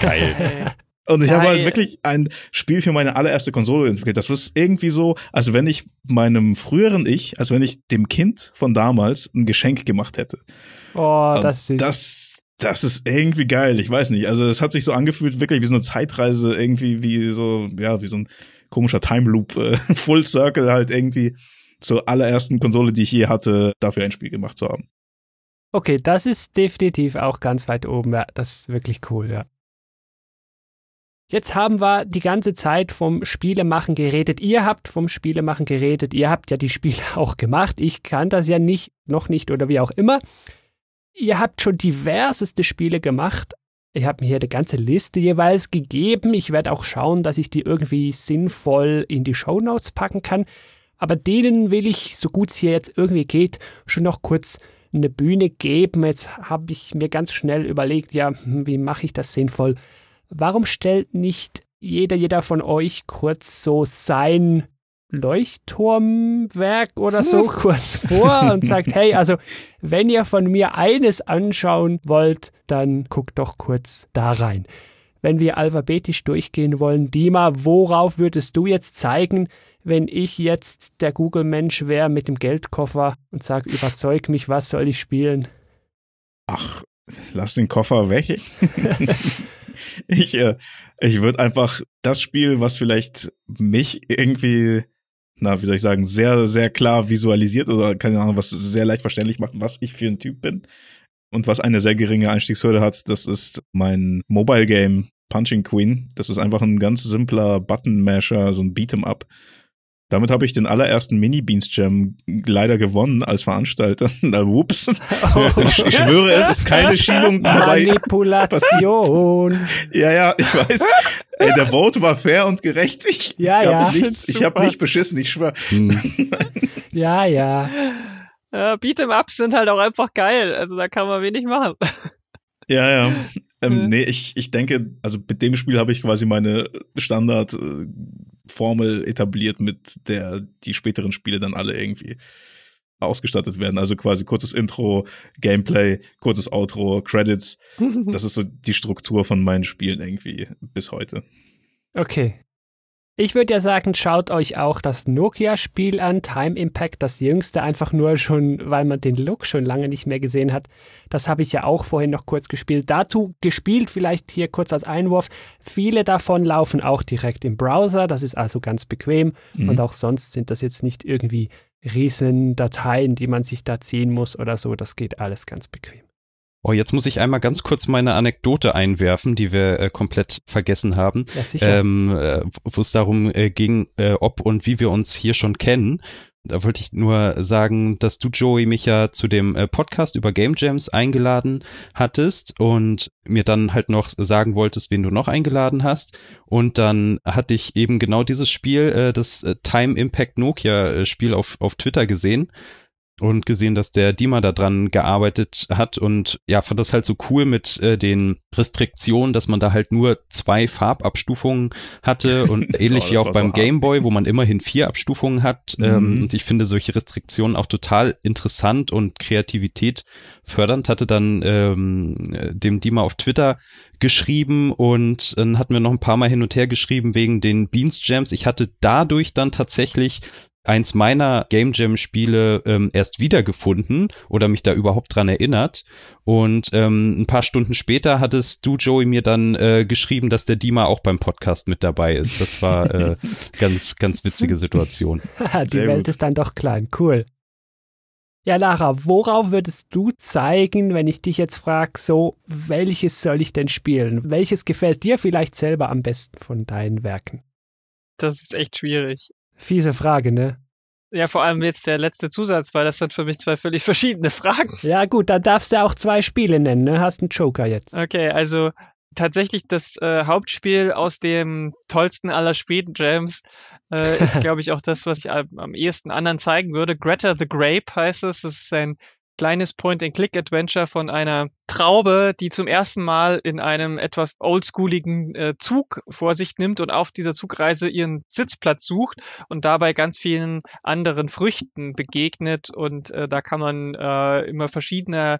geil. Und ich habe Geil. halt wirklich ein Spiel für meine allererste Konsole entwickelt. Das ist irgendwie so, als wenn ich meinem früheren Ich, als wenn ich dem Kind von damals ein Geschenk gemacht hätte. Oh, Und das ist. Das, das ist irgendwie geil. Ich weiß nicht. Also es hat sich so angefühlt, wirklich wie so eine Zeitreise, irgendwie wie so, ja, wie so ein komischer Time Loop, äh, Full Circle halt irgendwie zur allerersten Konsole, die ich je hatte, dafür ein Spiel gemacht zu haben. Okay, das ist definitiv auch ganz weit oben. Ja, das ist wirklich cool, ja. Jetzt haben wir die ganze Zeit vom Spielemachen geredet. Ihr habt vom Spielemachen geredet. Ihr habt ja die Spiele auch gemacht. Ich kann das ja nicht, noch nicht oder wie auch immer. Ihr habt schon diverseste Spiele gemacht. Ich habe mir hier eine ganze Liste jeweils gegeben. Ich werde auch schauen, dass ich die irgendwie sinnvoll in die Shownotes packen kann. Aber denen will ich, so gut es hier jetzt irgendwie geht, schon noch kurz eine Bühne geben. Jetzt habe ich mir ganz schnell überlegt, ja, hm, wie mache ich das sinnvoll? Warum stellt nicht jeder, jeder von euch kurz so sein Leuchtturmwerk oder so kurz vor und sagt, hey, also wenn ihr von mir eines anschauen wollt, dann guckt doch kurz da rein. Wenn wir alphabetisch durchgehen wollen, Dima, worauf würdest du jetzt zeigen, wenn ich jetzt der Google-Mensch wäre mit dem Geldkoffer und sage, überzeug mich, was soll ich spielen? Ach, lass den Koffer weg. ich äh, ich würde einfach das Spiel, was vielleicht mich irgendwie, na, wie soll ich sagen, sehr, sehr klar visualisiert oder keine Ahnung, was sehr leicht verständlich macht, was ich für ein Typ bin und was eine sehr geringe Einstiegshürde hat, das ist mein Mobile Game Punching Queen. Das ist einfach ein ganz simpler Button Masher, so ein Beat'em Up. Damit habe ich den allerersten Mini Beans Jam leider gewonnen als Veranstalter. Na, whoops. Ich, ich schwöre, es ist keine Schielung dabei. Manipulation. Ja, ja, ich weiß. Ey, der Vote war fair und gerecht. Ich Ja, habe ja. nichts, ich habe Super. nicht beschissen, ich schwöre. Hm. Ja, ja. Ja, Beat'em-Ups sind halt auch einfach geil. Also da kann man wenig machen. Ja, ja. Ähm, nee, ich, ich denke, also mit dem Spiel habe ich quasi meine Standard-Formel etabliert, mit der die späteren Spiele dann alle irgendwie ausgestattet werden. Also quasi kurzes Intro, Gameplay, kurzes Outro, Credits. Das ist so die Struktur von meinen Spielen irgendwie bis heute. Okay. Ich würde ja sagen, schaut euch auch das Nokia-Spiel an, Time Impact, das jüngste, einfach nur schon, weil man den Look schon lange nicht mehr gesehen hat. Das habe ich ja auch vorhin noch kurz gespielt. Dazu gespielt, vielleicht hier kurz als Einwurf. Viele davon laufen auch direkt im Browser, das ist also ganz bequem. Mhm. Und auch sonst sind das jetzt nicht irgendwie riesen Dateien, die man sich da ziehen muss oder so. Das geht alles ganz bequem. Oh, jetzt muss ich einmal ganz kurz meine Anekdote einwerfen, die wir äh, komplett vergessen haben, Ja, ähm, äh, wo es darum äh, ging, äh, ob und wie wir uns hier schon kennen. Da wollte ich nur sagen, dass du, Joey, mich ja zu dem äh, Podcast über Game Jams eingeladen hattest und mir dann halt noch sagen wolltest, wen du noch eingeladen hast. Und dann hatte ich eben genau dieses Spiel, äh, das Time Impact Nokia Spiel auf, auf Twitter gesehen und gesehen, dass der Dima da dran gearbeitet hat und ja, fand das halt so cool mit äh, den Restriktionen, dass man da halt nur zwei Farbabstufungen hatte und ähnlich oh, wie auch beim so Game Boy, wo man immerhin vier Abstufungen hat. Mhm. Ähm, und ich finde solche Restriktionen auch total interessant und Kreativität fördernd. Hatte dann ähm, dem Dima auf Twitter geschrieben und dann hatten wir noch ein paar Mal hin und her geschrieben wegen den Beans Jams. Ich hatte dadurch dann tatsächlich eins meiner Game Jam Spiele ähm, erst wiedergefunden oder mich da überhaupt dran erinnert. Und ähm, ein paar Stunden später hattest du, Joey, mir dann äh, geschrieben, dass der Dima auch beim Podcast mit dabei ist. Das war äh, ganz, ganz witzige Situation. Die Welt ist dann doch klein. Cool. Ja, Lara, worauf würdest du zeigen, wenn ich dich jetzt frage, so, welches soll ich denn spielen? Welches gefällt dir vielleicht selber am besten von deinen Werken? Das ist echt schwierig. Fiese Frage, ne? Ja, vor allem jetzt der letzte Zusatz, weil das sind für mich zwei völlig verschiedene Fragen. Ja, gut, dann darfst du auch zwei Spiele nennen, ne? Hast einen Joker jetzt. Okay, also tatsächlich das äh, Hauptspiel aus dem tollsten aller späten Jams äh, ist, glaube ich, auch das, was ich am, am ehesten anderen zeigen würde. Greta the Grape heißt es. Das ist ein kleines Point-and-Click-Adventure von einer Traube, die zum ersten Mal in einem etwas oldschooligen äh, Zug vor sich nimmt und auf dieser Zugreise ihren Sitzplatz sucht und dabei ganz vielen anderen Früchten begegnet. Und äh, da kann man äh, immer verschiedene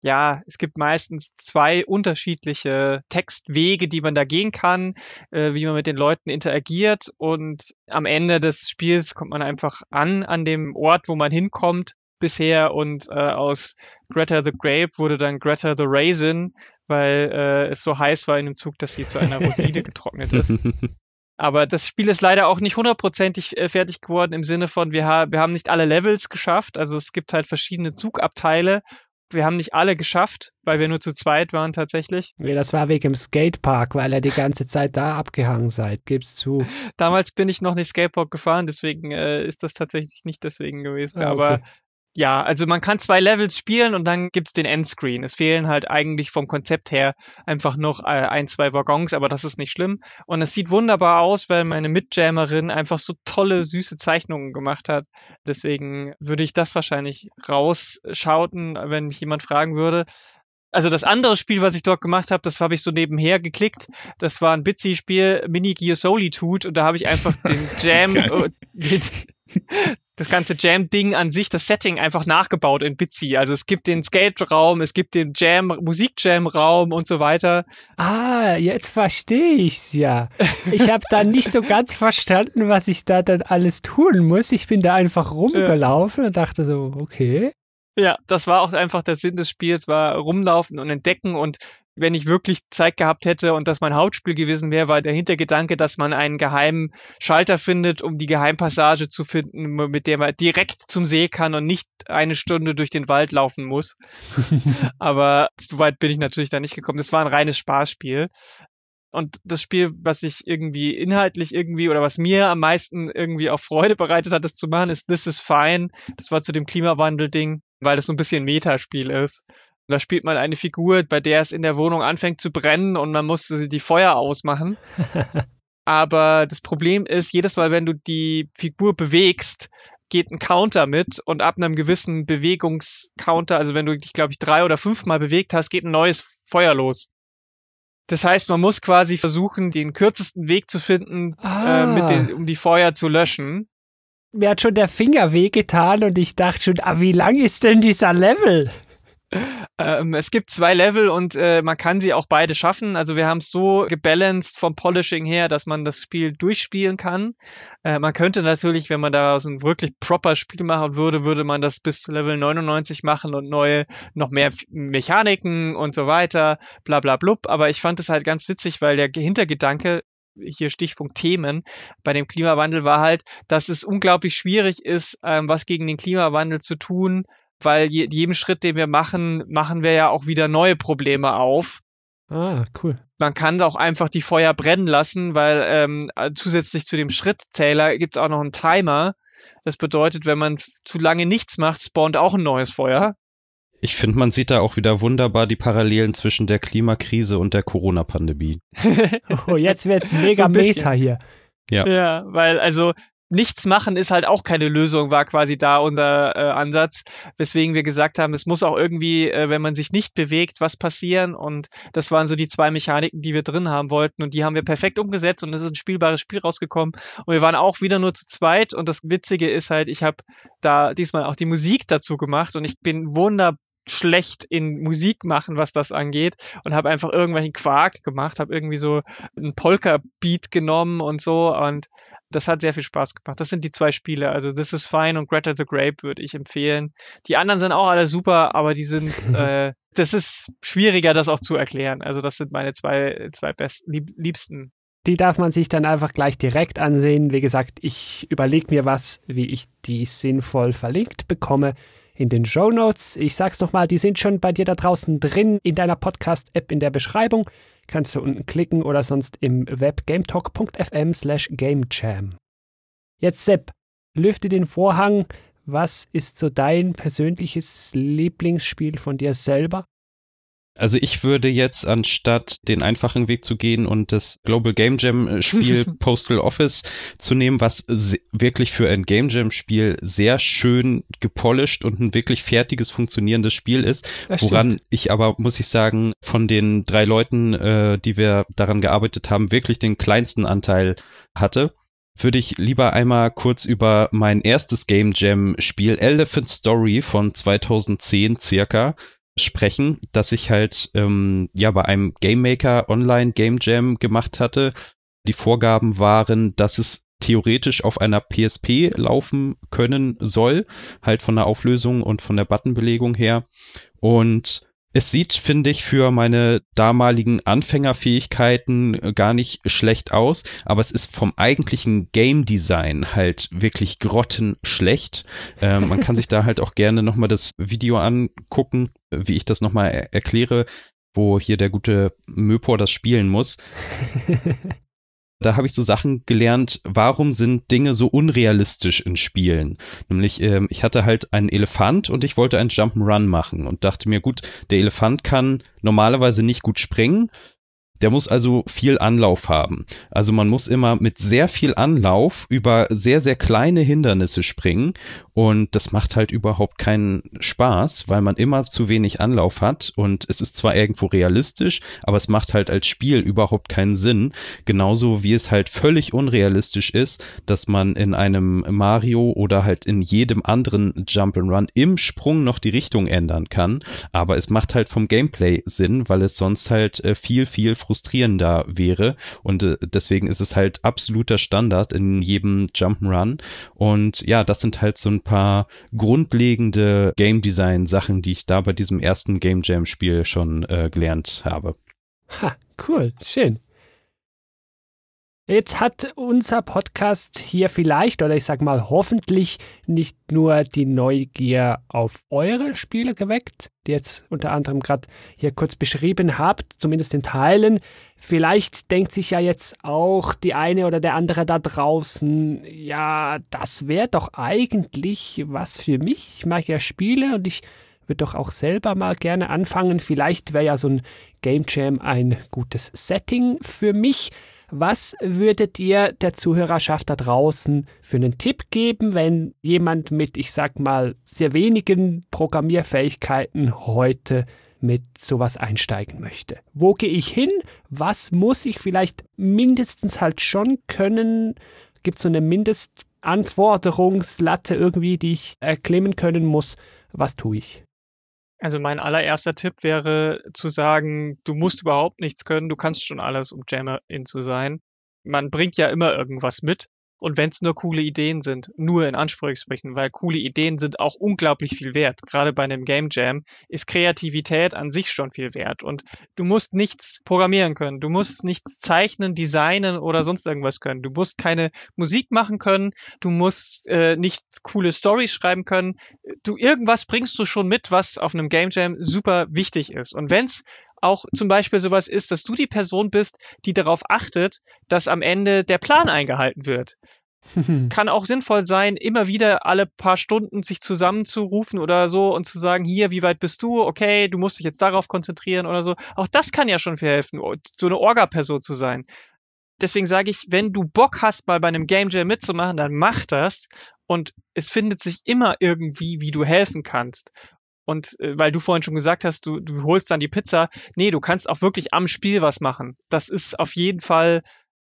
ja, es gibt meistens zwei unterschiedliche Textwege, die man da gehen kann, äh, wie man mit den Leuten interagiert. Und am Ende des Spiels kommt man einfach an, an dem Ort, wo man hinkommt bisher und äh, aus Greta the Grape wurde dann Greta the Raisin, weil äh, es so heiß war in dem Zug, dass sie zu einer Rosine getrocknet ist. Aber das Spiel ist leider auch nicht hundertprozentig äh, fertig geworden im Sinne von, wir, ha wir haben nicht alle Levels geschafft. Also es gibt halt verschiedene Zugabteile. Wir haben nicht alle geschafft, weil wir nur zu zweit waren tatsächlich. Nee, das war wegen dem Skatepark, weil er die ganze Zeit da abgehangen seid, gib's zu. Damals bin ich noch nicht Skatepark gefahren, deswegen äh, ist das tatsächlich nicht deswegen gewesen. Ah, okay. Aber ja, also man kann zwei Levels spielen und dann gibt's den Endscreen. Es fehlen halt eigentlich vom Konzept her einfach noch äh, ein, zwei Waggons, aber das ist nicht schlimm. Und es sieht wunderbar aus, weil meine Mitjammerin einfach so tolle, süße Zeichnungen gemacht hat. Deswegen würde ich das wahrscheinlich rausschauten, wenn mich jemand fragen würde. Also das andere Spiel, was ich dort gemacht habe, das habe ich so nebenher geklickt. Das war ein Bitsy-Spiel, Mini Gear Solitude, und da habe ich einfach den Jam, den, das ganze Jam-Ding an sich, das Setting einfach nachgebaut in Bitsy. Also es gibt den Skate-Raum, es gibt den Jam, Musik-Jam-Raum und so weiter. Ah, jetzt verstehe ich's ja. Ich habe da nicht so ganz verstanden, was ich da dann alles tun muss. Ich bin da einfach rumgelaufen ja. und dachte so, okay. Ja, das war auch einfach der Sinn des Spiels, war rumlaufen und entdecken und wenn ich wirklich Zeit gehabt hätte und das mein Hauptspiel gewesen wäre, war der Hintergedanke, dass man einen geheimen Schalter findet, um die Geheimpassage zu finden, mit der man direkt zum See kann und nicht eine Stunde durch den Wald laufen muss. Aber so weit bin ich natürlich da nicht gekommen. Das war ein reines Spaßspiel. Und das Spiel, was ich irgendwie inhaltlich irgendwie oder was mir am meisten irgendwie auch Freude bereitet hat, das zu machen, ist This is Fine. Das war zu dem Klimawandel-Ding, weil das so ein bisschen Metaspiel ist. Da spielt man eine Figur, bei der es in der Wohnung anfängt zu brennen und man muss die Feuer ausmachen. Aber das Problem ist, jedes Mal, wenn du die Figur bewegst, geht ein Counter mit und ab einem gewissen Bewegungscounter, also wenn du dich, glaube ich, drei oder fünfmal bewegt hast, geht ein neues Feuer los. Das heißt, man muss quasi versuchen, den kürzesten Weg zu finden, ah. äh, den, um die Feuer zu löschen. Mir hat schon der Finger wehgetan und ich dachte schon, ah, wie lang ist denn dieser Level? Ähm, es gibt zwei Level und äh, man kann sie auch beide schaffen. Also wir haben es so gebalanced vom Polishing her, dass man das Spiel durchspielen kann. Äh, man könnte natürlich, wenn man daraus ein wirklich proper Spiel machen würde, würde man das bis zu Level 99 machen und neue, noch mehr Mechaniken und so weiter, bla bla blub. Aber ich fand es halt ganz witzig, weil der Hintergedanke hier Stichpunkt Themen bei dem Klimawandel war halt, dass es unglaublich schwierig ist, ähm, was gegen den Klimawandel zu tun, weil je, jedem Schritt, den wir machen, machen wir ja auch wieder neue Probleme auf. Ah, cool. Man kann auch einfach die Feuer brennen lassen, weil ähm, zusätzlich zu dem Schrittzähler gibt's auch noch einen Timer. Das bedeutet, wenn man zu lange nichts macht, spawnt auch ein neues Feuer. Ich finde, man sieht da auch wieder wunderbar die Parallelen zwischen der Klimakrise und der Corona-Pandemie. oh, jetzt wird's mega So meta hier. Ja. Ja, weil also nichts machen ist halt auch keine Lösung, war quasi da unser äh, Ansatz, weswegen wir gesagt haben, es muss auch irgendwie, äh, wenn man sich nicht bewegt, was passieren. Und das waren so die zwei Mechaniken, die wir drin haben wollten. Und die haben wir perfekt umgesetzt und es ist ein spielbares Spiel rausgekommen. Und wir waren auch wieder nur zu zweit. Und das Witzige ist halt, ich habe da diesmal auch die Musik dazu gemacht. Und ich bin wunderbar schlecht in Musik machen, was das angeht. Und habe einfach irgendwelchen Quark gemacht, habe irgendwie so einen Polka-Beat genommen und so. Und das hat sehr viel Spaß gemacht. Das sind die zwei Spiele, also This is Fine und Greta the Grape würde ich empfehlen. Die anderen sind auch alle super, aber die sind, äh, das ist schwieriger, das auch zu erklären. Also das sind meine zwei, zwei besten, lieb, liebsten. Die darf man sich dann einfach gleich direkt ansehen. Wie gesagt, ich überlege mir was, wie ich die sinnvoll verlinkt bekomme in den Show Notes. Ich sag's nochmal, die sind schon bei dir da draußen drin in deiner Podcast-App in der Beschreibung. Kannst du unten klicken oder sonst im Web gametalk.fm slash gamejam. Jetzt Sepp, lüfte den Vorhang. Was ist so dein persönliches Lieblingsspiel von dir selber? Also ich würde jetzt anstatt den einfachen Weg zu gehen und das Global Game Jam äh, Spiel Postal Office zu nehmen, was wirklich für ein Game Jam Spiel sehr schön gepolished und ein wirklich fertiges funktionierendes Spiel ist, Das woran stimmt. ich aber muss ich sagen, von den drei Leuten, äh, die wir daran gearbeitet haben, wirklich den kleinsten Anteil hatte würde ich lieber einmal kurz über mein erstes Game Jam Spiel Elephant Story von 2010 circa sprechen, dass ich halt ähm, ja bei einem Game Maker Online Game Jam gemacht hatte. Die Vorgaben waren, dass es theoretisch auf einer PSP laufen können soll, halt von der Auflösung und von der Buttonbelegung her. Und es sieht, finde ich, für meine damaligen Anfängerfähigkeiten äh, gar nicht schlecht aus, aber es ist vom eigentlichen Game Design halt wirklich grottenschlecht. Ähm, man kann sich da halt auch gerne nochmal das Video angucken, wie ich das nochmal er erkläre, wo hier der gute Möpor das spielen muss. Da habe ich so Sachen gelernt, warum sind Dinge so unrealistisch in Spielen? Nämlich, ähm, ich hatte halt einen Elefant und ich wollte einen Jump'n'Run machen und dachte mir, gut, der Elefant kann normalerweise nicht gut springen. Der muss also viel Anlauf haben. Also man muss immer mit sehr viel Anlauf über sehr, sehr kleine Hindernisse springen. Und das macht halt überhaupt keinen Spaß, weil man immer zu wenig Anlauf hat. Und es ist zwar irgendwo realistisch, aber es macht halt als Spiel überhaupt keinen Sinn. Genauso wie es halt völlig unrealistisch ist, dass man in einem Mario oder halt in jedem anderen Jump'n'Run im Sprung noch die Richtung ändern kann. Aber es macht halt vom Gameplay Sinn, weil es sonst halt äh, viel, viel frustrierender wäre. Und äh, deswegen ist es halt absoluter Standard in jedem Jump'n'Run. Und ja, das sind halt so ein paar grundlegende Game Design Sachen, die ich da bei diesem ersten Game Jam Spiel schon äh, gelernt habe. Ha, cool, schön. Jetzt hat unser Podcast hier vielleicht, oder ich sag mal hoffentlich, nicht nur die Neugier auf eure Spiele geweckt, die jetzt unter anderem gerade hier kurz beschrieben habt, zumindest in Teilen. Vielleicht denkt sich ja jetzt auch die eine oder der andere da draußen, ja, das wäre doch eigentlich was für mich. Ich mag ja Spiele und ich würde doch auch selber mal gerne anfangen. Vielleicht wäre ja so ein Game Jam ein gutes Setting für mich. Was würdet ihr der Zuhörerschaft da draußen für einen Tipp geben, wenn jemand mit, ich sag mal, sehr wenigen Programmierfähigkeiten heute mit sowas einsteigen möchte? Wo gehe ich hin? Was muss ich vielleicht mindestens halt schon können? Gibt es so eine Mindestanforderungslatte irgendwie, die ich erklimmen können muss? Was tue ich? Also mein allererster Tipp wäre zu sagen, du musst überhaupt nichts können, du kannst schon alles, um Jammerin zu sein. Man bringt ja immer irgendwas mit. Und wenn es nur coole Ideen sind, nur in Anführungsstrichen, weil coole Ideen sind auch unglaublich viel wert. Gerade bei einem Game Jam ist Kreativität an sich schon viel wert. Und du musst nichts programmieren können, du musst nichts zeichnen, designen oder sonst irgendwas können. Du musst keine Musik machen können, du musst äh, nicht coole Stories schreiben können. Du irgendwas bringst du schon mit, was auf einem Game Jam super wichtig ist. Und wenn's auch zum Beispiel sowas ist, dass du die Person bist, die darauf achtet, dass am Ende der Plan eingehalten wird. Kann auch sinnvoll sein, immer wieder alle paar Stunden sich zusammenzurufen oder so und zu sagen, hier, wie weit bist du? Okay, du musst dich jetzt darauf konzentrieren oder so. Auch das kann ja schon viel helfen, so eine Orga-Person zu sein. Deswegen sage ich, wenn du Bock hast, mal bei einem Game Jam mitzumachen, dann mach das. Und es findet sich immer irgendwie, wie du helfen kannst. Und äh, weil du vorhin schon gesagt hast, du, du holst dann die Pizza. Nee, du kannst auch wirklich am Spiel was machen. Das ist auf jeden Fall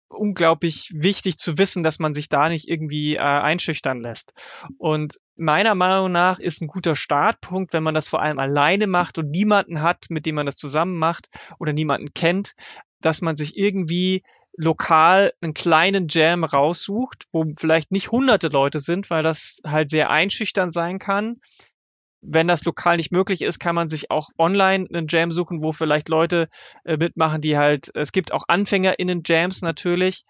unglaublich wichtig zu wissen, dass man sich da nicht irgendwie äh, einschüchtern lässt. Und meiner Meinung nach ist ein guter Startpunkt, wenn man das vor allem alleine macht und niemanden hat, mit dem man das zusammen macht oder niemanden kennt, dass man sich irgendwie lokal einen kleinen Jam raussucht, wo vielleicht nicht hunderte Leute sind, weil das halt sehr einschüchtern sein kann. Wenn das lokal nicht möglich ist, kann man sich auch online einen Jam suchen, wo vielleicht Leute äh, mitmachen, die halt, es gibt auch Anfänger in den Jams natürlich.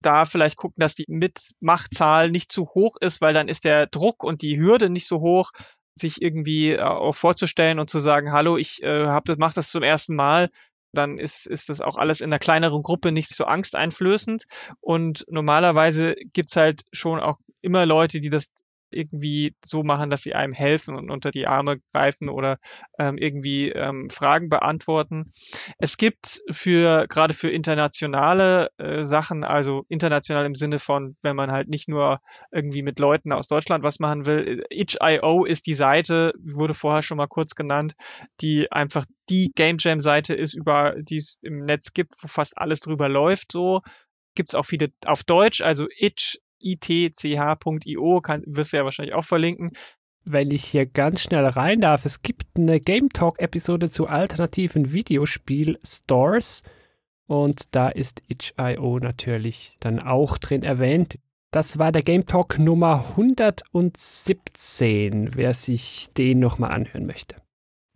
Da vielleicht gucken, dass die Mitmachzahl nicht zu hoch ist, weil dann ist der Druck und die Hürde nicht so hoch, sich irgendwie äh, auch vorzustellen und zu sagen, hallo, ich äh, hab das, mach das zum ersten Mal dann ist, ist das auch alles in einer kleineren Gruppe nicht so angsteinflößend. Und normalerweise gibt's halt schon auch immer Leute, die das irgendwie so machen, dass sie einem helfen und unter die Arme greifen oder ähm, irgendwie ähm, Fragen beantworten. Es gibt für gerade für internationale äh, Sachen, also international im Sinne von, wenn man halt nicht nur irgendwie mit Leuten aus Deutschland was machen will, itch.io ist die Seite, wurde vorher schon mal kurz genannt, die einfach die Game Jam Seite ist, über die es im Netz gibt, wo fast alles drüber läuft so gibt's auch viele auf Deutsch, also itch itch.io, kann, wirst du ja wahrscheinlich auch verlinken. Wenn ich hier ganz schnell rein darf, es gibt eine Game Talk-Episode zu alternativen Videospiel-Stores und da ist itch.io natürlich dann auch drin erwähnt. Das war der Game Talk Nummer 117, wer sich den nochmal anhören möchte.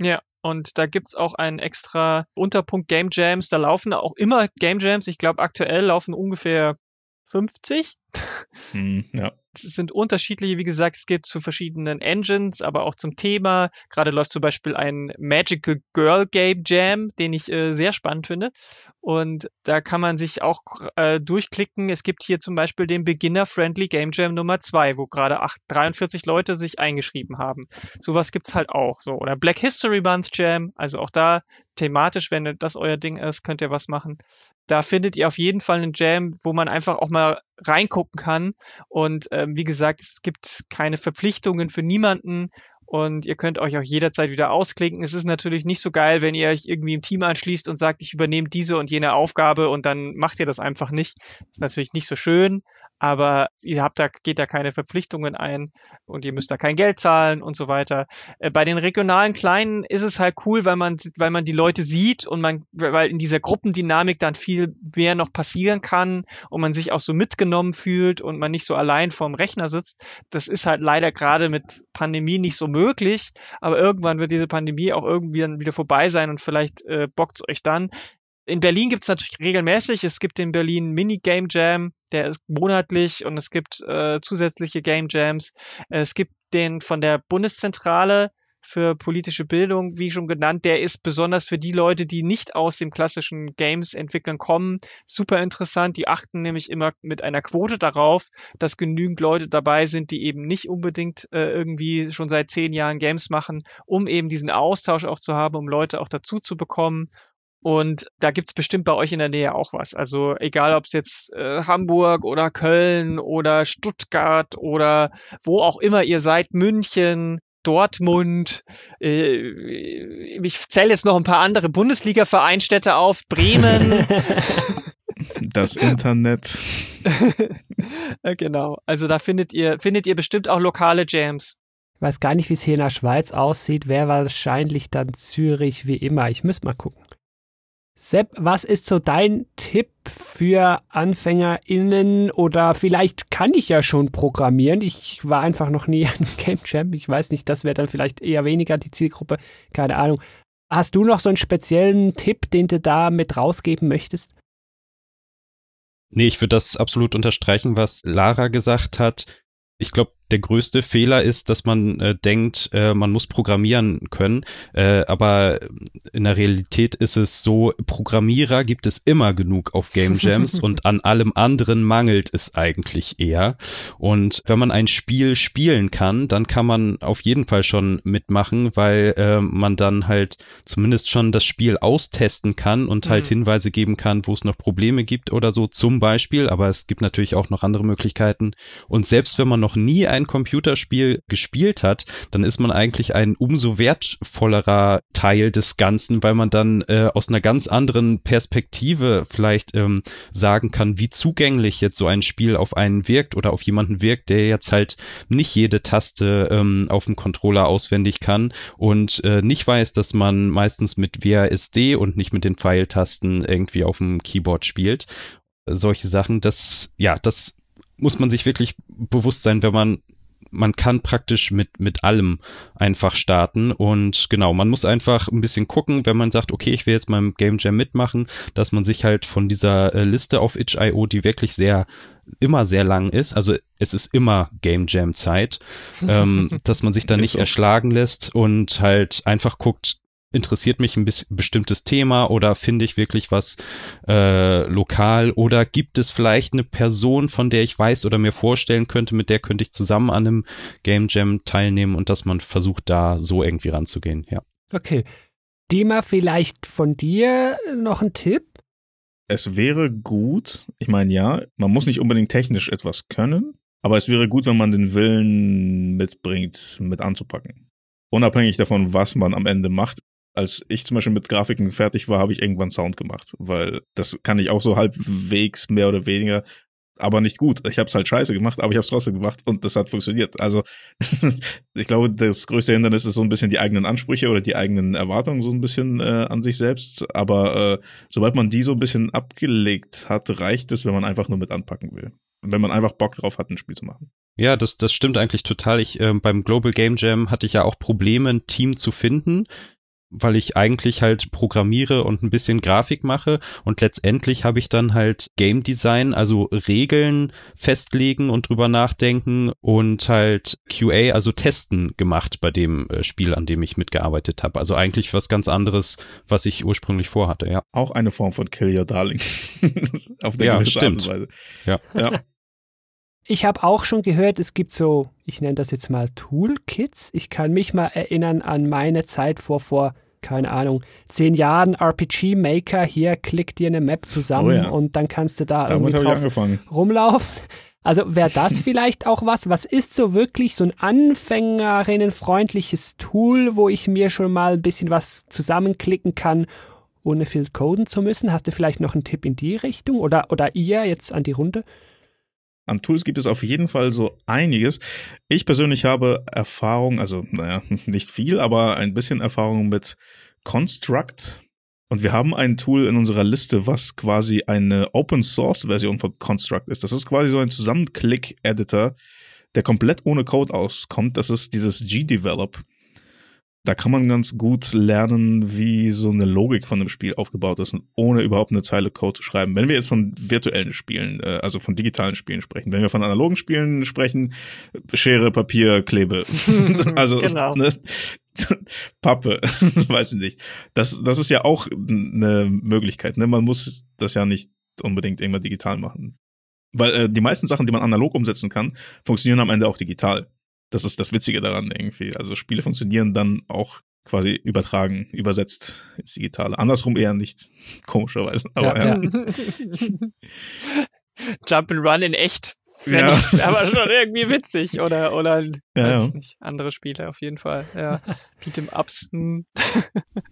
Ja, und da gibt's auch einen extra Unterpunkt Game Jams. Da laufen auch immer Game Jams. Ich glaube, aktuell laufen ungefähr 50. Hm, ja. Es sind unterschiedliche, wie gesagt, es gibt zu verschiedenen Engines, aber auch zum Thema. Gerade läuft zum Beispiel ein Magical Girl Game Jam, den ich äh, sehr spannend finde. Und da kann man sich auch äh, durchklicken. Es gibt hier zum Beispiel den Beginner Friendly Game Jam Nummer 2, wo gerade 43 Leute sich eingeschrieben haben. Sowas gibt's halt auch. So. Oder Black History Month Jam, also auch da thematisch, wenn das euer Ding ist, könnt ihr was machen. Da findet ihr auf jeden Fall einen Jam, wo man einfach auch mal reingucken kann. Und ähm, wie gesagt, es gibt keine Verpflichtungen für niemanden und ihr könnt euch auch jederzeit wieder ausklinken. Es ist natürlich nicht so geil, wenn ihr euch irgendwie im Team anschließt und sagt, ich übernehme diese und jene Aufgabe und dann macht ihr das einfach nicht. Das ist natürlich nicht so schön, aber ihr habt da, geht da keine Verpflichtungen ein und ihr müsst da kein Geld zahlen und so weiter. Äh, bei den regionalen Kleinen ist es halt cool, weil man, weil man die Leute sieht und man, weil in dieser Gruppendynamik dann viel mehr noch passieren kann und man sich auch so mitgenommen fühlt und man nicht so allein vorm Rechner sitzt. Das ist halt leider gerade mit Pandemie nicht so möglich, aber irgendwann wird diese Pandemie auch irgendwie dann wieder vorbei sein und vielleicht äh, bockt's euch dann. In Berlin gibt's natürlich regelmäßig, es gibt den Berlin Mini Game Jam, der ist monatlich und es gibt äh, zusätzliche Game Jams. Es gibt den von der Bundeszentrale für politische Bildung, wie schon genannt, der ist besonders für die Leute, die nicht aus dem klassischen Games entwickeln kommen, super interessant. Die achten nämlich immer mit einer Quote darauf, dass genügend Leute dabei sind, die eben nicht unbedingt äh, irgendwie schon seit zehn Jahren Games machen, um eben diesen Austausch auch zu haben, um Leute auch dazu zu bekommen. Und da gibt's bestimmt bei euch in der Nähe auch was. Also egal, ob es jetzt äh, Hamburg oder Köln oder Stuttgart oder wo auch immer ihr seid, München, Dortmund, äh, ich zähle jetzt noch ein paar andere Bundesliga-Vereinstädte auf, Bremen. Das Internet. genau. Also da findet ihr, findet ihr bestimmt auch lokale Jams. Ich weiß gar nicht, wie es hier in der Schweiz aussieht. Wäre wahrscheinlich dann Zürich wie immer. Ich müsste mal gucken. Sepp, was ist so dein Tipp für AnfängerInnen oder vielleicht kann ich ja schon programmieren. Ich war einfach noch nie ein Game Jam. Ich weiß nicht, das wäre dann vielleicht eher weniger die Zielgruppe. Keine Ahnung. Hast du noch so einen speziellen Tipp, den du da mit rausgeben möchtest? Nee, ich würde das absolut unterstreichen, was Lara gesagt hat. Ich glaube, der größte Fehler ist, dass man äh, denkt, äh, man muss programmieren können. Äh, aber in der Realität ist es so, Programmierer gibt es immer genug auf Game Jams und an allem anderen mangelt es eigentlich eher. Und wenn man ein Spiel spielen kann, dann kann man auf jeden Fall schon mitmachen, weil äh, man dann halt zumindest schon das Spiel austesten kann und halt mhm. Hinweise geben kann, wo es noch Probleme gibt oder so zum Beispiel. Aber es gibt natürlich auch noch andere Möglichkeiten. Und selbst wenn man noch nie ein Computerspiel gespielt hat, dann ist man eigentlich ein umso wertvollerer Teil des Ganzen, weil man dann äh, aus einer ganz anderen Perspektive vielleicht ähm, sagen kann, wie zugänglich jetzt so ein Spiel auf einen wirkt oder auf jemanden wirkt, der jetzt halt nicht jede Taste ähm, auf dem Controller auswendig kann und äh, nicht weiß, dass man meistens mit WASD und nicht mit den Pfeiltasten irgendwie auf dem Keyboard spielt. Solche Sachen, das, ja, das muss man sich wirklich bewusst sein, wenn man man kann praktisch mit, mit allem einfach starten und genau, man muss einfach ein bisschen gucken, wenn man sagt, okay, ich will jetzt mal im Game Jam mitmachen, dass man sich halt von dieser äh, Liste auf itch.io, die wirklich sehr, immer sehr lang ist, also es ist immer Game Jam Zeit, ähm, dass man sich da nicht so. erschlagen lässt und halt einfach guckt, interessiert mich ein bestimmtes Thema oder finde ich wirklich was äh, lokal oder gibt es vielleicht eine Person, von der ich weiß oder mir vorstellen könnte, mit der könnte ich zusammen an einem Game Jam teilnehmen und dass man versucht, da so irgendwie ranzugehen, ja. Okay. Dima, vielleicht von dir noch ein Tipp? Es wäre gut, ich meine ja, man muss nicht unbedingt technisch etwas können, aber es wäre gut, wenn man den Willen mitbringt, mit anzupacken. Unabhängig davon, was man am Ende macht, als ich zum Beispiel mit Grafiken fertig war, habe ich irgendwann Sound gemacht, weil das kann ich auch so halbwegs mehr oder weniger, aber nicht gut. Ich habe es halt scheiße gemacht, aber ich habe es trotzdem gemacht und das hat funktioniert. Also ich glaube, das größte Hindernis ist so ein bisschen die eigenen Ansprüche oder die eigenen Erwartungen so ein bisschen äh, an sich selbst. Aber äh, sobald man die so ein bisschen abgelegt hat, reicht es, wenn man einfach nur mit anpacken will. Wenn man einfach Bock drauf hat, ein Spiel zu machen. Ja, das, das stimmt eigentlich total. Ich, äh, beim Global Game Jam hatte ich ja auch Probleme, ein Team zu finden weil ich eigentlich halt programmiere und ein bisschen Grafik mache und letztendlich habe ich dann halt Game Design, also Regeln festlegen und drüber nachdenken und halt QA, also Testen gemacht bei dem äh, Spiel, an dem ich mitgearbeitet habe. Also eigentlich was ganz anderes, was ich ursprünglich vorhatte, ja. Auch eine Form von Kill Your Darlings. Auf der ja, stimmt. Ja. ja. Ich habe auch schon gehört, es gibt so, ich nenne das jetzt mal Toolkits. Ich kann mich mal erinnern an meine Zeit vor, vor, keine Ahnung, zehn Jahren RPG Maker. Hier klickt dir eine Map zusammen oh ja. und dann kannst du da Damit irgendwie drauf rumlaufen. Also wäre das vielleicht auch was? Was ist so wirklich so ein anfängerinnenfreundliches Tool, wo ich mir schon mal ein bisschen was zusammenklicken kann, ohne viel coden zu müssen? Hast du vielleicht noch einen Tipp in die Richtung oder, oder ihr jetzt an die Runde? An Tools gibt es auf jeden Fall so einiges. Ich persönlich habe Erfahrung, also naja, nicht viel, aber ein bisschen Erfahrung mit Construct. Und wir haben ein Tool in unserer Liste, was quasi eine Open Source Version von Construct ist. Das ist quasi so ein Zusammenklick-Editor, der komplett ohne Code auskommt. Das ist dieses G-Develop da kann man ganz gut lernen, wie so eine Logik von einem Spiel aufgebaut ist, ohne überhaupt eine Zeile Code zu schreiben. Wenn wir jetzt von virtuellen Spielen, äh, also von digitalen Spielen sprechen, wenn wir von analogen Spielen sprechen, Schere, Papier, Klebe. also genau. ne, Pappe, weiß ich nicht. Das, das ist ja auch eine Möglichkeit. Ne? Man muss das ja nicht unbedingt irgendwann digital machen. Weil äh, die meisten Sachen, die man analog umsetzen kann, funktionieren am Ende auch digital. Das ist das Witzige daran irgendwie. Also Spiele funktionieren dann auch quasi übertragen, übersetzt ins Digitale. Andersrum eher nicht, komischerweise. Aber ja. ja. Jump and Run in echt. Ja. Nicht, aber schon irgendwie witzig oder oder ja, weiß ja. nicht, andere Spiele auf jeden Fall. Ja, Beat'em Ups. Hm.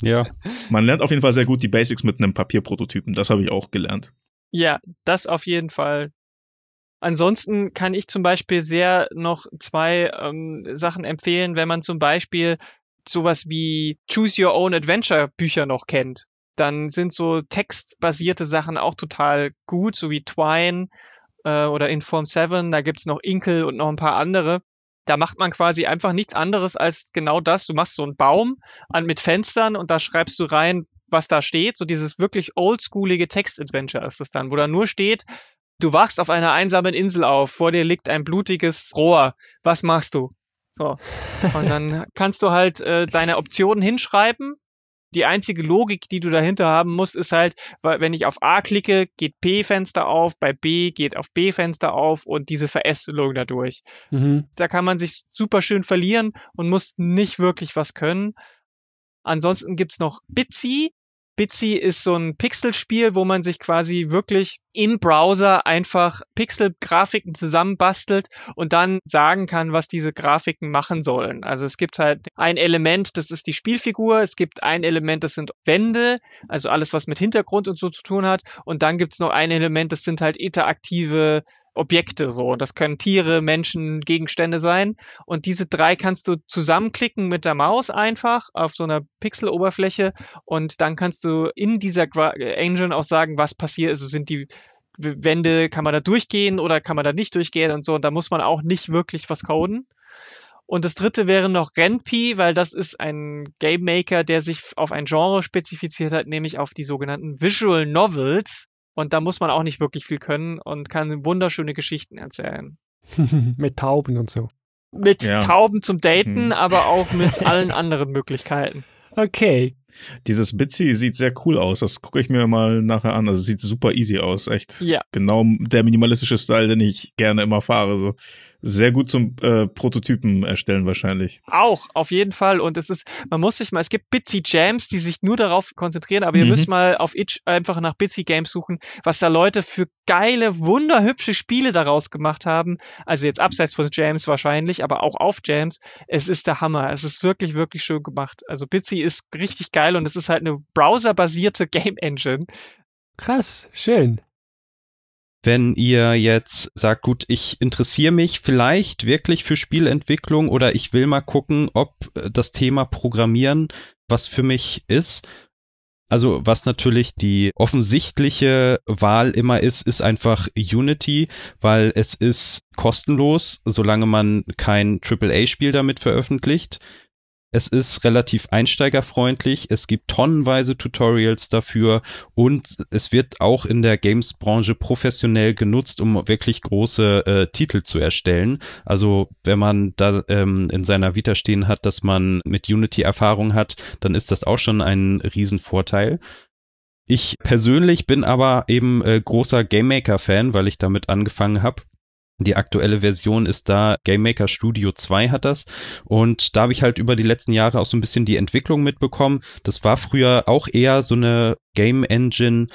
ja, man lernt auf jeden Fall sehr gut die Basics mit einem Papierprototypen. Das habe ich auch gelernt. Ja, das auf jeden Fall. Ansonsten kann ich zum Beispiel sehr noch zwei ähm, Sachen empfehlen, wenn man zum Beispiel sowas wie Choose Your Own Adventure Bücher noch kennt. Dann sind so textbasierte Sachen auch total gut, so wie Twine äh, oder Inform 7. Da gibt's noch Inkel und noch ein paar andere. Da macht man quasi einfach nichts anderes als genau das. Du machst so einen Baum an, mit Fenstern und da schreibst du rein, was da steht. So dieses wirklich oldschoolige Text-Adventure ist das dann, wo da nur steht, Du wachst auf einer einsamen Insel auf, vor dir liegt ein blutiges Rohr. Was machst du? So. Und dann kannst du halt äh, deine Optionen hinschreiben. Die einzige Logik, die du dahinter haben musst, ist halt, wenn ich auf A klicke, geht P-Fenster auf, bei B geht auf B-Fenster auf und diese Verästelung dadurch. Mhm. Da kann man sich super schön verlieren und muss nicht wirklich was können. Ansonsten gibt's noch Bitsy. Bitsy ist so ein Pixelspiel, wo man sich quasi wirklich im Browser einfach Pixel-Grafiken zusammenbastelt und dann sagen kann, was diese Grafiken machen sollen. Also es gibt halt ein Element, das ist die Spielfigur, es gibt ein Element, das sind Wände, also alles, was mit Hintergrund und so zu tun hat. Und dann gibt's noch ein Element, das sind halt interaktive Objekte so. Das können Tiere, Menschen, Gegenstände sein. Und diese drei kannst du zusammenklicken mit der Maus einfach auf so einer Pixel-Oberfläche und dann kannst du in dieser Engine auch sagen, was passiert. Also sind die Wände, kann man da durchgehen oder kann man da nicht durchgehen und so. Und da muss man auch nicht wirklich was coden. Und das dritte wäre noch Renpi, weil das ist ein Game Maker, der sich auf ein Genre spezifiziert hat, nämlich auf die sogenannten Visual Novels. Und da muss man auch nicht wirklich viel können und kann wunderschöne Geschichten erzählen. mit Tauben und so. Mit ja. Tauben zum Daten, mhm. aber auch mit allen anderen Möglichkeiten. Okay. Dieses Bitsy sieht sehr cool aus. Das gucke ich mir mal nachher an. Also sieht super easy aus. Echt. Ja. Genau der minimalistische Style, den ich gerne immer fahre. So sehr gut zum äh, Prototypen erstellen wahrscheinlich. Auch, auf jeden Fall. Und es ist, man muss sich mal, es gibt Bitsy Jams, die sich nur darauf konzentrieren, aber mhm. ihr müsst mal auf Itch einfach nach Bitsy Games suchen, was da Leute für geile, wunderhübsche Spiele daraus gemacht haben. Also jetzt abseits von Jams wahrscheinlich, aber auch auf Jams. Es ist der Hammer. Es ist wirklich, wirklich schön gemacht. Also Bitsy ist richtig geil und es ist halt eine browserbasierte Game Engine. Krass, schön wenn ihr jetzt sagt, gut, ich interessiere mich vielleicht wirklich für Spielentwicklung oder ich will mal gucken, ob äh, das Thema Programmieren was für mich ist. Also was natürlich die offensichtliche Wahl immer ist, ist einfach Unity, weil es ist kostenlos, solange man kein AAA-Spiel damit veröffentlicht. Es ist relativ einsteigerfreundlich. Es gibt tonnenweise Tutorials dafür und es wird auch in der Games-Branche professionell genutzt, um wirklich große äh, Titel zu erstellen. Also wenn man da ähm, in seiner Vita stehen hat, dass man mit Unity Erfahrung hat, dann ist das auch schon ein Riesenvorteil. Ich persönlich bin aber eben äh, großer Game Maker Fan, weil ich damit angefangen habe die aktuelle Version ist da, Game Maker Studio 2 hat das. Und da habe ich halt über die letzten Jahre auch so ein bisschen die Entwicklung mitbekommen. Das war früher auch eher so eine Game Engine,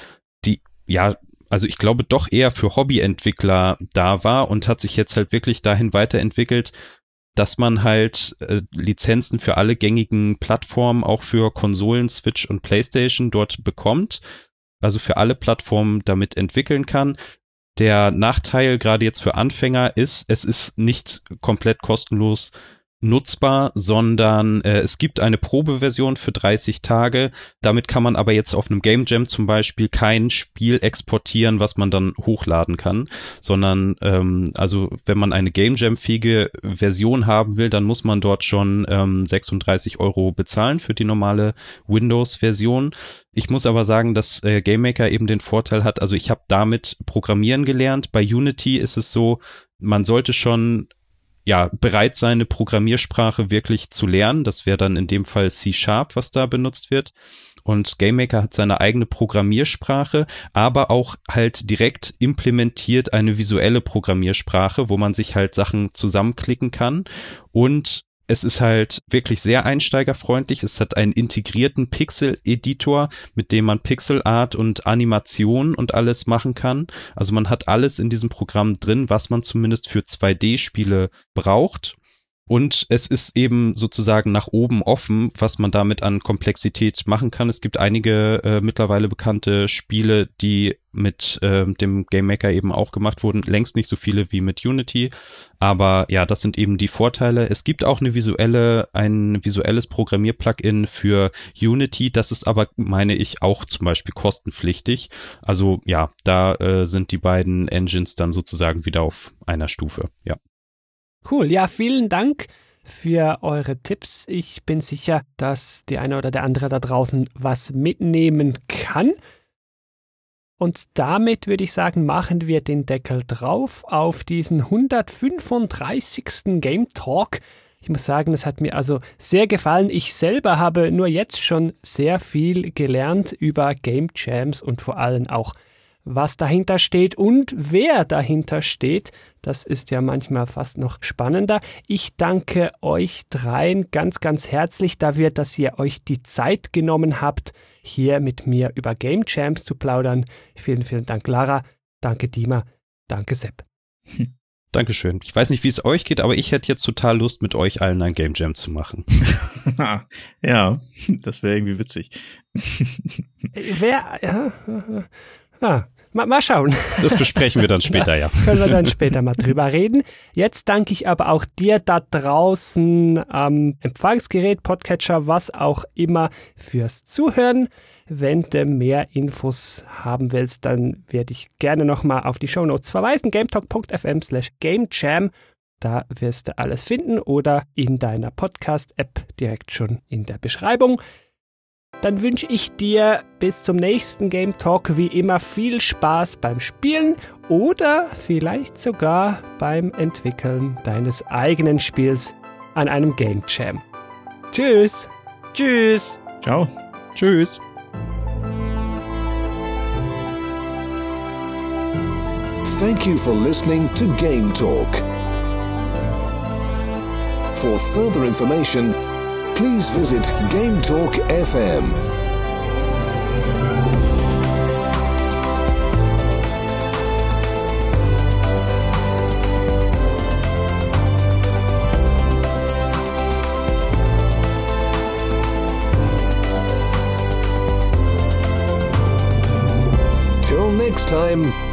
die, ja, also ich glaube doch eher für Hobbyentwickler da war und hat sich jetzt halt wirklich dahin weiterentwickelt, dass man halt äh, Lizenzen für alle gängigen Plattformen, auch für Konsolen, Switch und PlayStation dort bekommt also für alle Plattformen damit entwickeln kann. Der Nachteil gerade jetzt für Anfänger ist, es ist nicht komplett kostenlos nutzbar, sondern äh, es gibt eine Probeversion für 30 Tage. Damit kann man aber jetzt auf einem Game Jam zum Beispiel kein Spiel exportieren, was man dann hochladen kann, sondern ähm, also wenn man eine Game Jam-fähige Version haben will, dann muss man dort schon ähm, 36 Euro bezahlen für die normale Windows-Version. Ich muss aber sagen, dass äh, GameMaker eben den Vorteil hat, also ich habe damit Programmieren gelernt. Bei Unity ist es so, man sollte schon ja, bereit sein, eine Programmiersprache wirklich zu lernen. Das wäre dann in dem Fall C Sharp, was da benutzt wird. Und GameMaker hat seine eigene Programmiersprache, aber auch halt direkt implementiert eine visuelle Programmiersprache, wo man sich halt Sachen zusammenklicken kann und es ist halt wirklich sehr einsteigerfreundlich. Es hat einen integrierten Pixel-Editor, mit dem man Pixelart und Animation und alles machen kann. Also man hat alles in diesem Programm drin, was man zumindest für 2D-Spiele braucht. Und es ist eben sozusagen nach oben offen, was man damit an Komplexität machen kann. Es gibt einige äh, mittlerweile bekannte Spiele, die mit äh, dem Game Maker eben auch gemacht wurden. Längst nicht so viele wie mit Unity. Aber ja, das sind eben die Vorteile. Es gibt auch eine visuelle, ein visuelles Programmier-Plugin für Unity. Das ist aber, meine ich, auch zum Beispiel kostenpflichtig. Also ja, da äh, sind die beiden Engines dann sozusagen wieder auf einer Stufe. Ja. Cool, ja, vielen Dank für eure Tipps. Ich bin sicher, dass die eine oder der andere da draußen was mitnehmen kann. Und damit würde ich sagen, machen wir den Deckel drauf auf diesen 135. Game Talk. Ich muss sagen, es hat mir also sehr gefallen. Ich selber habe nur jetzt schon sehr viel gelernt über Game Jams und vor allem auch, was dahinter steht und wer dahinter steht. Das ist ja manchmal fast noch spannender. Ich danke euch dreien ganz, ganz herzlich dafür, dass ihr euch die Zeit genommen habt, hier mit mir über Game Champs zu plaudern. Vielen, vielen Dank, Lara. Danke, Dima. Danke, Sepp. Dankeschön. Ich weiß nicht, wie es euch geht, aber ich hätte jetzt total Lust, mit euch allen ein Game Jam zu machen. ja, das wäre irgendwie witzig. Wer, ja, ja, Mal, mal schauen. Das besprechen wir dann später, ja. Können wir dann später mal drüber reden. Jetzt danke ich aber auch dir da draußen am Empfangsgerät, Podcatcher, was auch immer, fürs Zuhören. Wenn du mehr Infos haben willst, dann werde ich gerne nochmal auf die Shownotes verweisen. gametalk.fm slash gamejam. Da wirst du alles finden oder in deiner Podcast-App direkt schon in der Beschreibung. Dann wünsche ich dir bis zum nächsten Game Talk wie immer viel Spaß beim Spielen oder vielleicht sogar beim Entwickeln deines eigenen Spiels an einem Game Jam. Tschüss. Tschüss. Ciao. Tschüss. Thank you for listening to Game Talk. For further information, please visit Game Talk FM. Till next time.